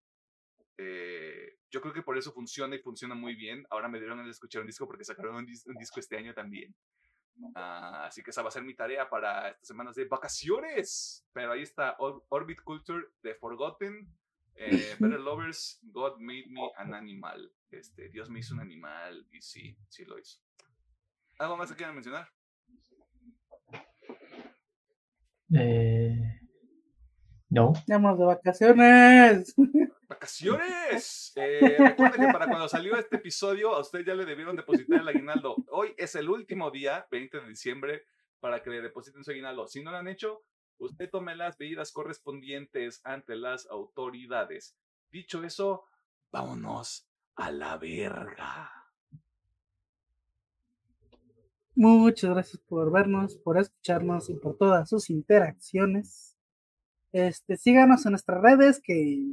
Eh, yo creo que por eso funciona y funciona muy bien. Ahora me dieron a escuchar un disco porque sacaron un, disco este año también. Ah, así que esa va a ser mi tarea para estas semanas de vacaciones. Pero ahí está Orbit Culture de Forgotten, eh, Better Lovers, God Made Me an Animal. Este, Dios me hizo un animal y sí, sí lo hizo. ¿Algo más que quieran mencionar? Eh, no. Vamos de vacaciones. ¡Vacaciones! Eh, recuerden que para cuando salió este episodio, a usted ya le debieron depositar el aguinaldo. Hoy es el último día, 20 de diciembre, para que le depositen su aguinaldo. Si no lo han hecho, usted tome las medidas correspondientes ante las autoridades. Dicho eso, vámonos a la verga. Muchas gracias por vernos, por escucharnos y por todas sus interacciones. Este, síganos en nuestras redes, que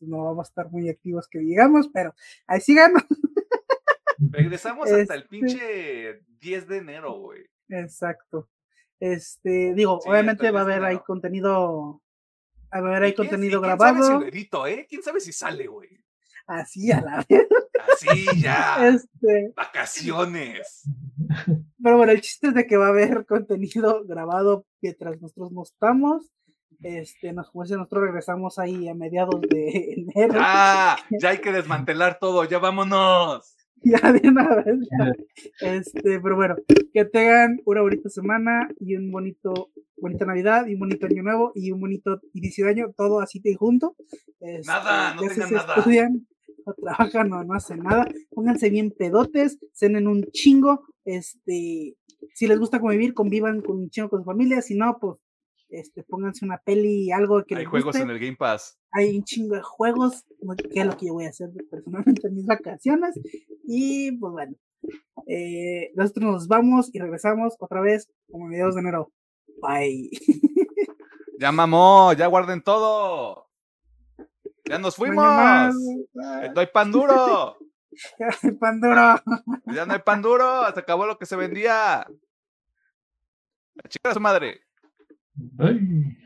no vamos a estar muy activos que digamos, pero ahí síganos. Regresamos hasta el este pinche 10 de enero, güey. Exacto. Este, digo, obviamente va a haber ahí contenido, va a haber ahí contenido grabado. ¿Quién sabe si edito, eh? ¿Quién sabe si sale, güey? Así a la vez. Así ya. Este... Vacaciones. Pero bueno, el chiste es de que va a haber contenido grabado mientras nosotros no estamos. Este, nos, como nosotros regresamos ahí a mediados de enero. Ah, ya hay que desmantelar todo, ya vámonos. Ya de una vez. Este, pero bueno, que tengan una bonita semana y un bonito, bonita Navidad y un bonito año nuevo y un bonito inicio de año, todo así y junto. Este, nada, no tengan nada. Estudian, no trabajan, no, no hacen nada. Pónganse bien pedotes, cenen un chingo. Este, si les gusta convivir, convivan con un chingo con su familia. Si no, pues este, pónganse una peli, algo que Hay juegos en el Game Pass. Hay un chingo de juegos, que es lo que yo voy a hacer personalmente en mis vacaciones. Y pues bueno, eh, nosotros nos vamos y regresamos otra vez como mediados de enero. Bye. Ya mamó, ya guarden todo. Ya nos fuimos. No hay pan duro. Ya no hay pan duro. Ya no hay pan duro. Se acabó lo que se vendía. La chica de su madre. Ay.